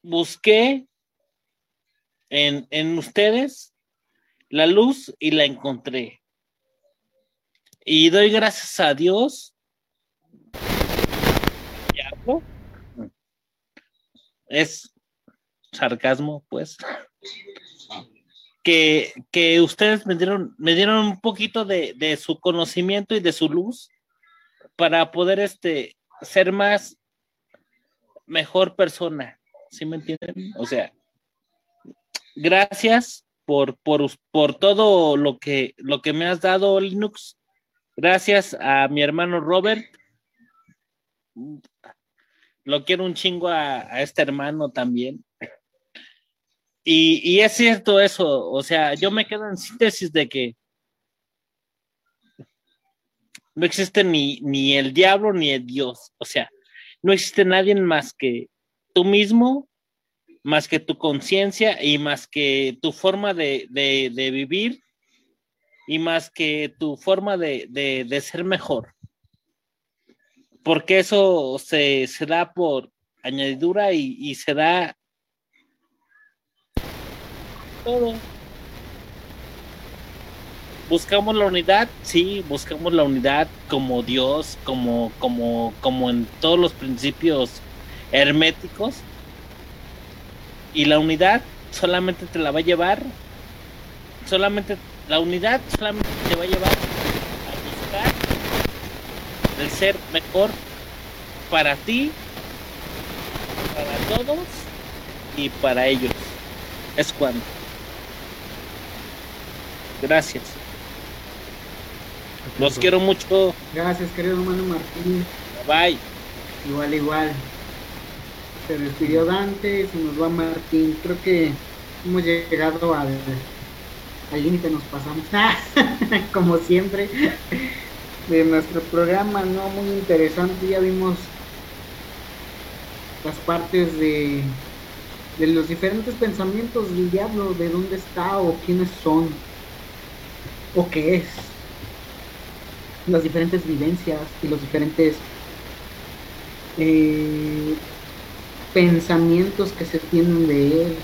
busqué en, ustedes la luz y la encontré. Y doy gracias a Dios. Es sarcasmo, pues. Que, que ustedes me dieron, me dieron un poquito de, de, su conocimiento y de su luz para poder este, ser más mejor persona. ¿Sí me entienden? O sea, gracias por, por, por todo lo que, lo que me has dado, Linux. Gracias a mi hermano Robert. Lo quiero un chingo a, este hermano también. Y, y, es cierto eso, o sea, yo me quedo en síntesis de que no existe ni, ni el diablo ni el Dios, o sea, no existe nadie más que tú mismo más que tu conciencia y más que tu forma de, vivir y más que tu forma de, ser mejor. porque eso se, se da por añadidura y, y se da todo. Buscamos la unidad, sí, buscamos la unidad como Dios, como, como, como en todos los principios herméticos. Y la unidad solamente te la va a llevar, solamente la unidad solamente te va a llevar a buscar el ser mejor para ti, para todos y para ellos. Es cuando. Gracias. Los quiero mucho. Gracias, querido hermano Martín. Bye. Igual, igual. Se despidió Dante, se nos va Martín. Creo que hemos llegado al límite, nos pasamos. Como siempre, de nuestro programa, ¿no? Muy interesante. Ya vimos las partes de, de los diferentes pensamientos del diablo, de dónde está o quiénes son o qué es las diferentes vivencias y los diferentes eh, pensamientos que se tienen de él.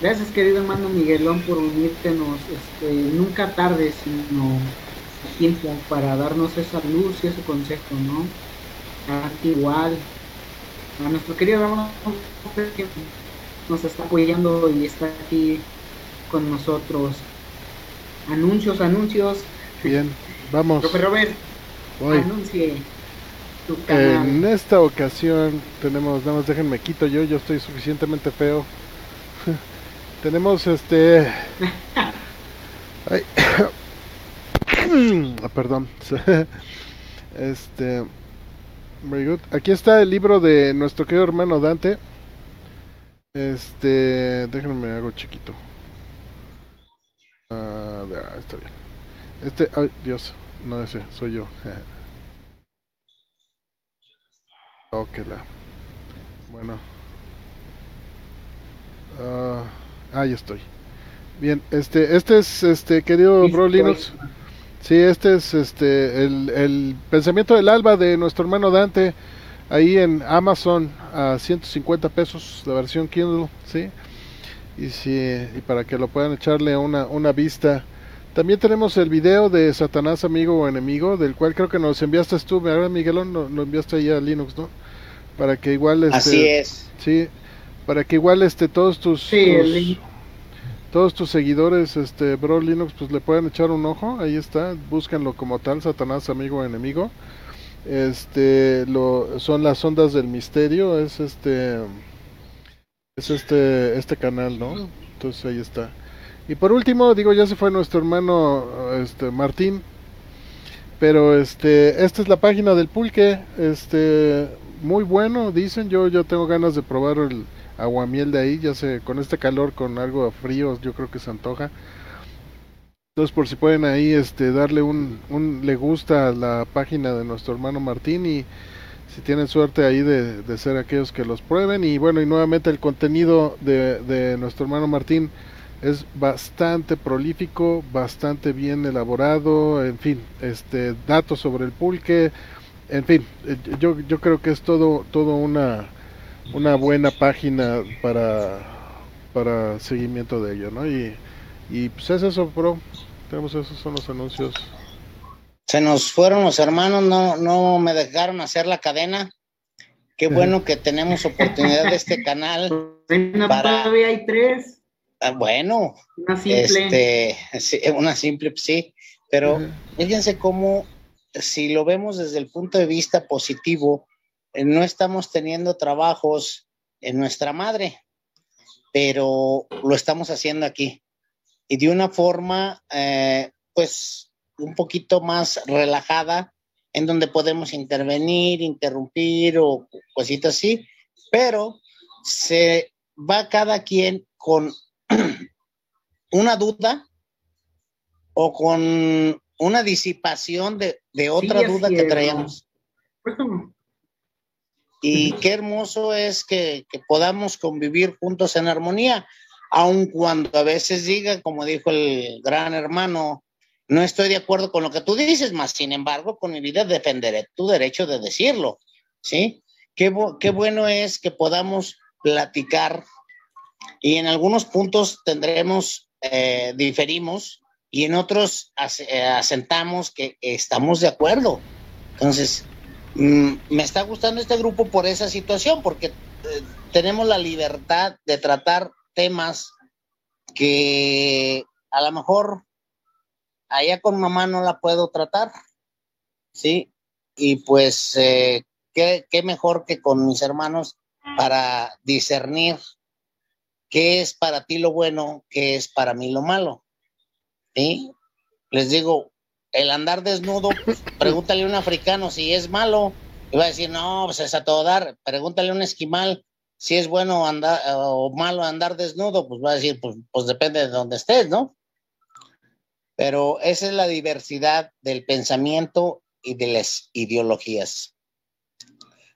Gracias querido hermano Miguelón por unírtenos este, nunca tarde, sino a tiempo para darnos esa luz y ese consejo, ¿no? igual, a nuestro querido hermano que nos está apoyando y está aquí con nosotros. Anuncios, anuncios. Bien, vamos. Profe Robert, Voy. anuncie tu canal. En esta ocasión tenemos, nada más déjenme quito yo, yo estoy suficientemente feo. tenemos este... Ay. Ah, Perdón. este... Very good. Aquí está el libro de nuestro querido hermano Dante. Este... Déjenme hago chiquito. Ah, ah, está bien. Este... Ay, Dios. No ese, soy yo. Ok, la. Bueno. Ah, ahí estoy. Bien, este, este es, este, querido Bro Linux. Sí, este es, este, el, el pensamiento del alba de nuestro hermano Dante. Ahí en Amazon a 150 pesos la versión Kindle, sí. Y sí, y para que lo puedan echarle una, una vista. También tenemos el video de Satanás amigo o enemigo, del cual creo que nos enviaste tú, ¿verdad, Miguelón? Lo, lo enviaste ahí a Linux, ¿no? Para que igual este, Así es. Sí, para que igual este todos tus, Sí, tus- el todos tus seguidores este Bro Linux pues le puedan echar un ojo, ahí está, búsquenlo como tal, Satanás amigo o enemigo. Este lo son las ondas del misterio, es este es este este canal, ¿no? Entonces ahí está. Y por último, digo, ya se fue nuestro hermano este Martín, pero este esta es la página del pulque, este muy bueno, dicen, yo yo tengo ganas de probar el aguamiel de ahí, ya sé, con este calor, con algo frío, yo creo que se antoja. Entonces, por si pueden ahí este darle un, un le gusta a la página de nuestro hermano Martín y si tienen suerte ahí de, de ser aquellos que los prueben. Y bueno, y nuevamente el contenido de, de nuestro hermano Martín es bastante prolífico, bastante bien elaborado, en fin, este datos sobre el pulque, en fin, eh, yo, yo creo que es todo, todo una, una buena página para, para seguimiento de ello, ¿no? Y, y pues es eso, bro. Tenemos esos son los anuncios. Se nos fueron los hermanos, no, no me dejaron hacer la cadena. Qué bueno que tenemos oportunidad de este canal. Bueno, para- todavía hay tres. Ah, bueno, Una simple. este, sí, una simple, sí, pero Ajá. fíjense cómo, si lo vemos desde el punto de vista positivo, eh, no estamos teniendo trabajos en nuestra madre, pero lo estamos haciendo aquí. Y de una forma, eh, pues, un poquito más relajada, en donde podemos intervenir, interrumpir o cositas así, pero se va cada quien con una duda o con una disipación de, de otra Sí, duda que traíamos. Por eso, Y qué hermoso es que, que podamos convivir juntos en armonía, aun cuando a veces diga, como dijo el gran hermano, no estoy de acuerdo con lo que tú dices, más sin embargo, con mi vida defenderé tu derecho de decirlo. ¿sí? Qué, qué bueno es que podamos platicar y en algunos puntos tendremos, eh, diferimos y en otros eh, asentamos que estamos de acuerdo. Entonces, mm, me está gustando este grupo por esa situación, porque eh, tenemos la libertad de tratar temas que a lo mejor allá con mamá no la puedo tratar, ¿sí? Y pues, ¿qué, ¿qué, mejor que con mis hermanos para discernir qué es para ti lo bueno, qué es para mí lo malo. ¿Sí? Les digo, el andar desnudo, pregúntale a un africano si es malo, y va a decir, no, pues es a todo dar. Pregúntale a un esquimal si es bueno o malo andar desnudo, pues va a decir, pues, pues depende de dónde estés, ¿no? Pero esa es la diversidad del pensamiento y de las ideologías.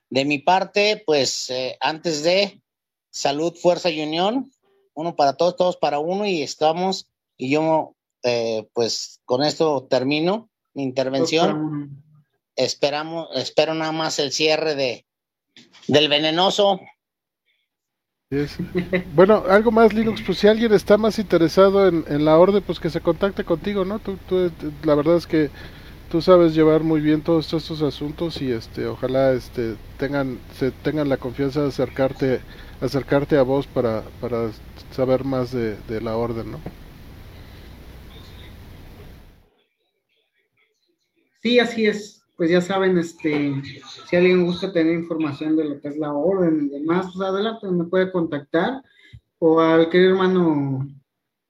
De mi parte, pues eh, antes de salud, fuerza y unión, uno para todos, todos para uno y estamos, y yo eh, pues con esto termino mi intervención. Esperamos, espero nada más el cierre de del venenoso. Bueno, algo más, Linux, pues si alguien está más interesado en, en la orden, pues que se contacte contigo, ¿no? Tú, tú, la verdad es que tú sabes llevar muy bien todos estos asuntos y este, ojalá este, tengan, se tengan la confianza de acercarte, acercarte a vos para, para saber más de, de la orden, ¿no? Sí, así es. Pues ya saben, este, si alguien gusta tener información de lo que es la orden y demás, pues adelante, me puede contactar, o al querido hermano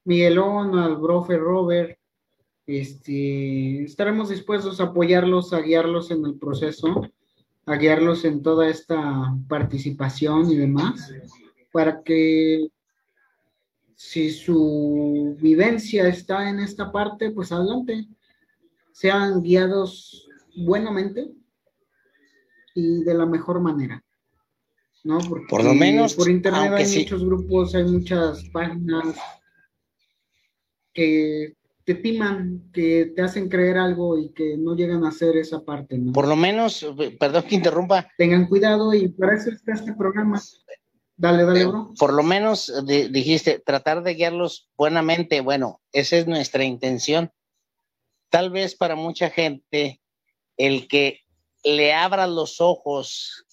Miguelón, al brofe Robert, este, estaremos dispuestos a apoyarlos, a guiarlos en el proceso, a guiarlos en toda esta participación y demás, para que si su vivencia está en esta parte, pues adelante, sean guiados buenamente y de la mejor manera. ¿no? Porque por lo menos por internet hay muchos grupos, hay muchas páginas que te timan, que te hacen creer algo y que no llegan a hacer esa parte, ¿no? Por lo menos, perdón que interrumpa. Tengan cuidado y para eso está este programa. Dale, dale, bro. Por lo menos dijiste, tratar de guiarlos buenamente. Bueno, esa es nuestra intención. Tal vez para mucha gente el que le abra los ojos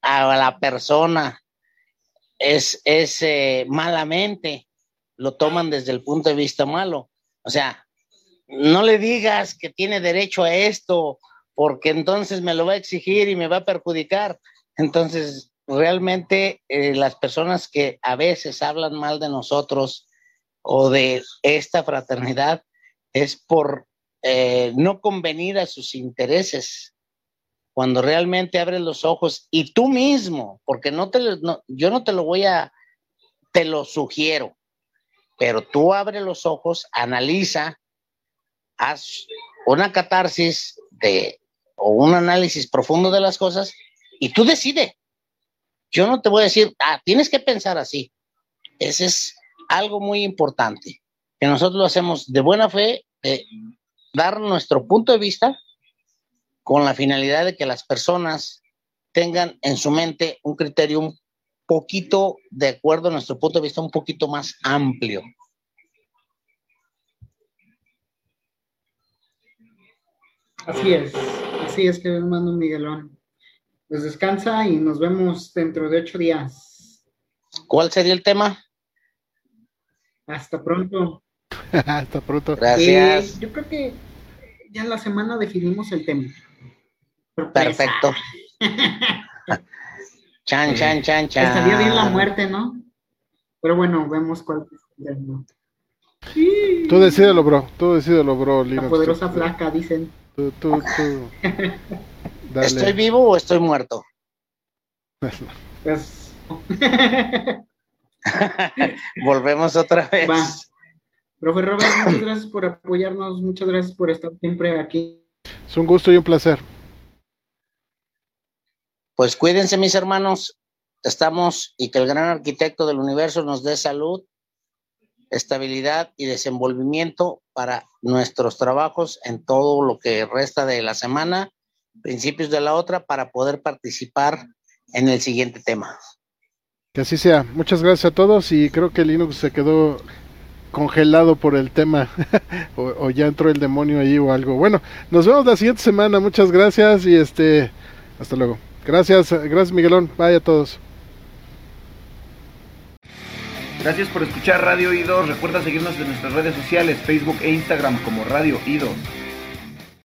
a la persona es, es eh, malamente, lo toman desde el punto de vista malo. O sea, no le digas que tiene derecho a esto, porque entonces me lo va a exigir y me va a perjudicar. Entonces, realmente eh, las personas que a veces hablan mal de nosotros o de esta fraternidad es por eh, no convenir a sus intereses, cuando realmente abres los ojos y tú mismo, porque no te yo no te lo voy a, te lo sugiero, pero tú abre los ojos, analiza, haz una catarsis de, o un análisis profundo de las cosas y tú decide. Yo no te voy a decir, ah, tienes que pensar así. Ese es algo muy importante, que nosotros lo hacemos de buena fe, de, dar nuestro punto de vista con la finalidad de que las personas tengan en su mente un criterio poquito de acuerdo a nuestro punto de vista, un poquito más amplio. Así es, así es que hermano Miguelón. Pues descansa y nos vemos dentro de ocho días. ¿Cuál sería el tema? Hasta pronto. Hasta pronto. Gracias. Eh, yo creo que ya en la semana definimos el tema. Perfecto. chan, chan, chan, chan. Estaría bien la muerte, ¿no? Pero bueno, vemos cuál es Tú decídelo, bro. Tú decídelo, bro. La poderosa flaca, dicen. Tú, tú, tú. ¿Estoy vivo o estoy muerto? Pues... Volvemos otra vez. Profe Robert, muchas gracias por apoyarnos, muchas gracias por estar siempre aquí. Es un gusto y un placer. Pues cuídense mis hermanos, estamos y que el gran arquitecto del universo nos dé salud, estabilidad y desenvolvimiento para nuestros trabajos en todo lo que resta de la semana principios de la otra para poder participar en el siguiente tema. Que así sea. Muchas gracias a todos y creo que Linux se quedó congelado por el tema o, o, ya entró el demonio ahí o algo. Bueno, nos vemos la siguiente semana. Muchas gracias y este hasta luego. Gracias, gracias Miguelón. Bye a todos. Gracias por escuchar Radio Idos. Recuerda seguirnos en nuestras redes sociales, Facebook e Instagram como Radio Idos.